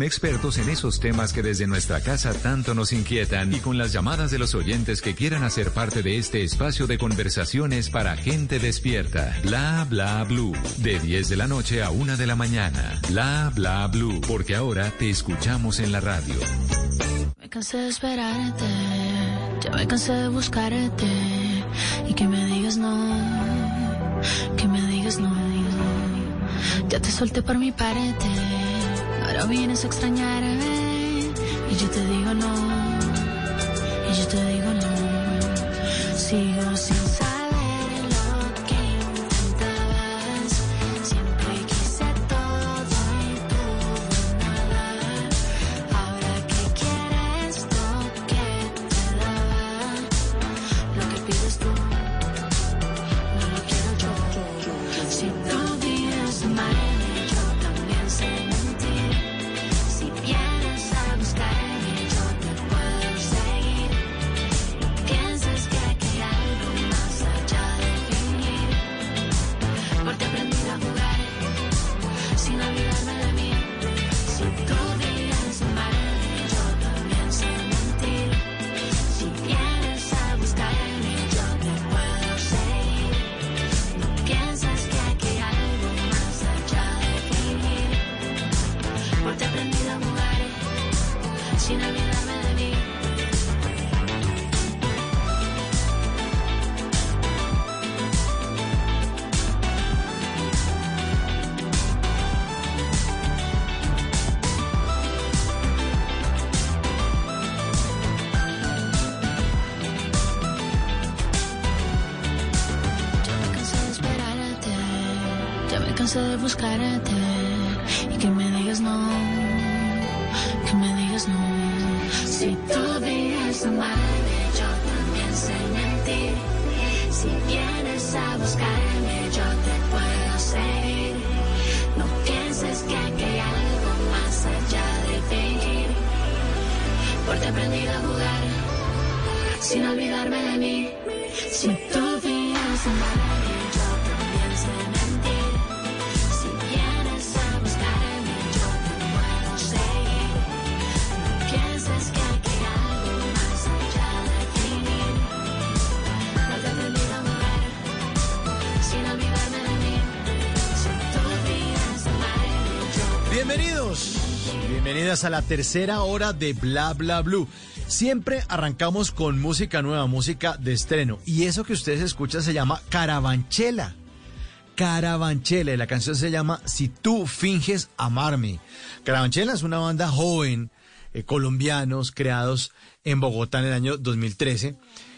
expertos en esos temas que desde nuestra casa tanto nos inquietan y con las llamadas de los oyentes que quieran hacer parte de este espacio de conversaciones para gente despierta. Bla bla blue. De 10 de la noche a 1 de la mañana. Bla bla blue. Porque ahora te escuchamos en la radio. Me cansé de ya me cansé de y que me digas no, que me digas no. Ya te solté por mi parte, ahora vienes a extrañarme. Y yo te digo no, y yo te digo no. Sigo sin a la tercera hora de Bla Bla Blue. Siempre arrancamos con música nueva, música de estreno. Y eso que ustedes escuchan se llama Caravanchela. Caravanchela, y la canción se llama Si tú finges amarme. Caravanchela es una banda joven, eh, colombianos, creados en Bogotá en el año 2013,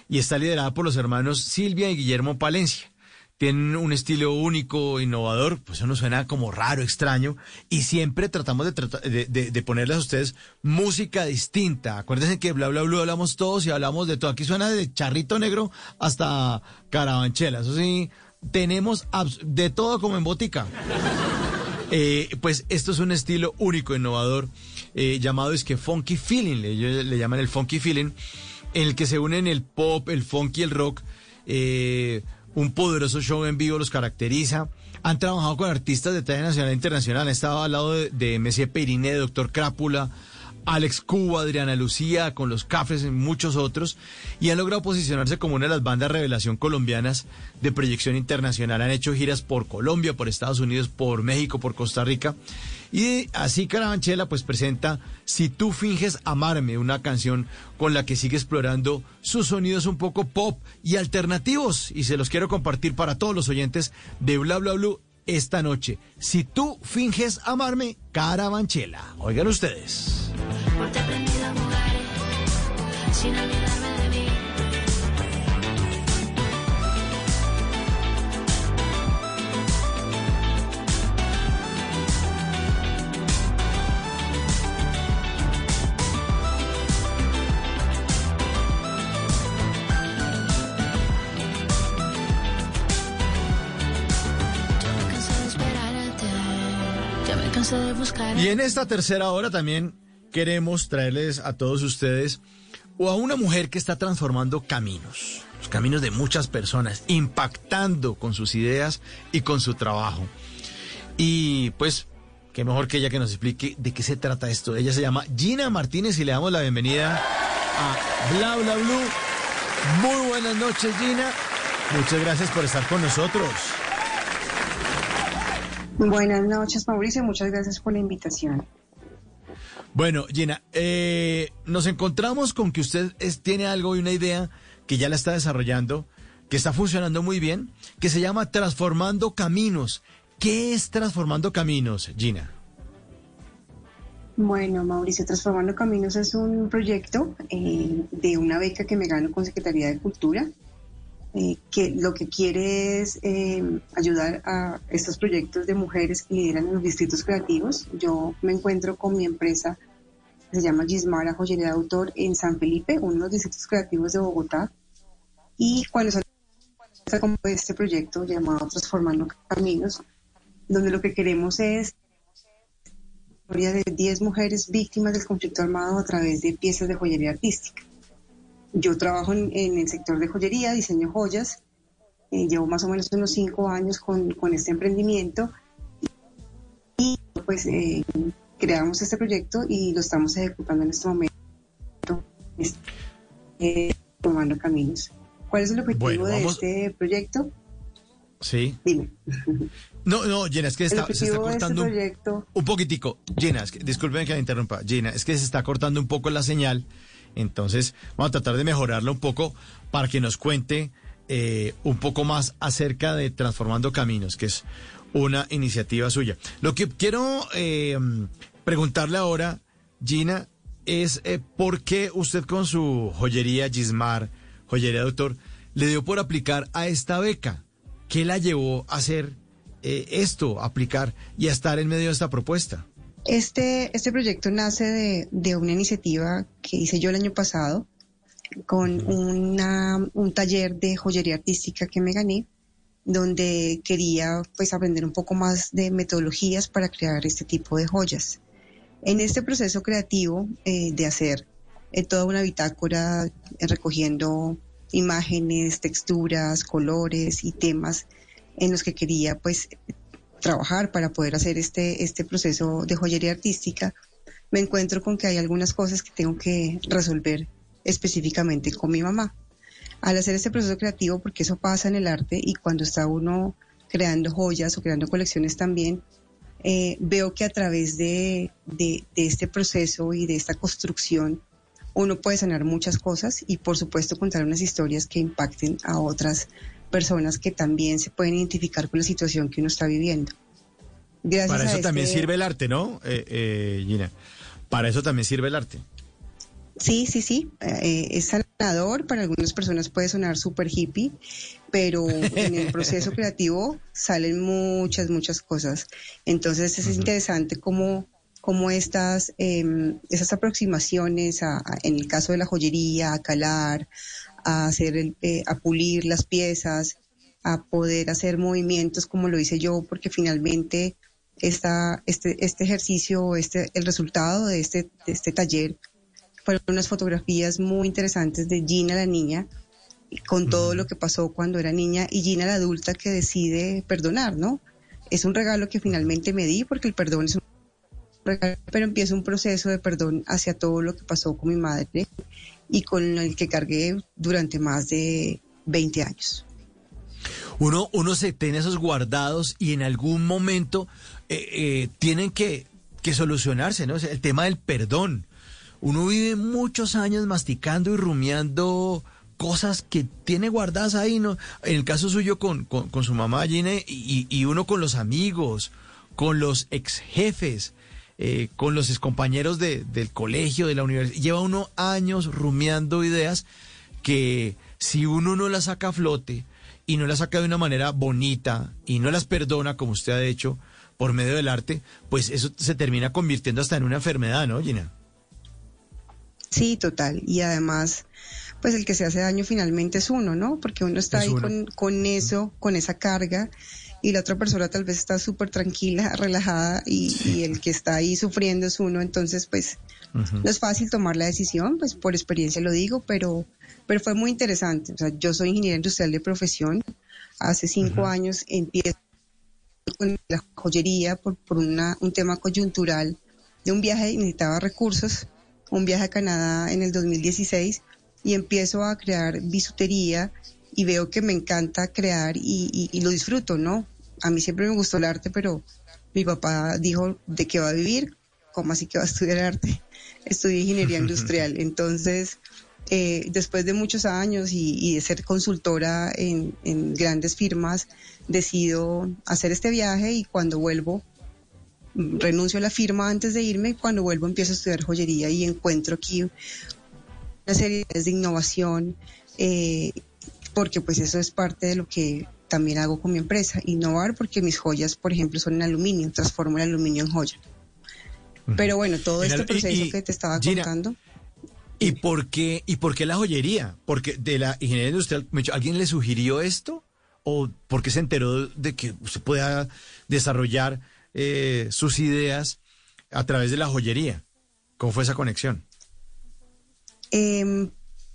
y está liderada por los hermanos Silvia y Guillermo Palencia tienen un estilo único, innovador, pues eso nos suena como raro, extraño, y siempre tratamos de, trata- de, ponerles a ustedes música distinta. Acuérdense que bla bla bla hablamos todos y hablamos de todo. Aquí suena de charrito negro hasta caravanchela. Eso sí, tenemos de todo como en botica. Eh, pues esto es un estilo único, innovador, eh, llamado es que funky feeling, le, le llaman el funky feeling, en el que se unen el pop, el funk y el rock. eh, un poderoso show en vivo los caracteriza. Han trabajado con artistas de talla nacional e internacional. Han estado al lado de, de Messi Peirine, de Doctor Crápula. Alex Cuba, Adriana Lucía, con los Cafres y muchos otros, y han logrado posicionarse como una de las bandas revelación colombianas de proyección internacional. Han hecho giras por Colombia, por Estados Unidos, por México, por Costa Rica. Y así Carabanchela pues presenta Si tú finges amarme, una canción con la que sigue explorando sus sonidos un poco pop y alternativos. Y se los quiero compartir para todos los oyentes de Bla Bla Blue esta noche. Si tú finges amarme, Carabanchela. Oigan ustedes. Sin Y en esta tercera hora también queremos traerles a todos ustedes o a una mujer que está transformando caminos, los caminos de muchas personas, impactando con sus ideas y con su trabajo. Y pues, qué mejor que ella que nos explique de qué se trata esto. Ella se llama Gina Martínez y le damos la bienvenida a Bla Bla Blue. Muy buenas noches, Gina. Muchas gracias por estar con nosotros. Buenas noches, Mauricio. Muchas gracias por la invitación. Bueno, Gina, eh, nos encontramos con que usted es- tiene algo y una idea que ya la está desarrollando, que está funcionando muy bien, que se llama Transformando Caminos. ¿Qué es Transformando Caminos, Gina? Bueno, Mauricio, Transformando Caminos es un proyecto eh, de una beca que me gano con Secretaría de Cultura, eh, que lo que quiere es eh, ayudar a estos proyectos de mujeres que lideran en los distritos creativos. Yo me encuentro con mi empresa se llama Gismara Joyería de Autor en San Felipe, uno de los distritos creativos de Bogotá. Y cuando salió este proyecto llamado Transformando Caminos, donde lo que queremos es historia de 10 mujeres víctimas del conflicto armado a través de piezas de joyería artística. Yo trabajo en, en el sector de joyería, diseño joyas, eh, llevo más o menos unos 5 años con, con este emprendimiento y pues eh, creamos este proyecto y lo estamos ejecutando en este momento, es- eh, tomando caminos. ¿Cuál es el objetivo Bueno, de este proyecto? Sí. Dime. No, no, Gina, es que está- se está este cortando un- proyecto un, poquitico. Gina, es que, disculpen que la interrumpa. Gina, es que se está cortando un poco la señal. Entonces, vamos a tratar de mejorarla un poco para que nos cuente eh, un poco más acerca de Transformando Caminos, que es una iniciativa suya. Lo que quiero eh, preguntarle ahora, Gina, es eh, por qué usted con su joyería Gismar, joyería de autor, le dio por aplicar a esta beca. ¿Qué la llevó a hacer eh, esto, aplicar y a estar en medio de esta propuesta? Este, este proyecto nace de, de una iniciativa que hice yo el año pasado con una, un taller de joyería artística que me gané, donde quería pues aprender un poco más de metodologías para crear este tipo de joyas. En este proceso creativo eh, de hacer eh, toda una bitácora eh, recogiendo imágenes, texturas, colores y temas en los que quería pues trabajar para poder hacer este, este proceso de joyería artística, me encuentro con que hay algunas cosas que tengo que resolver específicamente con mi mamá. Al hacer este proceso creativo, porque eso pasa en el arte y cuando está uno creando joyas o creando colecciones también, eh, veo que a través de, de- de este proceso y de esta construcción uno puede sanar muchas cosas y por supuesto contar unas historias que impacten a otras personas que también se pueden identificar con la situación que uno está viviendo. Gracias Para a eso también este- sirve el arte, ¿no, eh, eh, Gina? Para eso también sirve el arte. Sí, sí, sí. eh, es sanador. Para algunas personas puede sonar súper hippie, pero en el proceso creativo salen muchas, muchas cosas. Entonces es interesante cómo, cómo estas, em, esas aproximaciones, a- a- en el caso de la joyería, a calar, a, hacer el- eh, a pulir las piezas, a poder hacer movimientos como lo hice yo, porque finalmente esta, este, este ejercicio, este, el resultado de este, de este taller fueron unas fotografías muy interesantes de Gina la niña con todo lo que pasó cuando era niña y Gina la adulta que decide perdonar, ¿no? Es un regalo que finalmente me di porque el perdón es un pero empiezo un proceso de perdón hacia todo lo que pasó con mi madre y con el que cargué durante más de 20 años. Uno, uno se tiene esos guardados y en algún momento eh, eh, tienen que, que solucionarse, ¿no? El tema del perdón. Uno vive muchos años masticando y rumiando cosas que tiene guardadas ahí, ¿no? En el caso suyo con, con, su mamá Gine y, y, uno con los amigos, con los ex jefes, eh, con los excompañeros de, del colegio, de la universidad. Lleva uno años rumiando ideas que si uno no las saca a flote y no las saca de una manera bonita y no las perdona como usted ha hecho por medio del arte, pues eso se termina convirtiendo hasta en una enfermedad, ¿no, Gina? Sí, total. Y además, pues el que se hace daño finalmente es uno, ¿no? Porque uno está ahí con, con eso, con esa carga y la otra persona tal vez está súper tranquila, relajada y, el que está ahí sufriendo es uno, entonces pues no es fácil tomar la decisión, pues por experiencia lo digo, pero, pero fue muy interesante. O sea, yo soy ingeniera industrial de profesión, hace cinco años empiezo con la joyería por, por una, un tema coyuntural de un viaje, necesitaba recursos, un viaje a Canadá en el 2016 y empiezo a crear bisutería y veo que me encanta crear y, y, lo disfruto, ¿no? A mí siempre me gustó el arte, pero mi papá dijo de qué va a vivir, ¿cómo así que va a estudiar arte? Estudié ingeniería industrial. Entonces, eh, después de muchos años y, de ser consultora en, grandes firmas, decido hacer este viaje y cuando vuelvo, mm, renuncio a la firma antes de irme y cuando vuelvo empiezo a estudiar joyería y encuentro aquí una serie de innovación, eh, porque pues eso es parte de lo que también hago con mi empresa, innovar porque mis joyas, por ejemplo, son en aluminio, transformo el aluminio en joya. Pero bueno, todo este proceso que te estaba contando. ¿Y por qué y por qué la joyería? Porque de la ingeniería industrial, ¿alguien le sugirió esto o porque se enteró de que usted pueda desarrollar eh, sus ideas a través de la joyería? ¿Cómo fue esa conexión? Eh,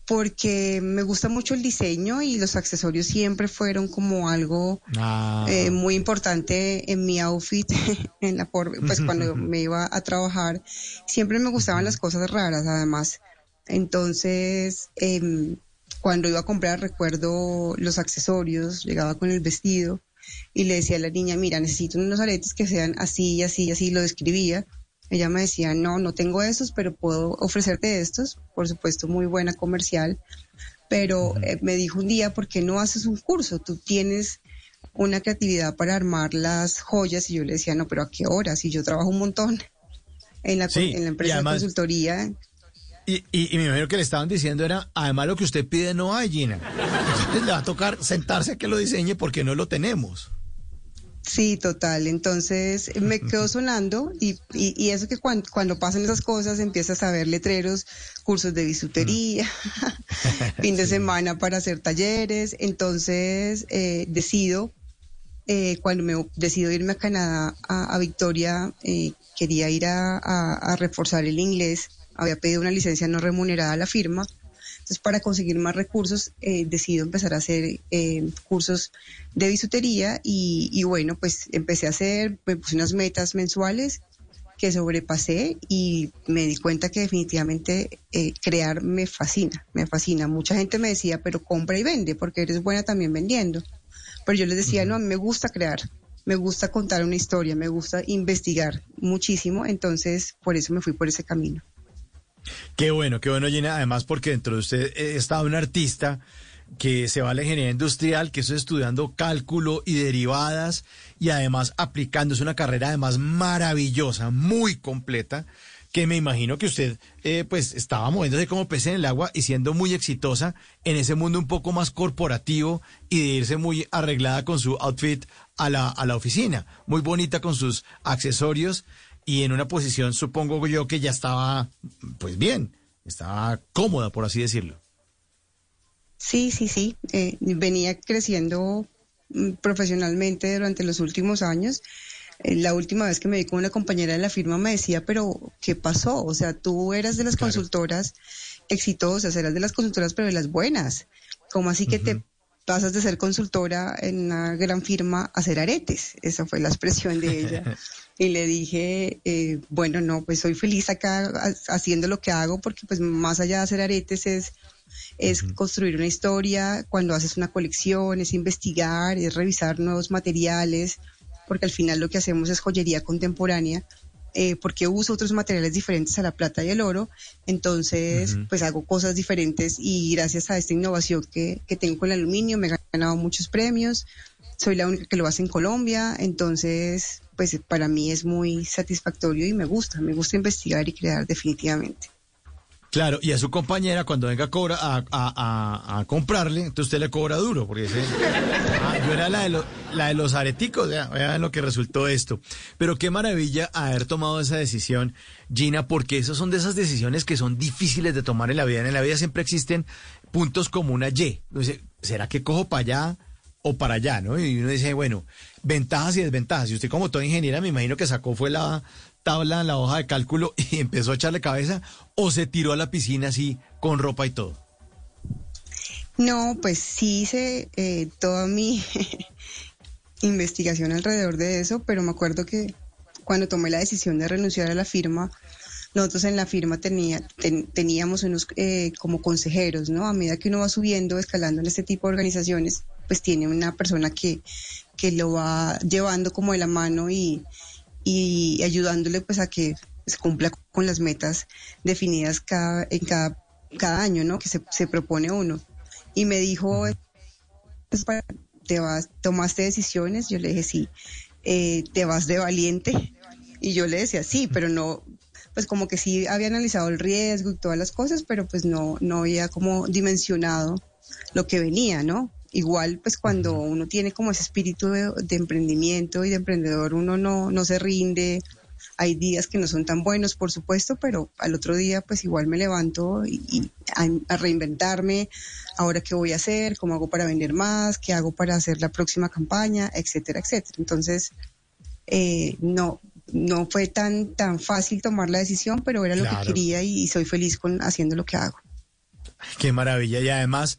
porque me gusta mucho el diseño y los accesorios siempre fueron como algo ah. eh, muy importante en mi outfit, en la pues cuando me iba a trabajar, siempre me gustaban las cosas raras además. Entonces, em, cuando iba a comprar, recuerdo los accesorios, llegaba con el vestido y le decía a la niña, mira, necesito unos aretes que sean así, así, así, lo describía ella me decía, no, no tengo esos, pero puedo ofrecerte estos, por supuesto, muy buena comercial. Pero eh, me dijo un día, ¿por qué no haces un curso? Tú tienes una creatividad para armar las joyas y yo le decía, no, pero ¿a qué hora? Si yo trabajo un montón en la, en la empresa de consultoría. Y, y, me imagino que le estaban diciendo era, además lo que usted pide no hay, Gina. Entonces le va a tocar sentarse a que lo diseñe porque no lo tenemos. Sí, total. Entonces me quedó sonando y, y, eso que cuando, cuando, pasan esas cosas empiezas a ver letreros, cursos de bisutería, fin de semana para hacer talleres. Entonces eh, decido, eh, cuando me decido irme a Canadá, a, Victoria, eh, quería ir a, a reforzar el inglés. Había pedido una licencia no remunerada a la firma entonces, para conseguir más recursos, eh, decido empezar a hacer eh, cursos de bisutería y, bueno, pues empecé a hacer, me puse unas metas mensuales que sobrepasé y me di cuenta que definitivamente eh, crear me fascina, me fascina. Mucha gente me decía, pero compra y vende, porque eres buena también vendiendo. Pero yo les decía, no, a mí me gusta crear, me gusta contar una historia, me gusta investigar muchísimo, entonces por eso me fui por ese camino. Qué bueno, qué bueno, Gina. Además, porque dentro de usted eh, está un artista que se va a la ingeniería industrial, que está estudiando cálculo y derivadas y además aplicando. Es una carrera además maravillosa, muy completa, que me imagino que usted eh, pues estaba moviéndose como pez en el agua y siendo muy exitosa en ese mundo un poco más corporativo y de irse muy arreglada con su outfit a la, a la oficina, muy bonita con sus accesorios y en una posición, supongo yo, que ya estaba, pues bien, estaba cómoda, por así decirlo. Sí, sí, sí. Eh, venía creciendo mm, profesionalmente durante los últimos años. Eh, la última vez que me vi con una compañera de la firma me decía, pero ¿qué pasó? O sea, tú eras de las consultoras exitosas, eras de las consultoras, pero de las buenas. ¿Cómo así que te pasas de ser consultora en una gran firma a ser aretes. Esa fue la expresión de ella. y le dije, eh, bueno, no, pues soy feliz acá haciendo lo que hago porque pues más allá de hacer aretes es, es construir una historia, cuando haces una colección, es investigar, es revisar nuevos materiales, porque al final lo que hacemos es joyería contemporánea eh, porque uso otros materiales diferentes a la plata y el oro, entonces pues hago cosas diferentes y gracias a esta innovación que, que tengo con el aluminio me he ganado muchos premios, soy la única que lo hace en Colombia, entonces pues para mí es muy satisfactorio y me gusta, me gusta investigar y crear definitivamente. Claro, y a su compañera cuando venga a, cobra, a, a, a, comprarle, entonces usted le cobra duro, porque ah, yo era la de, la de los areticos, vean lo que resultó esto. Pero qué maravilla haber tomado esa decisión, Gina, porque esas son de esas decisiones que son difíciles de tomar en la vida. En la vida siempre existen puntos como una Y. ¿será que cojo para allá o para allá? ¿no? Y uno dice, bueno, ventajas y desventajas. Y usted como toda ingeniera me imagino que sacó fue la tabla la hoja de cálculo y empezó a echarle cabeza o se tiró a la piscina así con ropa y todo? No, pues sí hice eh, toda mi investigación alrededor de eso, pero me acuerdo que cuando tomé la decisión de renunciar a la firma, nosotros en la firma tenía, teníamos unos eh, como consejeros, ¿no? A medida que uno va subiendo, escalando en este tipo de organizaciones, pues tiene una persona que, que lo va llevando como de la mano y, y ayudándole pues a que se cumpla con las metas definidas cada, en cada, cada año, ¿no? Que se, se propone uno. Y me dijo, pues, ¿te vas, tomaste decisiones? Yo le dije, sí. Eh, ¿Te vas de valiente? Y yo le decía, sí, pero no, pues como que sí había analizado el riesgo y todas las cosas, pero pues no, no había como dimensionado lo que venía, ¿no? Igual pues cuando uno tiene como ese espíritu de, emprendimiento y de emprendedor uno no, no se rinde, hay días que no son tan buenos por supuesto, pero al otro día pues igual me levanto y, a, reinventarme, ahora qué voy a hacer, cómo hago para vender más, qué hago para hacer la próxima campaña, etcétera, etcétera. Entonces, eh, no, no fue tan, tan fácil tomar la decisión, pero era lo que quería y, y soy feliz con haciendo lo que hago. Qué maravilla. Y además,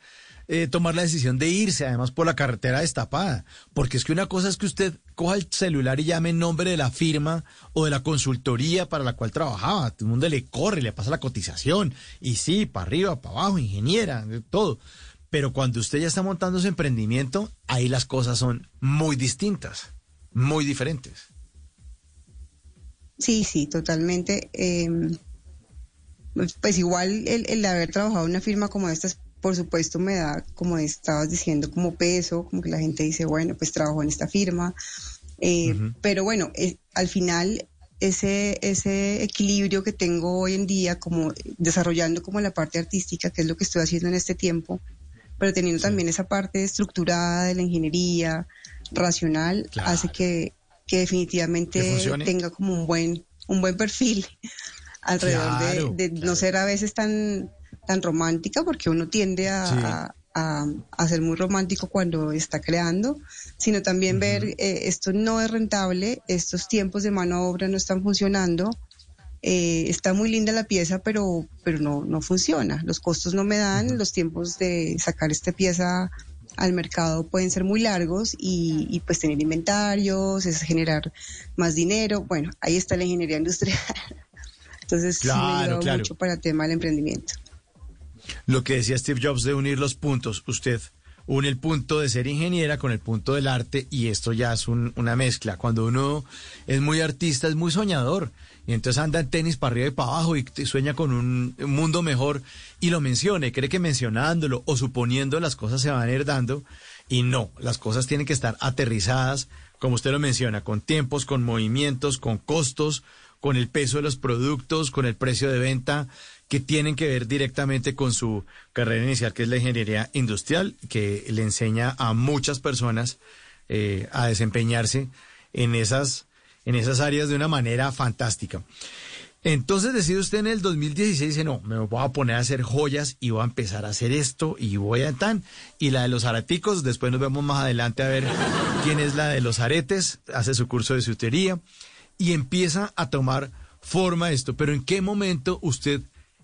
eh, tomar la decisión de irse, además por la carretera destapada. Porque es que una cosa es que usted coja el celular y llame en nombre de la firma o de la consultoría para la cual trabajaba. Todo el mundo le corre, le pasa la cotización. Y sí, para arriba, para abajo, ingeniera, todo. Pero cuando usted ya está montando su emprendimiento, ahí las cosas son muy distintas, muy diferentes. Sí, sí, totalmente. Em, pues igual el, el, haber trabajado en una firma como esta por supuesto me da, como estabas diciendo, como peso, como que la gente dice, bueno, pues trabajo en esta firma. Eh, pero bueno, eh, al final ese, ese equilibrio que tengo hoy en día, como desarrollando como la parte artística, que es lo que estoy haciendo en este tiempo, pero teniendo también esa parte estructurada de la ingeniería, racional, hace que, que definitivamente tenga como un buen, un buen perfil alrededor de, no ser a veces tan tan romántica, porque uno tiende a, a, ser muy romántico cuando está creando, sino también ver eh, esto no es rentable, estos tiempos de mano obra no están funcionando, eh, está muy linda la pieza, pero, pero no, no funciona, los costos no me dan, los tiempos de sacar esta pieza al mercado pueden ser muy largos y, y, pues tener inventarios, es generar más dinero. Bueno, ahí está la ingeniería industrial. Entonces sí me mucho para el tema del emprendimiento. Lo que decía Steve Jobs de unir los puntos, usted une el punto de ser ingeniera con el punto del arte y esto ya es una mezcla. Cuando uno es muy artista es muy soñador. Y entonces anda en tenis para arriba y para abajo y sueña con un mundo mejor y lo menciona y cree que mencionándolo o suponiendo las cosas se van a ir dando. Y no, las cosas tienen que estar aterrizadas, como usted lo menciona, con tiempos, con movimientos, con costos, con el peso de los productos, con el precio de venta que tienen que ver directamente con su carrera inicial, que es la ingeniería industrial, que le enseña a muchas personas eh, a desempeñarse en esas, en esas áreas de una manera fantástica. Entonces decide usted en el 2016, dice, no, me voy a poner a hacer joyas y voy a empezar a hacer esto y voy a tan. Y la de los araticos, después nos vemos más adelante a ver quién es la de los aretes, hace su curso de sutería y empieza a tomar forma esto. Pero ¿en qué momento usted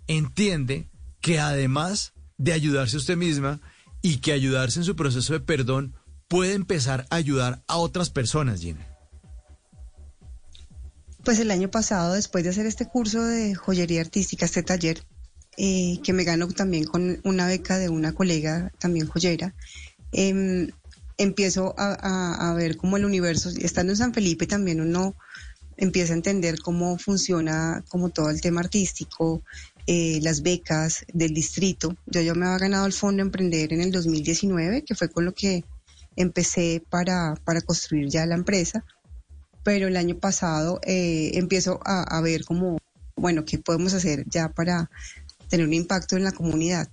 entiende que además de ayudarse usted misma y que ayudarse en su proceso de perdón puede empezar a ayudar a otras personas, Gina. Pues el año pasado, después de hacer este curso de joyería artística, este taller, eh, que me ganó también con una beca de una colega, también joyera, em, empiezo a, ver cómo el universo, estando en San Felipe también uno empieza a entender cómo funciona como todo el tema artístico, eh, las becas del distrito. Yo ya me había ganado el Fondo Emprender en el 2019, que fue con lo que empecé para, para construir ya la empresa, pero el año pasado eh, empiezo a, a ver cómo, bueno, qué podemos hacer ya para tener un impacto en la comunidad.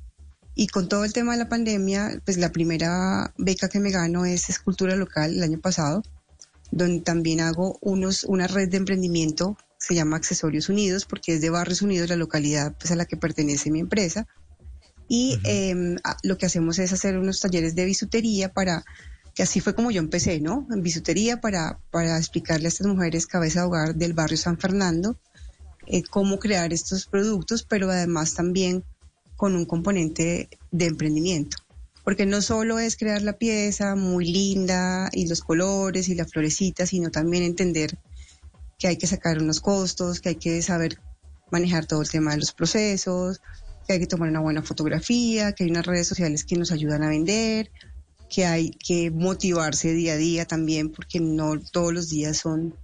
Y con todo el tema de la pandemia, pues la primera beca que me gano es escultura local el año pasado, donde también hago unos, una red de emprendimiento, se llama Accesorios Unidos, porque es de Barrios Unidos, la localidad pues, a la que pertenece mi empresa. Y em, lo que hacemos es hacer unos talleres de bisutería para, que así fue como yo empecé, ¿no? En bisutería para, para explicarle a estas mujeres cabeza de hogar del barrio San Fernando eh, cómo crear estos productos, pero además también con un componente de emprendimiento. Porque no solo es crear la pieza muy linda y los colores y la florecita, sino también entender que hay que sacar unos costos, que hay que saber manejar todo el tema de los procesos, que hay que tomar una buena fotografía, que hay unas redes sociales que nos ayudan a vender, que hay que motivarse día a día también, porque no todos los días son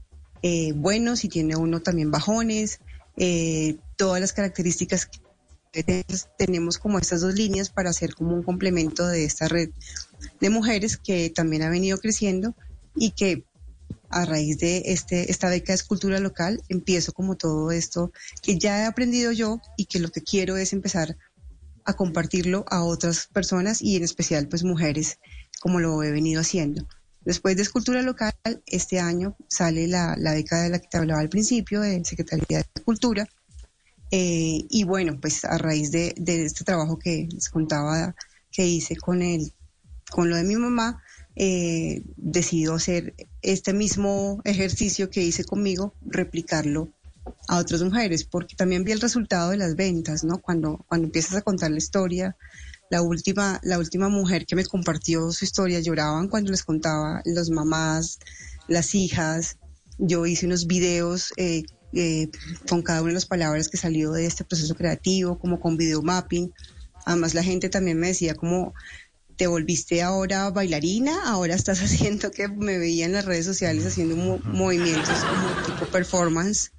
eh, buenos y tiene uno también bajones. Eh, todas las características que tenemos como estas dos líneas para hacer como un complemento de esta red de mujeres que también ha venido creciendo y que a raíz de este, esta beca de escultura local empiezo como todo esto que ya he aprendido yo y que lo que quiero es empezar a compartirlo a otras personas y en especial pues mujeres como lo he venido haciendo. Después de escultura local, este año sale la, la beca de la que te hablaba al principio, de Secretaría de Cultura. Eh, y bueno, pues a raíz de, este trabajo que les contaba que hice con, el, con lo de mi mamá, eh, hacer este mismo ejercicio que hice conmigo, replicarlo a otras mujeres, porque también vi el resultado de las ventas, ¿no? Cuando, cuando empiezas a contar la historia, la última, la última mujer que me compartió su historia lloraban cuando les contaba las mamás, las hijas. Yo hice unos videos eh, eh, con cada una de las palabras que salió de este proceso creativo, como con video mapping. Además la gente también me decía como te volviste ahora bailarina, ahora estás haciendo que me veía en las redes sociales haciendo movimientos como tipo performance.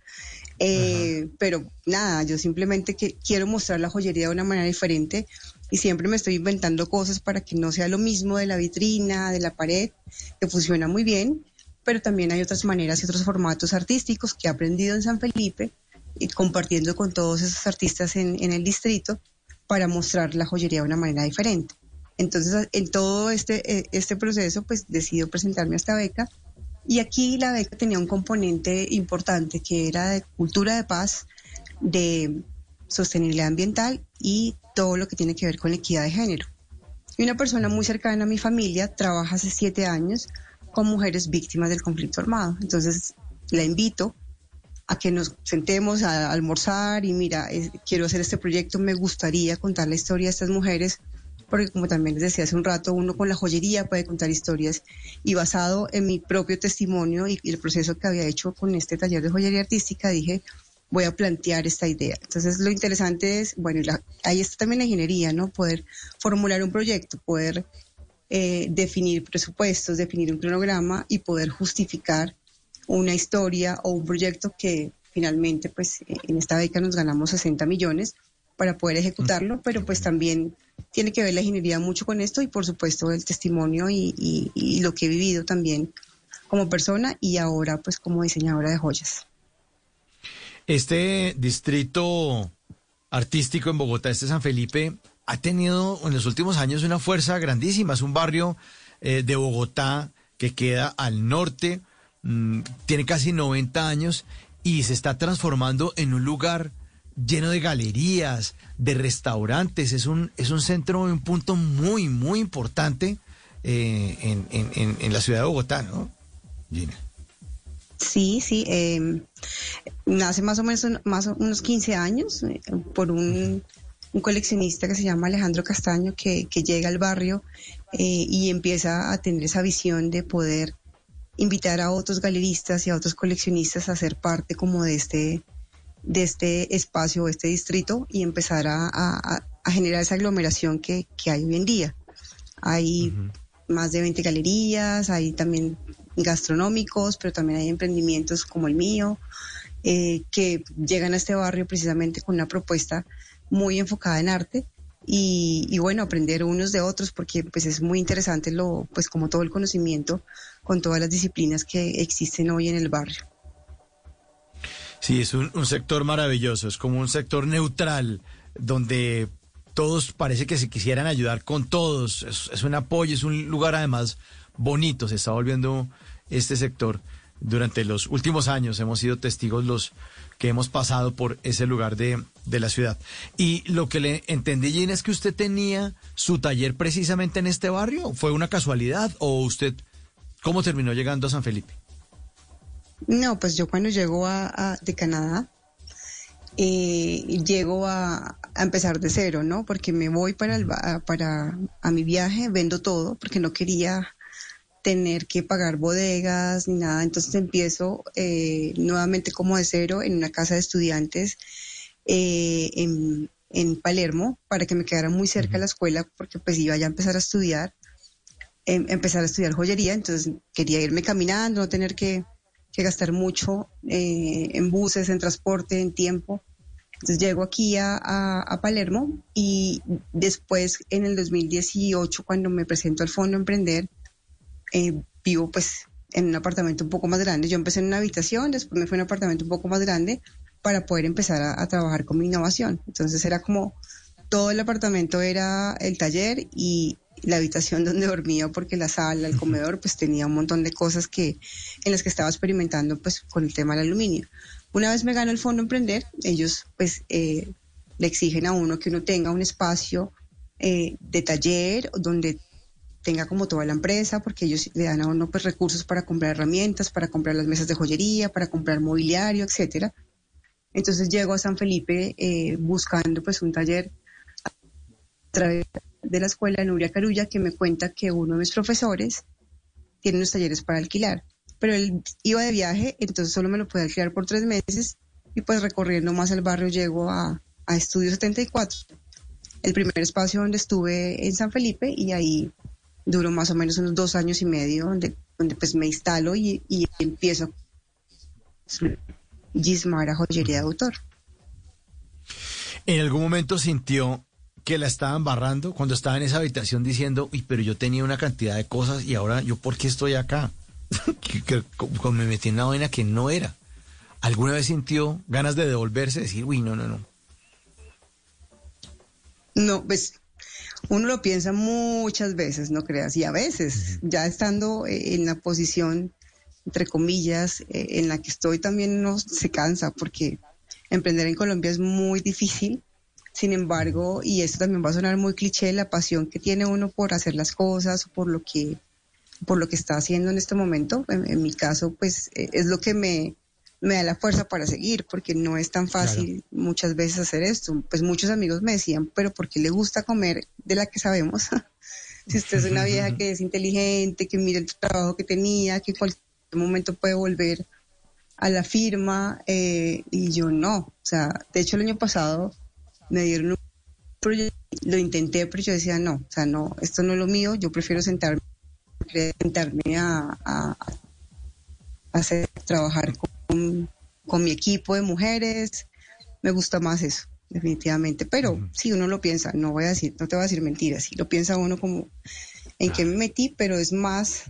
Eh, pero nada, yo simplemente que quiero mostrar la joyería de una manera diferente y siempre me estoy inventando cosas para que no sea lo mismo de la vitrina, de la pared, que funciona muy bien, pero también hay otras maneras y otros formatos artísticos que he aprendido en San Felipe y compartiendo con todos esos artistas en, el distrito para mostrar la joyería de una manera diferente. Entonces, en todo este, eh, este proceso, pues decido presentarme a esta beca y aquí la beca tenía un componente importante que era de cultura de paz, de sostenibilidad ambiental y todo lo que tiene que ver con la equidad de género. Y una persona muy cercana a mi familia trabaja hace siete años con mujeres víctimas del conflicto armado. Entonces la invito a que nos sentemos a almorzar y mira, quiero hacer este proyecto, me gustaría contar la historia de estas mujeres, porque como también les decía hace un rato, uno con la joyería puede contar historias y basado en mi propio testimonio y el proceso que había hecho con este taller de joyería artística, dije, voy a plantear esta idea. Entonces, lo interesante es, bueno, ahí está también la ingeniería, ¿no? Poder formular un proyecto, poder eh, definir presupuestos, definir un cronograma y poder justificar una historia o un proyecto que finalmente, pues, en esta beca nos ganamos 60 millones para poder ejecutarlo, pero pues también tiene que ver la ingeniería mucho con esto y por supuesto el testimonio y, y lo que he vivido también como persona y ahora pues como diseñadora de joyas. Este distrito artístico en Bogotá, este San Felipe, ha tenido en los últimos años una fuerza grandísima. Es un barrio eh, de Bogotá que queda al norte, mm, tiene casi 90 años y se está transformando en un lugar lleno de galerías, de restaurantes. Es un, es un centro, un punto muy, muy importante eh, en, en, en, la ciudad de Bogotá, ¿no? Gina. Sí, sí. Eh, nace más o menos más unos 15 años eh, por un un coleccionista que se llama Alejandro Castaño que, que llega al barrio eh, y empieza a tener esa visión de poder invitar a otros galeristas y a otros coleccionistas a ser parte como de este, de este espacio, este distrito y empezar a, a- a generar esa aglomeración que, que hay hoy en día. Hay más de 20 galerías, hay también gastronómicos, pero también hay emprendimientos como el mío, eh, que llegan a este barrio precisamente con una propuesta muy enfocada en arte y, y bueno, aprender unos de otros porque pues es muy interesante lo, pues como todo el conocimiento con todas las disciplinas que existen hoy en el barrio. Sí, es un, sector maravilloso, es como un sector neutral, donde todos parece que se quisieran ayudar con todos, es, es un apoyo, es un lugar además bonito, se está volviendo este sector. Durante los últimos años hemos sido testigos los que hemos pasado por ese lugar de, de la ciudad. Y lo que le entendí, Gina, es que usted tenía su taller precisamente en este barrio. ¿Fue una casualidad o usted cómo terminó llegando a San Felipe? No, pues yo cuando llego a, a- de Canadá, eh, llego a, a empezar de cero, ¿no? Porque me voy para, el, a- para a mi viaje, vendo todo, porque no quería tener que pagar bodegas ni nada. Entonces empiezo eh, nuevamente como de cero en una casa de estudiantes eh, en, en Palermo para que me quedara muy cerca de la escuela porque pues iba ya a empezar a estudiar, em- empezar a estudiar joyería. Entonces quería irme caminando, no tener que, que gastar mucho eh, en buses, en transporte, en tiempo. Entonces llego aquí a, a- a Palermo y después en el 2018 cuando me presento al Fondo Emprender, eh, vivo pues en un apartamento un poco más grande. Yo empecé en una habitación, después me fui a un apartamento un poco más grande para poder empezar a, a trabajar con mi innovación. Entonces era como todo el apartamento era el taller y la habitación donde dormía porque la sala, el comedor pues tenía un montón de cosas que en las que estaba experimentando pues con el tema del aluminio. Una vez me gano el fondo emprender, ellos pues eh, le exigen a uno que uno tenga un espacio eh, de taller donde tenga como toda la empresa, porque ellos le dan a uno pues recursos para comprar herramientas, para comprar las mesas de joyería, para comprar mobiliario, etcétera. Entonces llego a San Felipe eh, buscando pues un taller a través de la escuela Nuria Carulla que me cuenta que uno de mis profesores tiene unos talleres para alquilar, pero él iba de viaje, entonces solo me lo puede alquilar por tres meses y pues recorriendo más el barrio llego a, a Estudio 74, el primer espacio donde estuve en San Felipe y ahí duró más o menos unos dos años y medio donde, donde pues me instalo y, y empiezo a Gismara Joyería de Autor. ¿En algún momento sintió que la estaban barrando cuando estaba en esa habitación diciendo, uy, pero yo tenía una cantidad de cosas y ahora yo por qué estoy acá? como me metí en una vaina que no era. ¿Alguna vez sintió ganas de devolverse, decir, uy, no, no, no? No, pues uno lo piensa muchas veces, no creas, y a veces, ya estando eh, en la posición, entre comillas, eh, en la que estoy también uno se cansa porque emprender en Colombia es muy difícil. Sin embargo, y esto también va a sonar muy cliché, la pasión que tiene uno por hacer las cosas, por lo que, por lo que está haciendo en este momento, en, en mi caso, pues eh, es lo que me, me da la fuerza para seguir, porque no es tan fácil muchas veces hacer esto. Pues muchos amigos me decían, pero ¿por qué le gusta comer de la que sabemos? si usted es una vieja que es inteligente, que mira el trabajo que tenía, que en cualquier momento puede volver a la firma, eh, y yo no. O sea, de hecho el año pasado me dieron un proyecto, lo intenté, pero yo decía, no, o sea, no, esto no es lo mío, yo prefiero sentarme, sentarme a, a- a hacer, trabajar con, con mi equipo de mujeres, me gusta más eso, definitivamente, pero si uno lo piensa, no voy a decir, no te voy a decir mentiras, si lo piensa uno como en qué me metí, pero es más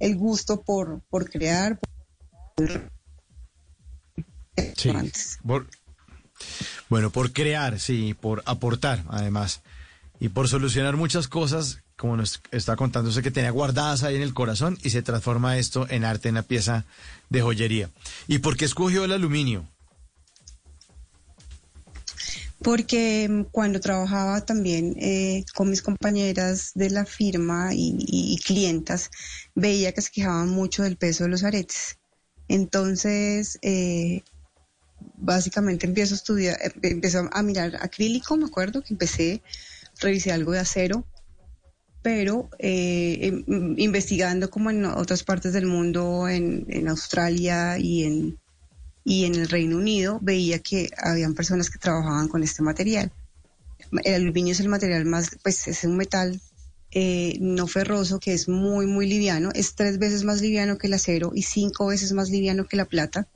el gusto por, por crear, por- Sí. Por- bueno, por crear, sí, por aportar, además, y por solucionar muchas cosas, como nos está contando usted que tenía guardadas ahí en el corazón y se transforma esto en arte, en una pieza de joyería. ¿Y por qué escogió el aluminio? porque mm, cuando trabajaba también eh, con mis compañeras de la firma y, y- y clientas, veía que se quejaban mucho del peso de los aretes. Entonces, eh, básicamente empiezo a estudiar, eh, empiezo a mirar acrílico, me acuerdo que empecé, revisé algo de acero, pero eh, em, investigando como en otras partes del mundo, en, Australia y en, y en el Reino Unido, veía que habían personas que trabajaban con este material. El aluminio es el material más, pues es un metal eh, no ferroso que es muy, muy liviano, es tres veces más liviano que el acero y cinco veces más liviano que la plata.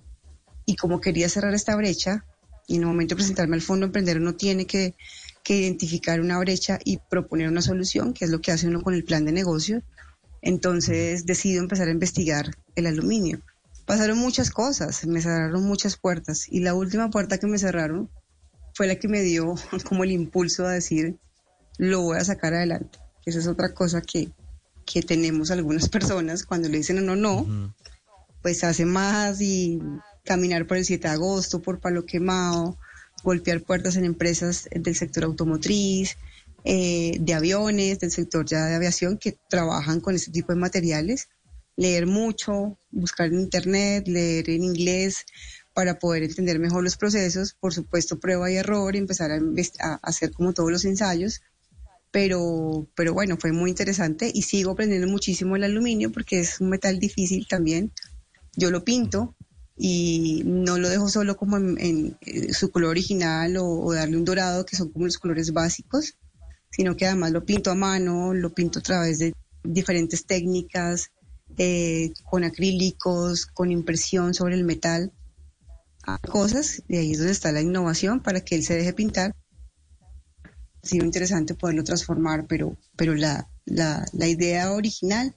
Y como quería cerrar esta brecha, y en el momento de presentarme al fondo emprendedor uno tiene que, que identificar una brecha y proponer una solución, que es lo que hace uno con el plan de negocio. Entonces decido empezar a investigar el aluminio. Pasaron muchas cosas, me cerraron muchas puertas y la última puerta que me cerraron fue la que me dio como el impulso a decir, lo voy a sacar adelante. Esa es otra cosa que, que tenemos algunas personas cuando le dicen no, no, pues hace más y caminar por el 7 de agosto, por Palo Quemado, golpear puertas en empresas del sector automotriz, eh, de aviones, del sector ya de aviación que trabajan con este tipo de materiales, leer mucho, buscar en internet, leer en inglés para poder entender mejor los procesos, por supuesto prueba y error, empezar a, a hacer como todos los ensayos, pero, pero bueno, fue muy interesante y sigo aprendiendo muchísimo el aluminio porque es un metal difícil también. Yo lo pinto, y no lo dejo solo como en, eh, su color original o, darle un dorado, que son como los colores básicos, sino que además lo pinto a mano, lo pinto a través de diferentes técnicas, eh, con acrílicos, con impresión sobre el metal, cosas, y ahí es donde está la innovación para que él se deje pintar. Ha sido interesante poderlo transformar, pero, pero la, la, la idea original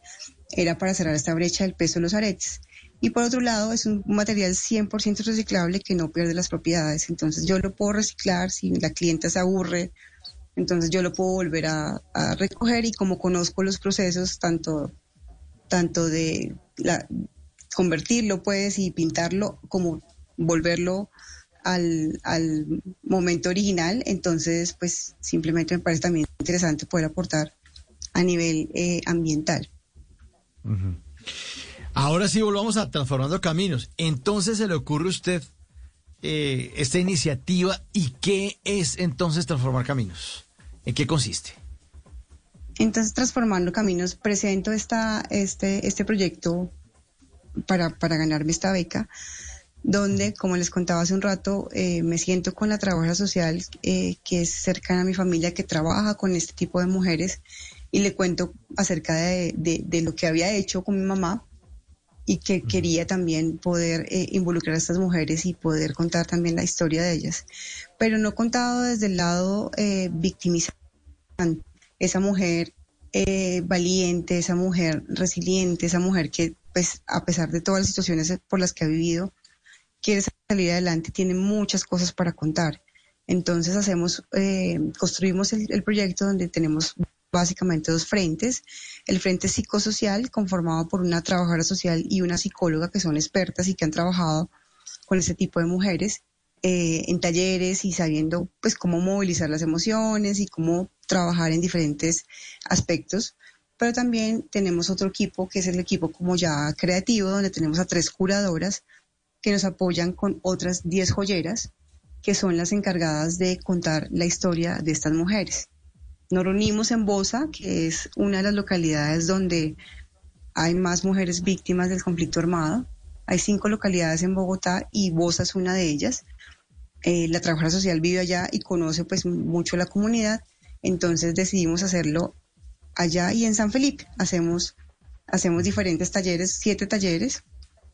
era para cerrar esta brecha del peso de los aretes. Y por otro lado, es un material 100% reciclable que no pierde las propiedades. Entonces yo lo puedo reciclar si la clienta se aburre. Entonces yo lo puedo volver a, recoger y como conozco los procesos tanto, tanto de convertirlo pues y pintarlo como volverlo al, momento original, entonces pues simplemente me parece también interesante poder aportar a nivel eh, ambiental. Ahora sí volvamos a Transformando Caminos. Entonces se le ocurre a usted eh, esta iniciativa y qué es entonces Transformar Caminos. ¿En qué consiste? Entonces Transformando Caminos presento esta, este, este proyecto para, para ganarme esta beca donde, como les contaba hace un rato, eh, me siento con la trabajadora social eh, que es cercana a mi familia, que trabaja con este tipo de mujeres, y le cuento acerca de, de lo que había hecho con mi mamá y que quería también poder eh, involucrar a estas mujeres y poder contar también la historia de ellas. Pero no contado desde el lado eh, victimizante. Esa mujer eh, valiente, esa mujer resiliente, esa mujer que, pues, a pesar de todas las situaciones por las que ha vivido, quiere salir adelante, tiene muchas cosas para contar. Entonces hacemos, eh, construimos el, el proyecto donde tenemos básicamente dos frentes. El frente psicosocial, conformado por una trabajadora social y una psicóloga que son expertas y que han trabajado con este tipo de mujeres eh, en talleres y sabiendo pues cómo movilizar las emociones y cómo trabajar en diferentes aspectos. Pero también tenemos otro equipo que es el equipo como ya creativo, donde tenemos a tres curadoras que nos apoyan con otras diez joyeras que son las encargadas de contar la historia de estas mujeres. Nos reunimos en Bosa, que es una de las localidades donde hay más mujeres víctimas del conflicto armado. Hay cinco localidades en Bogotá y Bosa es una de ellas. Eh, la trabajadora social vive allá y conoce pues mucho la comunidad, entonces decidimos hacerlo allá y en San Felipe. Hacemos, hacemos diferentes talleres, siete talleres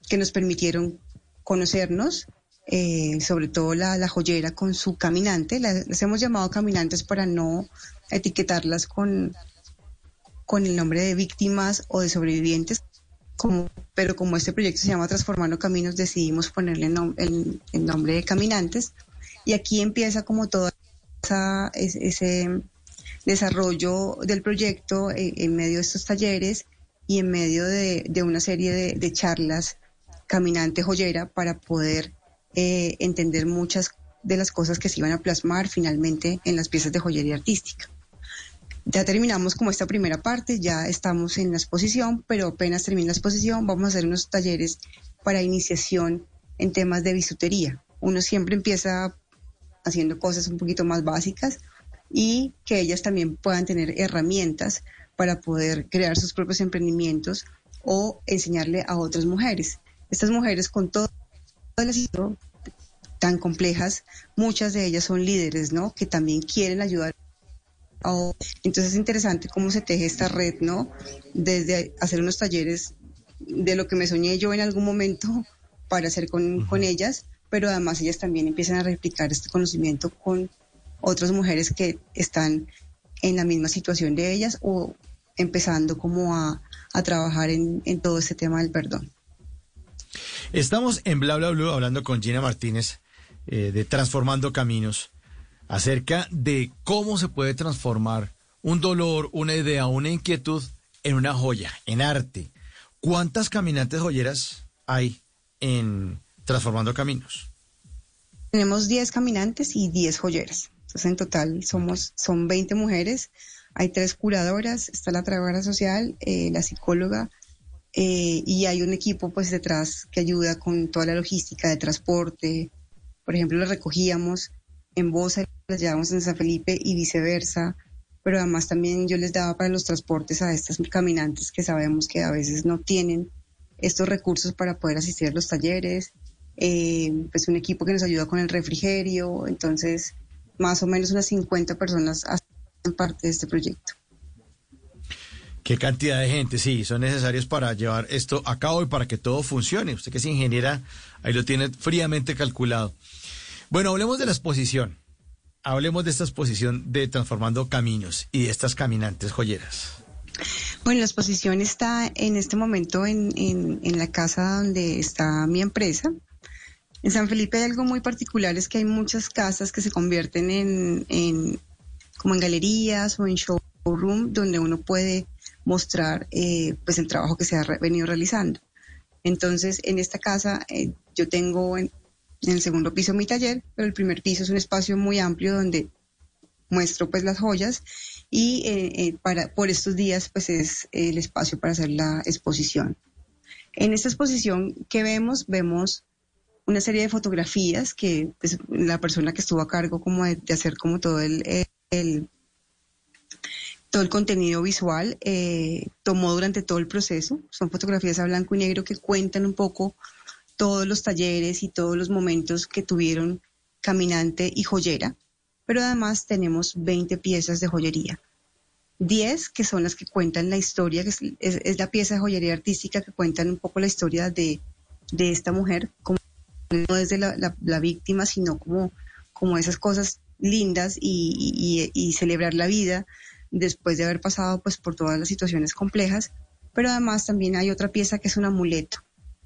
que nos permitieron conocernos, eh, sobre todo la, joyera con su caminante. las hemos llamado caminantes para no etiquetarlas con, con el nombre de víctimas o de sobrevivientes, pero como este proyecto se llama Transformando Caminos, decidimos ponerle el, nombre de caminantes. Y aquí empieza como todo ese desarrollo del proyecto eh, en medio de estos talleres y en medio de, una serie de, charlas caminante joyera para poder eh, entender muchas de las cosas que se iban a plasmar finalmente en las piezas de joyería artística. Ya terminamos como esta primera parte, ya estamos en la exposición, pero apenas termina la exposición vamos a hacer unos talleres para iniciación en temas de bisutería. uno siempre empieza haciendo cosas un poquito más básicas y que ellas también puedan tener herramientas para poder crear sus propios emprendimientos o enseñarle a otras mujeres. Estas mujeres con todo las tan complejas, muchas de ellas son líderes, ¿no? Que también quieren ayudar. Entonces es interesante cómo se teje esta red, ¿no? Desde hacer unos talleres de lo que me soñé yo en algún momento para hacer con, con ellas, pero además ellas también empiezan a replicar este conocimiento con otras mujeres que están en la misma situación de ellas o empezando como a, a trabajar en, en, todo este tema del perdón. Estamos en Bla Bla Blue hablando con Gina Martínez eh, de Transformando Caminos acerca de cómo se puede transformar un dolor, una idea, una inquietud en una joya, en arte. ¿Cuántas caminantes joyeras hay en Transformando Caminos? Tenemos 10 caminantes y 10 joyeras. Entonces, en total somos, son 20 mujeres. Hay tres curadoras, está la trabajadora social, eh, la psicóloga, eh, y hay un equipo pues detrás que ayuda con toda la logística de transporte. Por ejemplo, las recogíamos en Bosa, las llevábamos en San Felipe y viceversa. Pero además también yo les daba para los transportes a estas caminantes que sabemos que a veces no tienen estos recursos para poder asistir a los talleres. Eh, pues un equipo que nos ayuda con el refrigerio. Entonces, más o menos unas 50 personas hacen parte de este proyecto. Qué cantidad de gente, sí, son necesarios para llevar esto a cabo y para que todo funcione. Usted que es ingeniera, ahí lo tiene fríamente calculado. Bueno, hablemos de la exposición. Hablemos de esta exposición de Transformando Caminos y de estas caminantes joyeras. Bueno, la exposición está en este momento en, en la casa donde está mi empresa, en San Felipe hay algo muy particular, es que hay muchas casas que se convierten en, como en galerías o en showroom donde uno puede mostrar eh, pues el trabajo que se ha venido realizando. Entonces, en esta casa eh, yo tengo en, el segundo piso mi taller, pero el primer piso es un espacio muy amplio donde muestro pues las joyas y eh, para por estos días pues es el espacio para hacer la exposición. En esta exposición que vemos, vemos una serie de fotografías que pues, la persona que estuvo a cargo como de, hacer como todo el, todo el contenido visual eh, tomó durante todo el proceso. Son fotografías a blanco y negro que cuentan un poco todos los talleres y todos los momentos que tuvieron caminante y joyera, pero además tenemos 20 piezas de joyería. 10 que son las que cuentan la historia, que es, es, la pieza de joyería artística que cuentan un poco la historia de, de esta mujer, como no desde la, la, víctima, sino como, como esas cosas lindas y, celebrar la vida después de haber pasado pues por todas las situaciones complejas. Pero además también hay otra pieza que es un amuleto,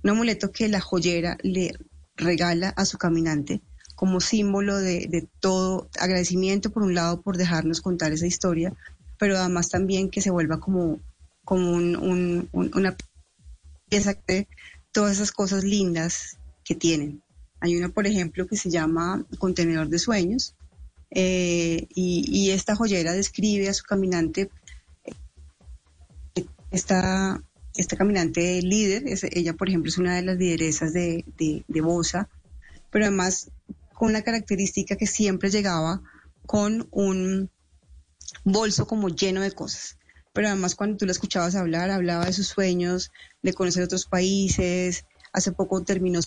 un amuleto que la joyera le regala a su caminante como símbolo de, todo agradecimiento por un lado por dejarnos contar esa historia, pero además también que se vuelva como, como una pieza de todas esas cosas lindas que tienen. Hay una, por ejemplo, que se llama Contenedor de Sueños, eh, y, esta joyera describe a su caminante, esta, esta caminante líder, ella, por ejemplo, es una de las lideresas de, de, Bosa, pero además con una característica que siempre llegaba con un bolso como lleno de cosas. Pero además cuando tú la escuchabas hablar, hablaba de sus sueños, de conocer otros países. Hace poco terminó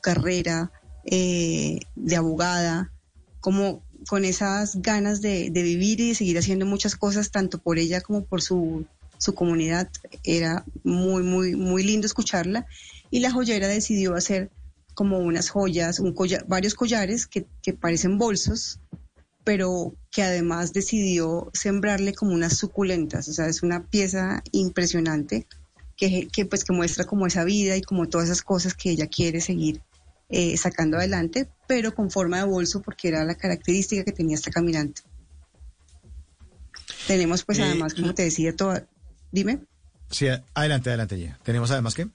carrera eh, de abogada, como con esas ganas de, vivir y de seguir haciendo muchas cosas, tanto por ella como por su, su comunidad. Era muy, muy, muy lindo escucharla. Y la joyera decidió hacer como unas joyas, un varios collares que, que parecen bolsos, pero que además decidió sembrarle como unas suculentas. O sea, es una pieza impresionante que, que, pues, que muestra como esa vida y como todas esas cosas que ella quiere seguir eh, sacando adelante, pero con forma de bolso porque era la característica que tenía esta caminante. Tenemos pues eh, además, como te decía, toda... Dime. Sí, adelante, adelante ya. ¿Tenemos además qué?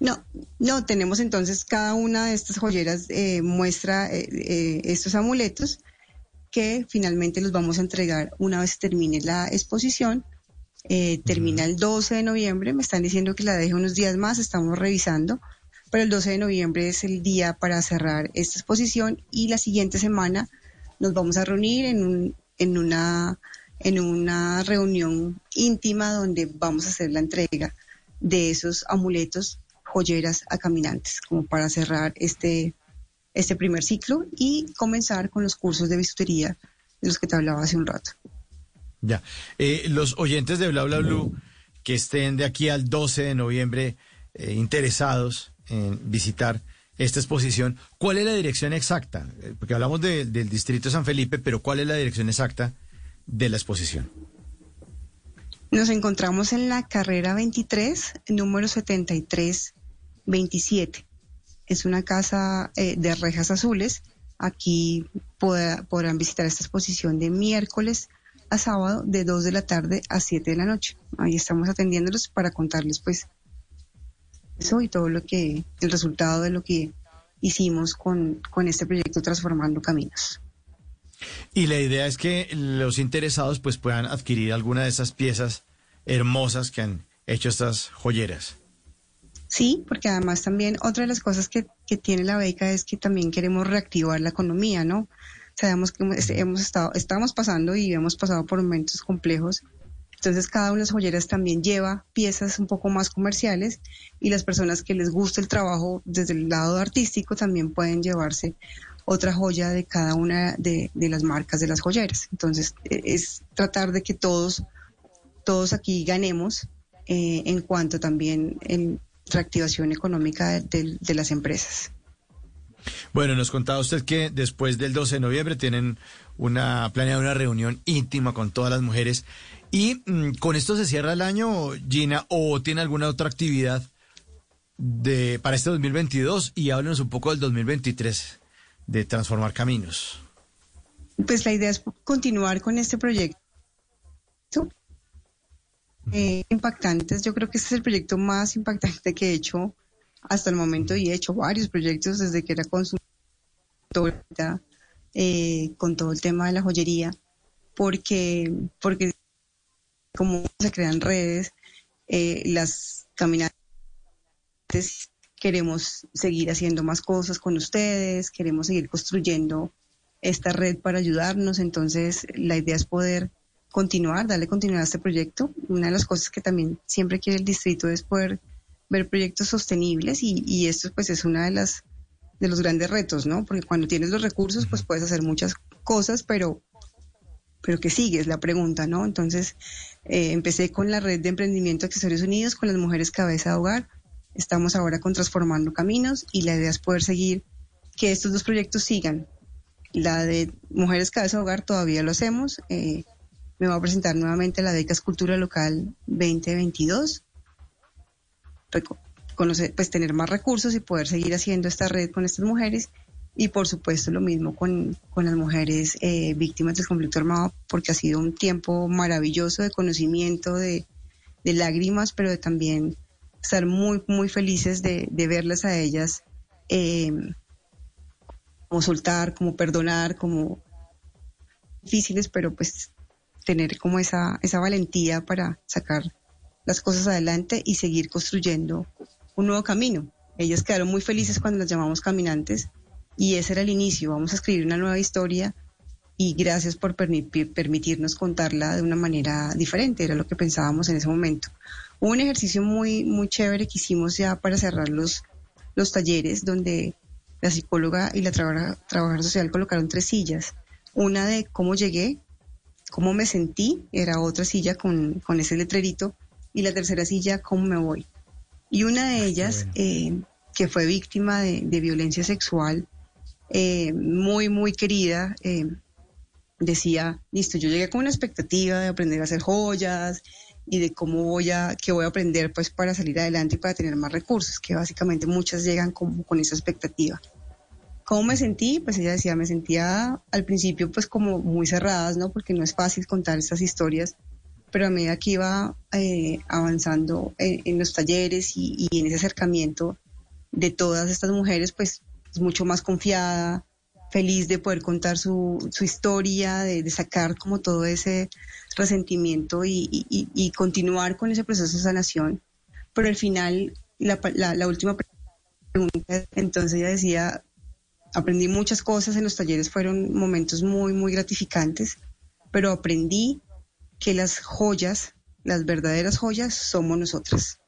No, no, tenemos entonces cada una de estas joyeras eh, muestra estos amuletos que finalmente los vamos a entregar una vez termine la exposición. termina el 12 de noviembre, me están diciendo que la deje unos días más, estamos revisando pero el 12 de noviembre es el día para cerrar esta exposición y la siguiente semana nos vamos a reunir en, un, en, una, en una reunión íntima donde vamos a hacer la entrega de esos amuletos, joyeras a caminantes, como para cerrar este, este primer ciclo y comenzar con los cursos de bisutería de los que te hablaba hace un rato. Ya, eh, los oyentes de Bla Bla Blue que estén de aquí al 12 de noviembre eh, interesados en visitar esta exposición, ¿cuál es la dirección exacta? Eh, porque hablamos de- del distrito San Felipe, pero ¿cuál es la dirección exacta de la exposición? Nos encontramos en la carrera 23, número 7327. Es una casa eh, de rejas azules. Aquí podrán visitar esta exposición de miércoles a sábado de 2 de la tarde a 7 de la noche. Ahí estamos atendiéndolos para contarles pues eso y todo lo que, el resultado de lo que hicimos con, con este proyecto Transformando Caminos. Y la idea es que los interesados pues puedan adquirir alguna de esas piezas hermosas que han hecho estas joyeras. Sí, porque además también otra de las cosas que, que tiene la beca es que también queremos reactivar la economía, ¿no? Sabemos que hemos, hemos estado, estamos pasando y hemos pasado por momentos complejos. Entonces cada una de las joyeras también lleva piezas un poco más comerciales y las personas que les gusta el trabajo desde el lado artístico también pueden llevarse otra joya de cada una de, de las marcas de las joyeras. Entonces eh, es tratar de que todos, todos aquí ganemos eh, en cuanto también en reactivación económica de, de- de las empresas. Bueno, nos contaba usted que después del 12 de noviembre tienen una planeada una reunión íntima con todas las mujeres. Y mm, con esto se cierra el año, Gina, o tiene alguna otra actividad de para este 2022 y háblenos un poco del 2023 de transformar caminos. Pues la idea es continuar con este proyecto. Eh, impactantes, yo creo que este es el proyecto más impactante que he hecho hasta el momento y he hecho varios proyectos desde que era consultora eh, con todo el tema de la joyería, porque, porque como se crean redes, eh, las caminatas queremos seguir haciendo más cosas con ustedes, queremos seguir construyendo esta red para ayudarnos, entonces la idea es poder continuar, darle continuidad a este proyecto. Una de las cosas que también siempre quiere el distrito es poder ver proyectos sostenibles y, y esto pues es una de las de los grandes retos, ¿no? Porque cuando tienes los recursos pues puedes hacer muchas cosas, pero pero ¿qué sigue? Es la pregunta, ¿no? Entonces eh, empecé con la red de emprendimiento Accesorios Unidos con las mujeres cabeza de hogar. Estamos ahora con Transformando Caminos y la idea es poder seguir que estos dos proyectos sigan. La de Mujeres Cabeza de Hogar todavía lo hacemos. eh, me va a presentar nuevamente la beca Escultura Local 2022. Reco- conocer, pues tener más recursos y poder seguir haciendo esta red con estas mujeres. Y por supuesto lo mismo con, con las mujeres eh, víctimas del conflicto armado, porque ha sido un tiempo maravilloso de conocimiento, de, de lágrimas, pero de también estar muy, muy felices de, de verlas a ellas, eh, como soltar, como perdonar, como difíciles, pero pues tener como esa, esa valentía para sacar las cosas adelante y seguir construyendo un nuevo camino. Ellas quedaron muy felices cuando las llamamos caminantes y ese era el inicio. Vamos a escribir una nueva historia y gracias por permi- permitirnos contarla de una manera diferente, era lo que pensábamos en ese momento. Hubo un ejercicio muy, muy chévere que hicimos ya para cerrar los, los talleres donde la psicóloga y la trabaja- trabajadora social colocaron tres sillas. Una de cómo llegué, cómo me sentí, era otra silla con, con ese letrerito, y la tercera silla, cómo me voy. Y una de ellas, eh, que fue víctima de, de violencia sexual, eh, muy, muy querida, eh, decía, listo, yo llegué con una expectativa de aprender a hacer joyas y de cómo voy a, qué voy a aprender pues para salir adelante y para tener más recursos, que básicamente muchas llegan como con esa expectativa. ¿Cómo me sentí? Pues ella decía, me sentía al principio pues como muy cerradas, ¿no? Porque no es fácil contar estas historias, pero a medida que iba eh, avanzando en, los talleres y, y en ese acercamiento de todas estas mujeres, pues es mucho más confiada, feliz de poder contar su, su historia, de, de sacar como todo ese resentimiento y, y- y- continuar con ese proceso de sanación. Pero al final, la, la, la última pregunta. Entonces ella decía, aprendí muchas cosas en los talleres, fueron momentos muy, muy gratificantes, pero aprendí que las joyas, las verdaderas joyas, somos nosotras.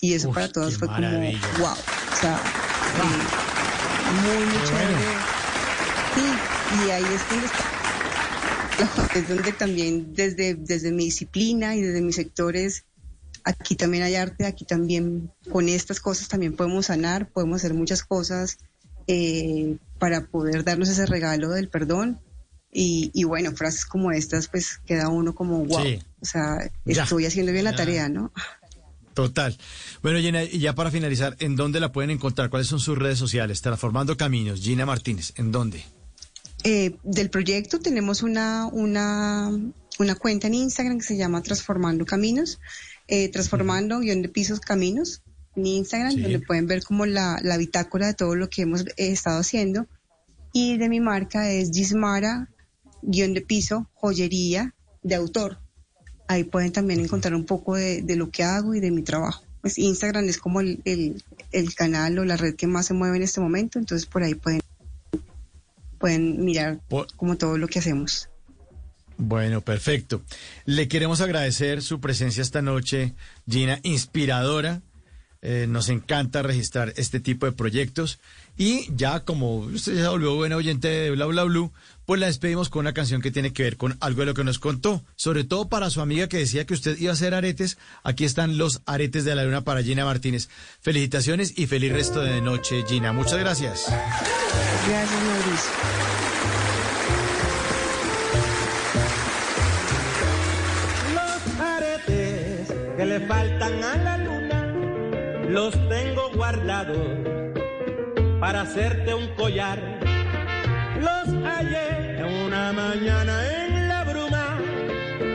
Y eso para todos fue como, wow, o sea, muy, muy chévere. Sí, y ahí es donde está, es donde también desde, desde mi disciplina y desde mis sectores, aquí también hay arte, aquí también con estas cosas también podemos sanar, podemos hacer muchas cosas eh, para poder darnos ese regalo del perdón. Y, y, bueno, frases como estas, pues queda uno como, wow, o sea, estoy haciendo bien la tarea, ¿no? Total. Bueno, Gina, y ya para finalizar, ¿en dónde la pueden encontrar? ¿Cuáles son sus redes sociales? Transformando Caminos, Gina Martínez, ¿en dónde? Eh, del proyecto tenemos una, una, una cuenta en Instagram que se llama Transformando Caminos, eh, transformando guion de pisos caminos en Instagram, donde pueden ver como la, la, bitácora de todo lo que hemos estado haciendo. Y de mi marca es Gismara, guion de piso, joyería de autor ahí pueden también encontrar un poco de, lo que hago y de mi trabajo. Pues Instagram es como el, el, canal o la red que más se mueve en este momento, entonces por ahí pueden, pueden mirar como todo lo que hacemos. Bueno, perfecto. Le queremos agradecer su presencia esta noche, Gina, inspiradora. Eh, nos encanta registrar este tipo de proyectos. Y ya como usted ya volvió buena oyente de Bla Bla Blue, pues la despedimos con una canción que tiene que ver con algo de lo que nos contó. Sobre todo para su amiga que decía que usted iba a hacer aretes. Aquí están los aretes de la luna para Gina Martínez. Felicitaciones y feliz resto de noche, Gina. Muchas gracias. Gracias, Mauricio. Que le faltan a la luna los tengo guardados para hacerte un collar. Los hallé una mañana en la bruma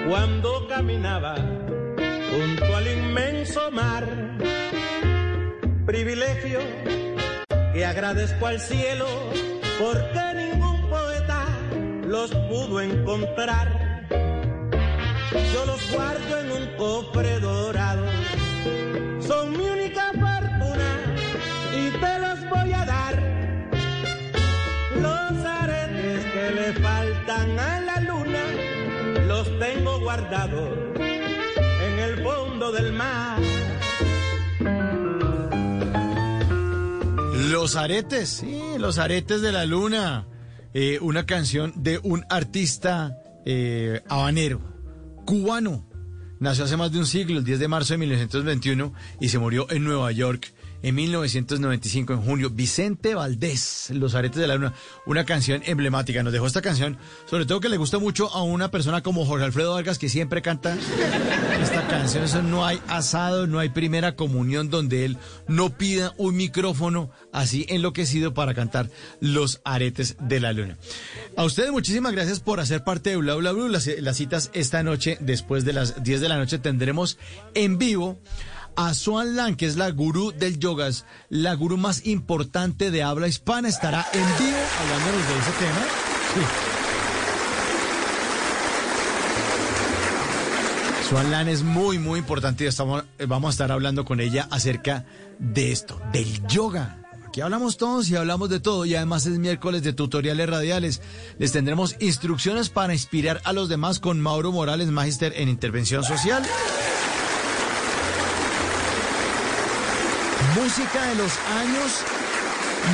cuando caminaba junto al inmenso mar. Privilegio que agradezco al cielo porque ningún poeta los pudo encontrar. Yo los guardo en un cofre dorado, son mi única fortuna y te los voy a dar. Los aretes que le faltan a la luna los tengo guardados en el fondo del mar. Los aretes, sí, los aretes de la luna. Eh, una canción de un artista eh, habanero, cubano. Nació hace más de un siglo, el 10 de marzo de 1921, y se murió en Nueva York en 1995, en junio. Vicente Valdés, Los Aretes de la Luna, una canción emblemática. Nos dejó esta canción, sobre todo que le gusta mucho a una persona como Jorge Alfredo Vargas, que siempre canta esta canción. Eso no hay asado, no hay primera comunión donde él no pida un micrófono así enloquecido para cantar Los Aretes de la Luna. A ustedes muchísimas gracias por hacer parte de Bla Bla. Las, las citas esta noche, después de las 10 de la noche, tendremos en vivo a Swan Lang, que es la gurú del yogas, la gurú más importante de habla hispana, estará en vivo hablándonos de ese tema. Sí. Swan Lang es muy, muy importante y estamos, eh, vamos a estar hablando con ella acerca de esto, del yoga. Aquí hablamos todos y hablamos de todo y además es miércoles de tutoriales radiales. Les tendremos instrucciones para inspirar a los demás con Mauro Morales, magíster en intervención social. Música de los años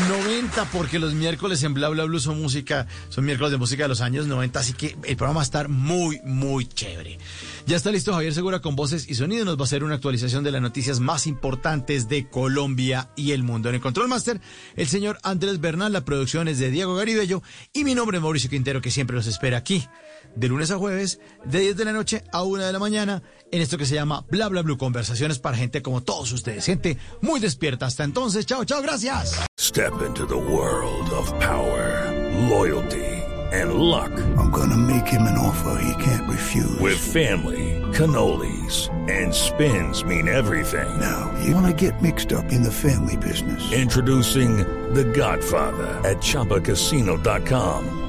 90, porque los miércoles en Bla Bla Blue son música, son miércoles de música de los años 90, así que el programa va a estar muy, muy chévere. Ya está listo Javier Segura con voces y sonido, nos va a hacer una actualización de las noticias más importantes de Colombia y el mundo. En el Control Master, el señor Andrés Bernal, la producción es de Diego Garibello y mi nombre es Mauricio Quintero, que siempre los espera aquí, de lunes a jueves, de 10 de la noche a 1 de la mañana, en esto que se llama Bla Bla Blue, conversaciones para gente como todos ustedes, gente muy despierta. Hasta entonces, chao, chao, gracias. Step into the world of power, loyalty, and luck. I'm gonna make him an offer he can't refuse. With family, cannolis, and spins mean everything. Now, you wanna get mixed up in the family business. Introducing The Godfather at ChumbaCasino.com.